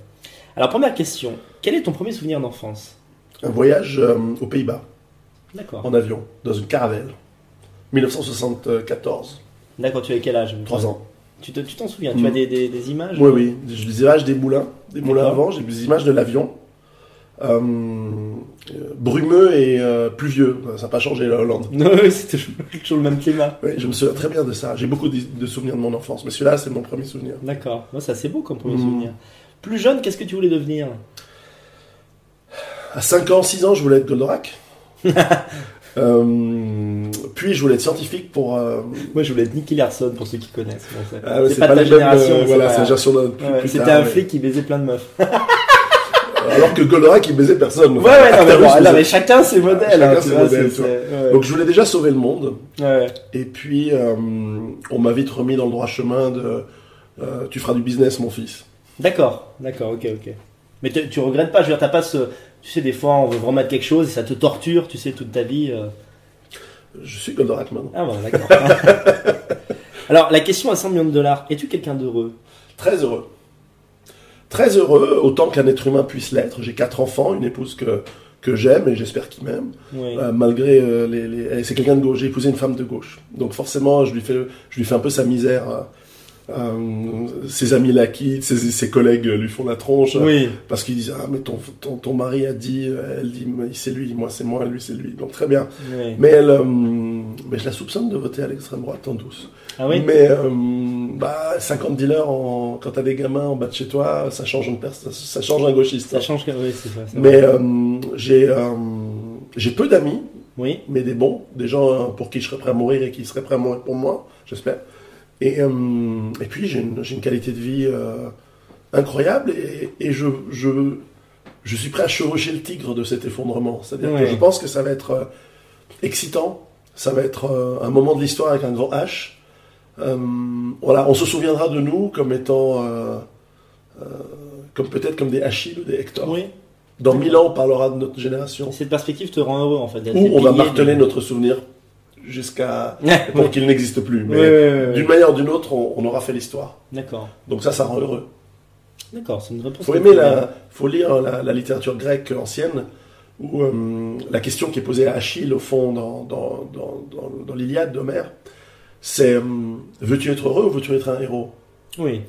Alors, première question. Quel est ton premier souvenir d'enfance? Un voyage euh, aux Pays-Bas, D'accord. en avion, dans une caravelle. 1974. D'accord, tu as quel âge 3 ans. Tu te- tu t'en souviens Tu Mm. as des, des- des images Oui, oui. J'ai des images des moulins, des moulins avant, j'ai des images de l'avion. euh, brumeux et euh, pluvieux. Ça n'a pas changé la Hollande. Non, c'est toujours, toujours le même climat. Oui, je me souviens très bien de ça. J'ai beaucoup de, de souvenirs de mon enfance, mais celui-là, c'est mon premier souvenir. D'accord. Moi, ça c'est beau comme premier Mhm. souvenir. Plus jeune, qu'est-ce que tu voulais devenir? À 5 ans, 6 ans, je voulais être Goldorak. Euh, puis je voulais être scientifique pour. euh, Moi, je voulais être Nicky Larson pour ceux qui connaissent. Bon, ah c'est pas, de ta génération. euh, voilà, c'est C'était un flic qui baisait plein de meufs. Alors que Goldorak, il baisait personne. Ouais, ouais, non, mais, bon, non, mais- chacun ses modèles. Chacun hein, ses vois, modèles, ouais. Donc je voulais déjà sauver le monde. Ouais. Et puis euh, on m'a vite remis dans le droit chemin de. euh, tu feras du business, mon fils. D'accord, d'accord, ok, ok. Mais tu regrettes pas, je veux dire, t'as pas ce. Tu sais, des fois, on veut vraiment être quelque chose et ça te torture, tu sais, toute ta vie. euh. Je suis Goldorak maintenant. Ah bon, d'accord. Alors, la question à 100 millions de dollars, es-tu quelqu'un d'heureux? Très heureux. Très heureux, autant qu'un être humain puisse l'être. J'ai quatre enfants, une épouse que, que j'aime et j'espère qu'il m'aime. Oui. Euh, malgré euh, les, les- c'est quelqu'un de gauche. J'ai épousé une femme de gauche, donc forcément je lui fais, je lui fais un peu sa misère. Euh, ses amis la quittent, ses, ses collègues lui font la tronche Oui. parce qu'ils disent ah mais ton, ton, ton mari a dit, euh, elle dit mais c'est lui, moi c'est moi, lui c'est lui. Donc très bien. oui. Mais elle, euh, mais je la soupçonne de voter à l'extrême droite en douce. Ah oui? Mais euh, bah 50 dealers en, quand t'as des gamins en bas de chez toi, ça change une personne, ça change un gauchiste. Ça hein. change. Oui, c'est ça. c'est Mais j'ai j'ai peu d'amis Oui. mais des bons, des gens pour qui je serais prêt à mourir et qui seraient prêts à mourir pour moi, j'espère. Et, euh, et puis j'ai une, j'ai une qualité de vie euh, incroyable et, et je, je, je suis prêt à chevaucher le tigre de cet effondrement. C'est-à-dire Ouais. que je pense que ça va être euh, excitant, ça va être euh, un moment de l'histoire avec un grand H. Euh, voilà, on se souviendra de nous comme étant, euh, euh, comme peut-être comme des Achilles ou des Hector. Oui. Dans mille ans, on parlera de notre génération. Cette perspective te rend heureux en fait. Ou on va marteler de- notre souvenir jusqu'à pour qu'il n'existe plus. Mais d'une manière ou d'une autre, on, on aura fait l'histoire. D'accord. Donc ça, ça rend heureux. D'accord, c'est une réponse. Faut aimer la, faut lire la, la littérature grecque ancienne où euh, la question qui est posée à Achille au fond dans dans dans, dans, dans l'Iliade d'Homère, c'est euh, veux-tu être heureux ou veux-tu être un héros? Oui,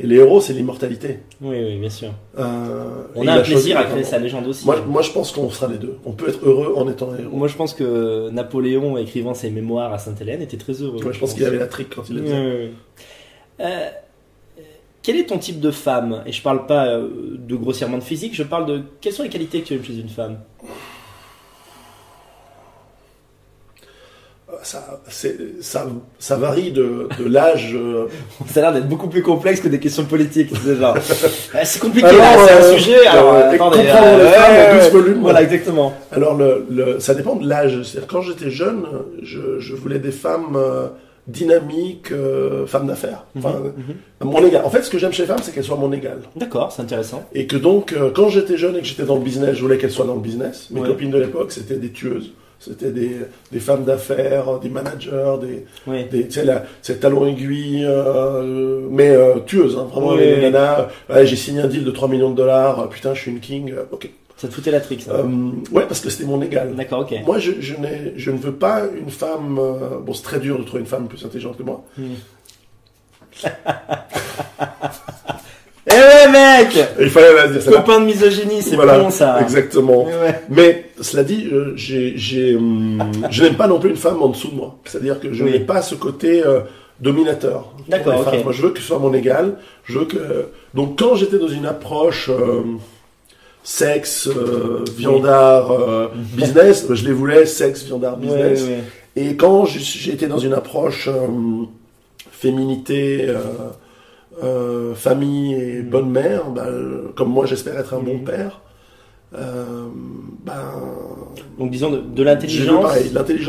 Et les héros, c'est l'immortalité. oui, oui, bien sûr. Euh, On a un plaisir à créer sa légende aussi. Moi, moi, je pense qu'on sera les deux. On peut être heureux en étant un héros. Moi, je pense que Napoléon, écrivant ses mémoires à Sainte-Hélène, était très heureux. Ouais, je pense qu'il avait la trique quand il ouais. Euh, quel est ton type de femme? Et je parle pas euh, de grossièrement de physique, je parle de quelles sont les qualités que tu aimes chez une femme? Ça, ça, ça varie de, de l'âge. euh, Ça a l'air d'être beaucoup plus complexe que des questions politiques. C'est euh, c'est compliqué Alors, là, c'est un euh, sujet. Alors, euh, euh, et attendez, comprendre euh, les femmes ouais, 12 ouais, volumes. Voilà, exactement. Alors, le, le- ça dépend de l'âge. C'est-à-dire, quand j'étais jeune, je, je voulais des femmes euh, dynamiques, euh, femmes d'affaires. Enfin, Mhm, mhm. à mon égal. En fait, ce que j'aime chez les femmes, c'est qu'elles soient mon égal. D'accord, c'est intéressant. Et que donc, euh, quand j'étais jeune et que j'étais dans le business, je voulais qu'elles soient dans le business. Mes Ouais. copines de l'époque, c'était des tueuses. C'était des, des femmes d'affaires, des managers, des, Oui. des, tu sais, la, c'est talon aiguille, euh, mais euh, tueuse, hein, vraiment, Oui, les oui. nanas, ouais, j'ai signé un deal de 3 millions de dollars, euh, putain, je suis une king, euh, ok. Ça te foutait la trique, ça. Euh, ouais, parce que c'était mon égal. D'accord, ok. Moi, je, je, ne veux pas une femme, bon, c'est très dur de trouver une femme plus intelligente que moi. Hmm. Eh ouais, mec Il fallait la dire. Copain de misogynie, c'est Voilà, bon ça. Exactement. Ouais, ouais. Mais cela dit, euh, j'ai, j'ai, hum, je n'aime pas non plus une femme en dessous de moi. C'est-à-dire que je Oui. n'ai pas ce côté euh, dominateur. D'accord. Moi, je veux que ce soit mon égal. Je veux que. Donc, quand j'étais dans une approche euh, sexe, euh, viandard, business, je les voulais sexe, viandard, business. ouais, ouais. Et quand été dans une approche féminité, euh, famille et Mhm. bonne mère, bah, comme moi j'espère être un bon Mhm. père, euh, ben, Donc disons de, de l'intelligence,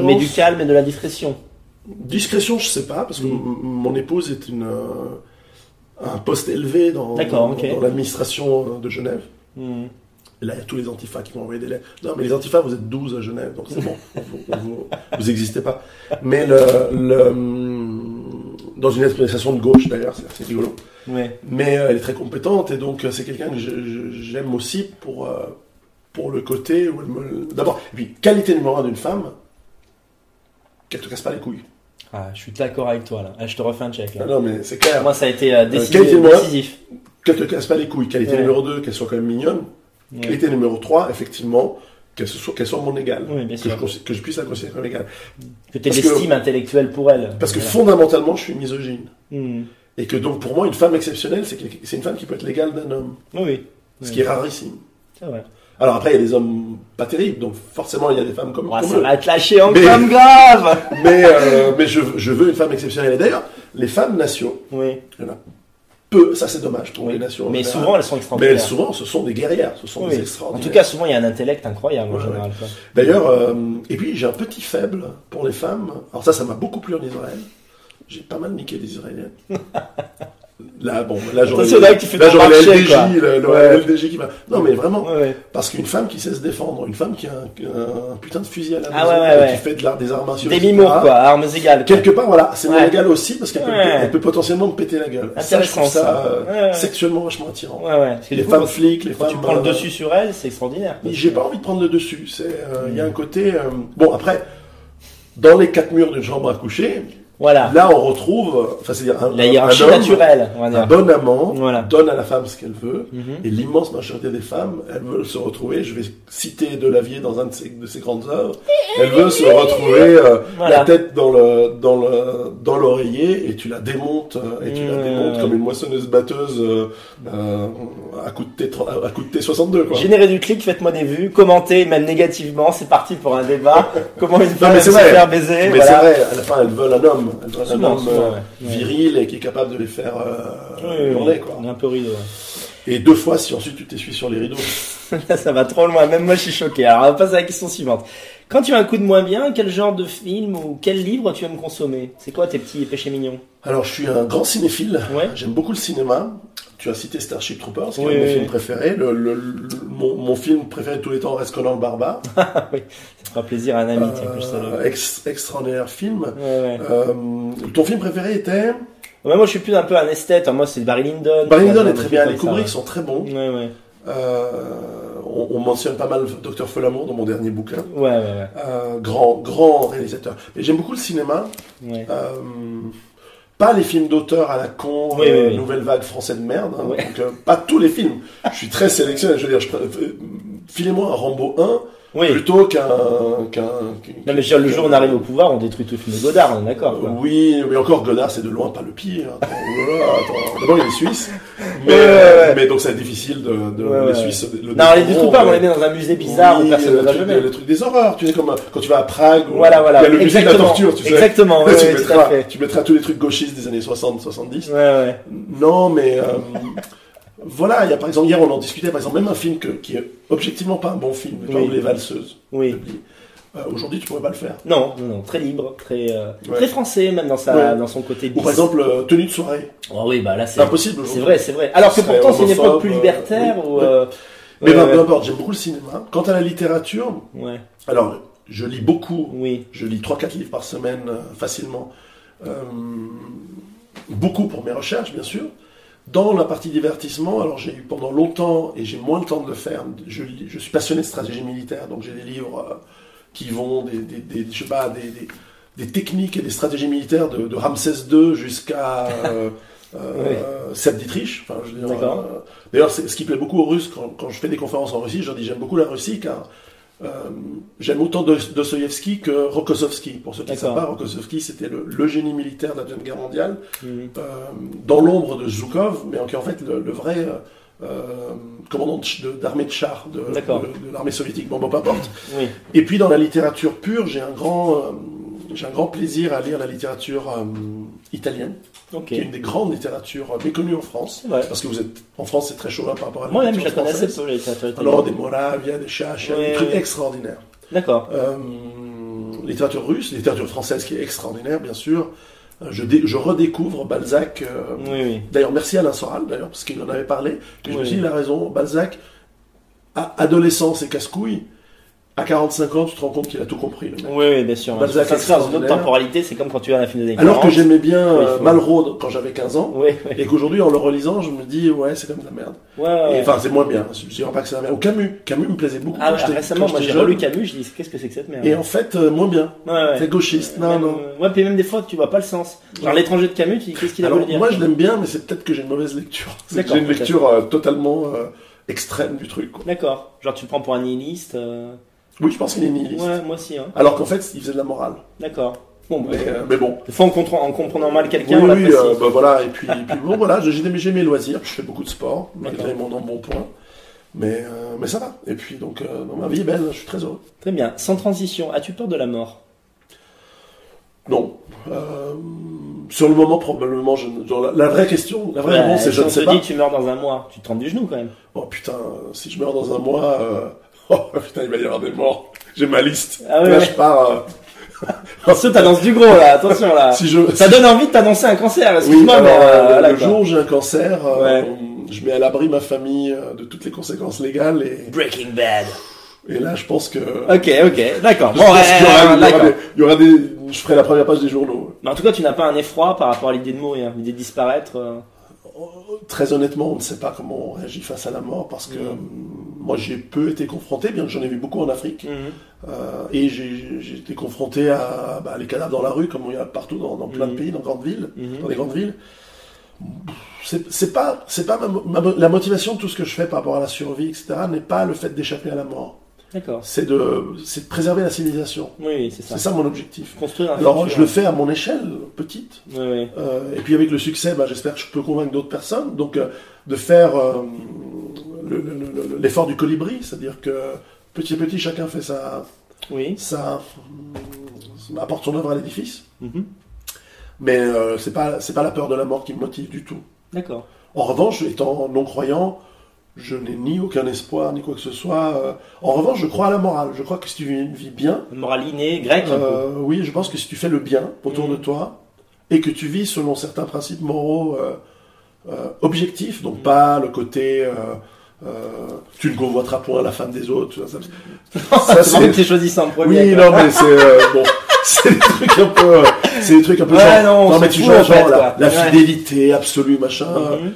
mais du calme et de la discrétion. discrétion, je sais pas, parce que Mhm. m- mon épouse est une euh, un poste élevé dans, l'administration de Genève. Et là, il y a tous les antifas qui m'ont envoyé des lettres. Non, mais les antifas, vous êtes 12 à Genève, donc c'est bon, vous, vous, vous existez pas. Mais le, le, dans une administration de gauche, d'ailleurs, c'est rigolo. Ouais. Mais euh, elle est très compétente, et donc euh, c'est quelqu'un que j'aime aussi pour, euh, pour le côté où elle me... D'abord, et puis, qualité numéro un d'une femme, qu'elle te casse pas les couilles. Ah, je suis d'accord avec toi là. Ah, je te refais un check. Là. Ah non, mais c'est clair. Moi, ça a été décisif. décisif. Qu'elle te casse pas les couilles. Qualité Ouais. numéro 2, qu'elle soit quand même mignonne. Ouais. Qualité numéro 3, effectivement, qu'elle soit, qu'elle soit mon égale. Oui, que, je, consi- que je puisse la considérer comme égale. Que tu que- l'estime intellectuelle pour elle. Parce que Voilà. fondamentalement, je suis misogyne. Hmm. Et que donc, pour moi, une femme exceptionnelle, c'est une femme qui peut être l'égale d'un homme. Oui, oui. Ce qui est rarissime. C'est vrai. Alors après, il y a des hommes pas terribles, donc forcément, il y a des femmes comme, comme ça eux. va te lâcher en Mais- comme grave Mais, euh, mais je, je veux une femme exceptionnelle. Et d'ailleurs, les femmes nations, Oui, il y en a peu, ça c'est dommage pour oui. les nations. en Mais général. souvent, elles sont Mais extraordinaires. souvent, ce sont des guerrières, ce sont Oui, des oui. En extraordinaires. tout cas, souvent, il y a un intellect incroyable en Ouais, général. D'ailleurs, euh, et puis j'ai un petit faible pour les femmes. Alors ça, ça m'a beaucoup plu en Israël. J'ai pas mal niqué des Israéliennes. Là, bon, là j'aurais là, là, ton j'aurais le marché, LDJ, quoi. le, le Ouais. LDJ qui va. Non, mais vraiment, Ouais, parce qu'une femme qui sait se défendre, une femme qui a un, un putain de fusil à la Ah maison, ouais, ouais. qui fait de l'art des arts martiaux, Des mimours, quoi, armes égales. quoi. Quelque part, voilà, c'est mon Ouais. égal aussi parce qu'elle peut, Ouais. elle peut potentiellement me péter la gueule. Ça, je trouve ça, euh, sexuellement vachement attirant. Les coup, femmes flics, les femmes. tu prends le euh, dessus sur elle, c'est extraordinaire. J'ai pas envie de prendre le dessus. C'est, euh, il y a Mm. un côté. Bon, après, dans les quatre murs d'une chambre à coucher, Voilà. là, on retrouve, euh, enfin, c'est-à-dire un, La hiérarchie un homme, naturelle, on va un dire. bon amant, Voilà. donne à la femme ce qu'elle veut. Mhm. Et l'immense majorité des femmes, elles veulent se retrouver. Je vais citer Delavier dans un de ses, de ses grandes œuvres. Elle veut se retrouver euh, Voilà. la tête dans le dans le dans l'oreiller et tu la démontes euh, et tu la démontes comme une moissonneuse batteuse euh, euh, à coup de T à coup de T62 quoi. Générer du clic, faites-moi des vues, commentez, même négativement, c'est parti pour un débat. Comment une femme mais aime c'est se vrai. faire baiser, Mais voilà. c'est vrai, à la fin, elles veulent un homme. Elles veulent un Souvent, homme souvent, euh, ouais. Viril et qui est capable de les faire euh, hurler, quoi. On est un peu rideau. ouais. Et deux fois, si ensuite tu t'essuies sur les rideaux. Là, ça va trop loin. Même moi, je suis choqué. Alors, on va passer à la question suivante. Quand tu as un coup de moins bien, quel genre de film ou quel livre tu aimes consommer? C'est quoi tes petits péchés mignons? Alors, je suis un grand cinéphile. Ouais. J'aime beaucoup le cinéma. Tu as cité Starship Troopers, qui Oui, est oui, films oui. préférés. Le, le- le- mon, mon film préféré de tous les temps reste Conan le Barbare. Ah oui, ça fera plaisir à un ami. Euh, ex- extraordinaire film. Ouais, ouais. Euh, ton film préféré était Ouais, moi, je suis plus un peu un esthète. Moi, c'est Barry Lyndon. Barry Lyndon est très bien. Les Kubrick sont très bons. Euh, on, on mentionne pas mal Dr Folamour dans mon dernier bouquin. Grand, grand réalisateur. Mais j'aime beaucoup le cinéma. Pas les films d'auteur à la con, Oui, euh, oui, oui. nouvelle vague français de merde. hein. Ouais. Donc, euh, pas tous les films. Je suis très sélectionné. Je veux dire, je, euh, filez-moi un Rambo 1 Oui. plutôt qu'un. qu'un Non, mais dire, le jour où on arrive au pouvoir, on détruit tout le film de Godard, on est d'accord. Oui, mais encore Godard, c'est de loin pas le pire. Attends, oh. D'abord, il est suisse. Mais, Ouais, ouais, mais donc, c'est difficile de, de les. Suisses. Le Non, les découvriront, Troopers, on les met dans un musée bizarre Oui, où personne ne va jamais. le truc des horreurs. Tu sais, comme euh, quand tu vas à Prague, où Voilà, voilà. il y a le musée de la torture, tu sais. Exactement, tu, mettras, fait. tu mettras tous les trucs gauchistes des années 60-70. Ouais, ouais. Non, mais euh, voilà, il y a par exemple, hier on en discutait, par exemple, même un film que, qui est objectivement pas un bon film, Oui. Les Valseuses. Oui. Euh, Aujourd'hui, tu pourrais pas le faire. Non, non, non, très libre, très, euh, Ouais. très français, même dans sa, Ouais. dans son côté Ou bis. par exemple, euh, Tenue de soirée. Oh oui, bah là, C'est impossible c'est vrai, c'est vrai. Alors que pourtant, c'est une époque plus libertaire oui, ou, oui. Mais ben, ouais. peu importe, j'aime beaucoup le cinéma. Quant à la littérature, ouais, alors, je lis beaucoup. oui, Je lis 3-4 livres par semaine facilement. Beaucoup pour mes recherches, bien sûr. Dans la partie divertissement, alors j'ai eu pendant longtemps, et j'ai moins le temps de le faire, je, suis passionné de stratégie militaire, donc j'ai des livres euh, qui vont des, des, des- je sais pas, des, techniques et des stratégies militaires de, de Ramsès II jusqu'à euh, euh, Sepp Dietrich. Enfin, D'ailleurs, ce qui plaît beaucoup aux Russes quand, quand je fais des conférences en Russie, je leur dis j'aime beaucoup la Russie car euh, j'aime autant Dos- Dostoïevski que Rokossovski. Pour ceux qui ne savent pas, Rokossovski c'était le, le génie militaire de la Deuxième Guerre mondiale, oui. euh, dans l'ombre de Zhukov, mais qui est en fait le, le vrai euh, commandant d'armée de, chars de, D'accord. de- de l'armée soviétique. Bon, bon, peu importe. oui. Et puis dans la littérature pure, j'ai un grand, j'ai un grand plaisir à lire la littérature italienne, Qui est une des grandes littératures méconnues en France. Parce que vous êtes en France, c'est très chaud par rapport à la Moi-même, je la connaissais peu, littérature Alors, des Moravia, des Chacha, Ouais, des trucs extraordinaires. D'accord. Euh, littérature russe, littérature française qui est extraordinaire, bien sûr. Euh, Je, dé- je redécouvre Balzac. euh, Oui, oui. D'ailleurs, merci Alain Soral, d'ailleurs, parce qu'il en avait parlé. Et je me suis dit, il a raison. Balzac, à adolescence et casse-couille, à 45 ans, tu te rends compte qu'il a tout compris. Le mec. Oui, oui, bien sûr. Balzac Ça se fait dans une autre temporalité, c'est comme quand tu vas à la fin des années Alors que 40. j'aimais bien Oui, euh, faut- Malraux quand j'avais 15 ans, Oui, oui. et qu'aujourd'hui, en le relisant, je me dis, ouais, c'est comme de la merde. Ouais. Enfin, c'est moins bien. Je dirais pas que c'est la merde. Ou Camus. Camus me plaisait beaucoup. Ah quand ouais, j'étais- récemment, quand moi j'ai relu Camus, je dis qu'est-ce que c'est que cette merde Et en fait, euh, moins bien. Ouais, ouais. C'est gauchiste. Non, Même, non. euh, Ouais, puis même des fois, tu vois pas le sens. Genre l'étranger de Camus, tu dis qu'est-ce qu'il a voulu dire moi, je l'aime bien, mais c'est peut-être que j'ai une mauvaise lecture. C'est J'ai une lecture totalement extrême du truc. D'accord. Genre, tu le prends pour un nihiliste. Euh, Oui, je pense qu'il est nihiliste. Ouais, moi aussi. Hein. Alors qu'en fait, il faisait de la morale. D'accord. Bon, bah, Mais, euh, mais bon. des fois, en, comprenant- en comprenant mal Oui, quelqu'un, on oui, l'apprécie. euh, bah voilà, et puis, et puis bon, voilà, j'ai mes loisirs, je fais beaucoup de sport, malgré mon embonpoint. Mais, euh, mais ça va. Et puis, donc, euh, ma vie est belle, je suis très heureux. Très bien. Sans transition, as-tu peur de la mort? Non. Euh, sur le moment, probablement, je, ne- genre, la, la vraie question, la vraie réponse, c'est si je on ne te sais pas. dit tu meurs dans un mois, tu te trempes du genou quand même. Oh putain, euh, si je meurs dans un mois, euh, oh putain, il va y avoir des morts. J'ai ma liste. Ah ouais, là, ouais. je pars. euh, Parce que t'annonces du gros là, attention là. si je, Ça donne envie de t'annoncer un cancer, Oui, excuse-moi, alors, mais euh, euh, le quoi. jour où j'ai un cancer, euh, Ouais. je mets à l'abri ma famille de toutes les conséquences légales et, Breaking Bad. et là, je pense que. Ok, ok, d'accord. je Bon, pense ouais, qu'il y aura- il y aura d'accord. des- il y aura des, je ferai la première page des journaux. Mais en tout cas, tu n'as pas un effroi par rapport à l'idée de mourir, l'idée de disparaître. Très honnêtement, on ne sait pas comment on réagit face à la mort parce que Mhm. euh, moi j'ai peu été confronté, bien que j'en ai vu beaucoup en Afrique, Mhm. euh, et j'ai été confronté à bah, les cadavres dans la rue, comme il y a partout dans, dans plein de Mhm. pays, dans grandes villes, dans les grandes villes. C'est pas, c'est pas ma- ma- la motivation de tout ce que je fais par rapport à la survie, etc. N'est pas le fait d'échapper à la mort. D'accord. C'est de, c'est de préserver la civilisation. Oui, c'est ça. C'est ça mon objectif. Construire un Alors futur. je le fais à mon échelle petite. Oui, oui. Euh, et puis avec le succès, bah, j'espère que je peux convaincre d'autres personnes. Donc euh, de faire euh, le- le- le- l'effort du colibri, c'est-à-dire que petit à petit chacun fait sa, Oui. sa apporte son œuvre à l'édifice. Mhm. Mais c'est pas c'est pas la peur de la mort qui me motive du tout. D'accord. En revanche, étant non croyant, je n'ai ni aucun espoir ni quoi que ce soit. Euh, En revanche, je crois à la morale. Je crois que si tu vis une vie bien, Une morale innée, grecque. euh, oui, je pense que si tu fais le bien autour Mhm. de toi et que tu vis selon certains principes moraux euh, euh, objectifs, donc Mhm. pas le côté euh, euh, tu ne convoiteras point la femme des autres. Ça, ça- ça, c'est choisi ça en premier. oui, non, mais c'est euh, bon, c'est des trucs un peu, euh, c'est des trucs un peu Ouais, genre, non, on mais tu fout, genre, fait, la, fidélité absolue, machin. euh, Mhm.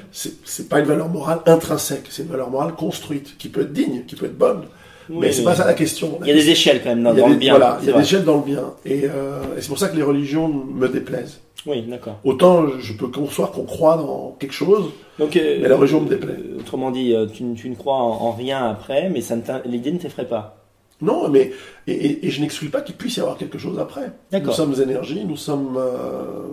C'est pas une valeur morale intrinsèque, c'est une valeur morale construite qui peut être digne, qui peut être bonne, Oui, mais c'est oui. pas ça la question. Il y a des échelles quand même dans, le bien. Voilà, il y a des échelles dans le bien. Et, euh, et c'est pour ça que les religions me déplaisent. Oui, d'accord. Autant je peux concevoir qu'on croit dans quelque chose, Donc, euh, mais la religion me déplaît. euh, autrement dit, euh, tu, ne- tu ne crois en, en rien après, mais l'idée ne t'effraie pas. Non, mais et, et- et je n'exclus pas qu'il puisse y avoir quelque chose après. Nous sommes énergie, nous sommes euh,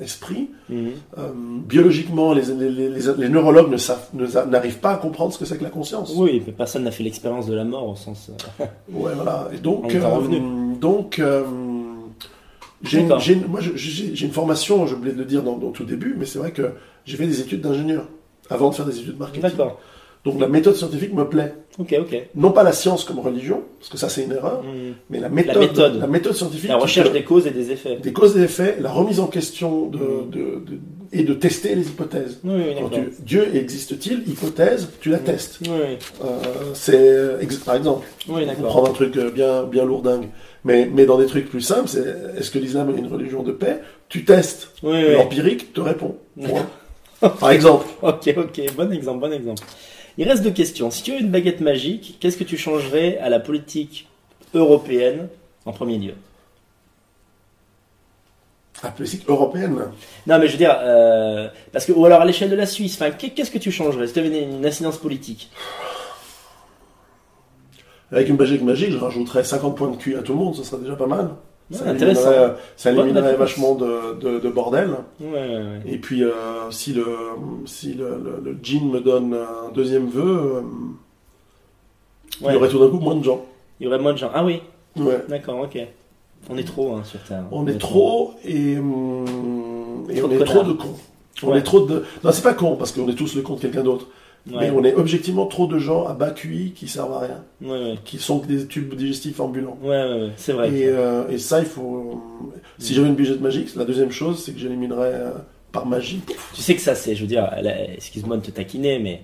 esprit. Mhm. Euh, biologiquement, les, les, les, les- les neurologues ne n'arrivent pas à comprendre ce que c'est que la conscience. Oui, mais personne n'a fait l'expérience de la mort au sens. euh, Ouais, voilà. Et On donc, donc, j'ai une, j'ai formation. Je voulais le dire dans, dans tout début, mais c'est vrai que j'ai fait des études d'ingénieur avant de faire des études de marketing. D'accord. Donc la méthode scientifique me plaît. Ok, ok. Non pas la science comme religion, parce que ça c'est une erreur, Mhm. mais la méthode, méthode. la méthode scientifique, La recherche te- des causes et des effets. des causes et des effets, la remise en question de, Mhm. de- de- et de tester les hypothèses. Oui, oui, tu- Dieu existe-t-il? Hypothèse, tu la testes. Oui, oui. Euh, c'est ex- par exemple, Oui, on prendre un truc euh, bien bien lourdingue, mais mais dans des trucs plus simples, c'est est-ce que l'islam est une religion de paix? Tu testes. Oui, oui. L'empirique te répond. Par exemple, Ok, ok, bon exemple, bon exemple. Il reste deux questions. Si tu avais une baguette magique, qu'est-ce que tu changerais à la politique européenne en premier lieu? La politique européenne. Non, mais je veux dire, euh, parce que ou alors à l'échelle de la Suisse. Qu'est-ce que tu changerais si tu avais une, une incidence politique? Avec une baguette magique, je rajouterais 50 points de QI à tout le monde, ce serait déjà pas mal. Ça éliminerait, ça Bonne éliminerait vachement de, de- de bordel. Ouais, ouais, ouais. Et puis, euh, si le, si le, le, le djinn me donne un deuxième vœu, euh, il y aurait tout d'un coup moins de gens. Il y aurait moins de gens. Ah oui, Ouais. d'accord, ok. On est trop hein, sur Terre. On est trop et, hum, et Trop on est trop de cons. On est trop de. Non, c'est pas con parce qu'on est tous le con de quelqu'un d'autre. Ouais, Mais on est objectivement trop de gens à bas QI qui servent à rien, ouais, ouais. qui sont que des tubes digestifs ambulants. Ouais, ouais, ouais, c'est vrai. Et, euh, et ça, il faut. Si j'avais une budget magique, la deuxième chose, c'est que j'éliminerais euh, par magie. Tu sais que ça, c'est, je veux dire, excuse-moi de te taquiner, mais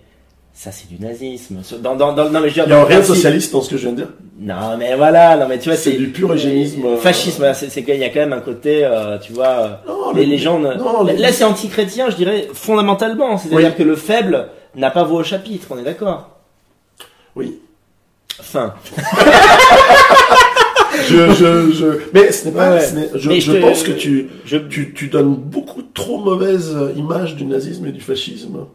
ça, c'est du nazisme. Dans, dans, dans, non, mais je veux Il n'y a rien de socialiste dans ce que je viens de dire. Non, mais voilà, non, mais tu vois, C'est du pur eugénisme. euh, Fascisme, voilà, c'est qu'il y a quand même un côté, euh, tu vois, Non, les, le- les gens. les- Là, c'est anti-chrétien, je dirais, fondamentalement. C'est-à-dire Oui. que le faible n'a pas voix au chapitre, on est d'accord? Oui. Enfin, Je, je, je... Mais ce n'est pas. Ouais, ouais. ce n'est- je Mais je je te- pense que tu, je. tu, tu donnes beaucoup trop mauvaise image du nazisme et du fascisme.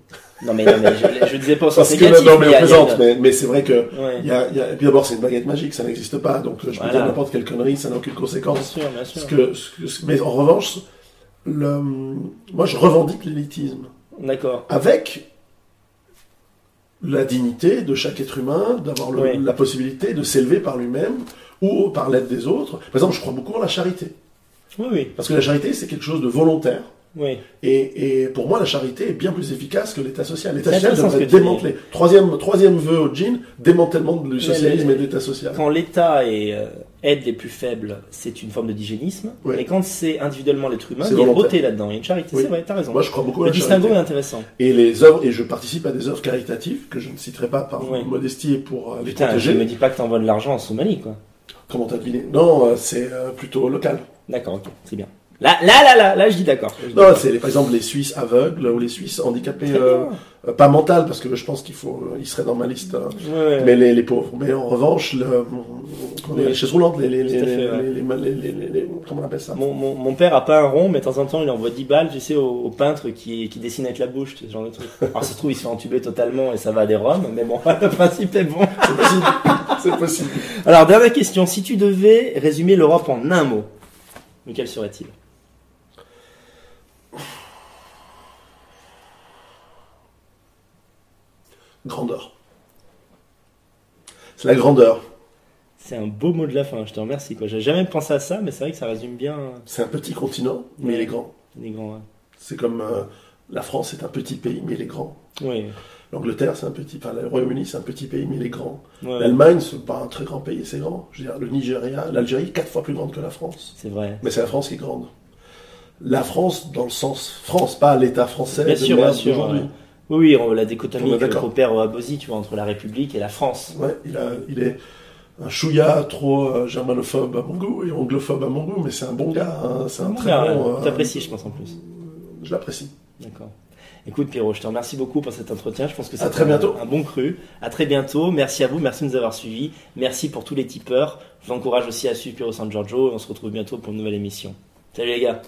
Non mais, non, mais je, je disais pas au sens Parce que négatif. non, mais plaisante, une- mais, mais c'est vrai que. Ouais. Il y a, il y a- et puis d'abord, c'est une baguette magique, ça n'existe pas, donc euh, je peux Voilà. dire n'importe quelle connerie, ça n'a aucune Bien conséquence. sûr, bien sûr. Ce que, ce que- ce- mais en revanche, le, moi je revendique l'élitisme. D'accord. Avec la dignité de chaque être humain, d'avoir Oui. la possibilité de s'élever par lui-même ou par l'aide des autres. Par exemple, je crois beaucoup en la charité. Oui, oui, Parce que la charité, c'est quelque chose de volontaire. Oui. Et, et pour moi, la charité est bien plus efficace que l'État social. L'État social devrait tu démanteler. Troisième, troisième vœu au jean, démantèlement du socialisme et de l'État social. Quand l'État euh, aide les plus faibles, c'est une forme de digénisme. Oui. Et quand c'est individuellement l'être humain, il y a une beauté là-dedans. Il y a une charité. Oui. C'est vrai, t'as raison. Moi, je crois beaucoup à Le la distinguo charité. est intéressant. Et les œuvres, et je participe à des œuvres caritatives que je ne citerai pas par modestie et pour euh, les Putain, je protéger. me dis pas que t'envoies de l'argent en Somalie, quoi. Comment t'as deviné? Non, euh, c'est plutôt local. D'accord, ok, c'est bien. Là, là, là, là, là, je dis d'accord. Non, c'est les- par exemple les Suisses aveugles ou les Suisses handicapés, euh, euh, pas mental parce que je pense qu'il faut, euh, ils seraient dans ma liste. hein. Ouais. Mais les, les pauvres. Mais en revanche, le, les chaises roulantes, les, les, les, à fait, les- ouais. les- les- les- les- les- comment on appelle ça? Mon, mon, mon père a pas un rond, mais de temps en temps, il envoie 10 balles, tu sais, au, au peintre qui, qui dessine avec la bouche, ce genre de truc. Alors, ça se trouve, il se fait entuber totalement et ça va à des roms, mais bon, le principe est bon. C'est possible. c'est possible. Alors, dernière question. Si tu devais résumer l'Europe en un mot, lequel serait-il? Grandeur. C'est la grandeur. C'est un beau mot de la fin, je te remercie. quoi. J'ai jamais pensé à ça, mais c'est vrai que ça résume bien C'est un petit continent, mais il est grand. les grands. C'est comme euh, la France est un petit pays, mais il est grand. Oui. L'Angleterre, c'est un petit, enfin, le Royaume-Uni, c'est un petit pays, mais il est grand. Ouais, L'Allemagne, c'est pas un très grand pays, c'est grand. Je veux dire, le Nigeria, l'Algérie, quatre fois plus grande que la France. c'est vrai. Mais c'est la France qui est grande. La France, dans le sens France, pas l'État français Bien de sûr, bien ouais. Oui, oui, la dichotomie est que d'accord. opère Abosi, tu vois, entre la République et la France. Ouais, il, a, il est un chouïa trop euh, germanophobe à mon goût et anglophobe à mon goût, mais c'est un bon gars. hein, c'est un Bon très gars, bon. ouais. euh, T'apprécies, je pense, en plus. Je l'apprécie. D'accord. Écoute Pierrot, je te remercie beaucoup pour cet entretien. Je pense que c'est très bientôt. un bon cru. À très bientôt. Merci à vous, merci de nous avoir suivis. Merci pour tous les tipeurs. Je vous encourage aussi à suivre Pierrot San Giorgio et on se retrouve bientôt pour une nouvelle émission. Salut les gars.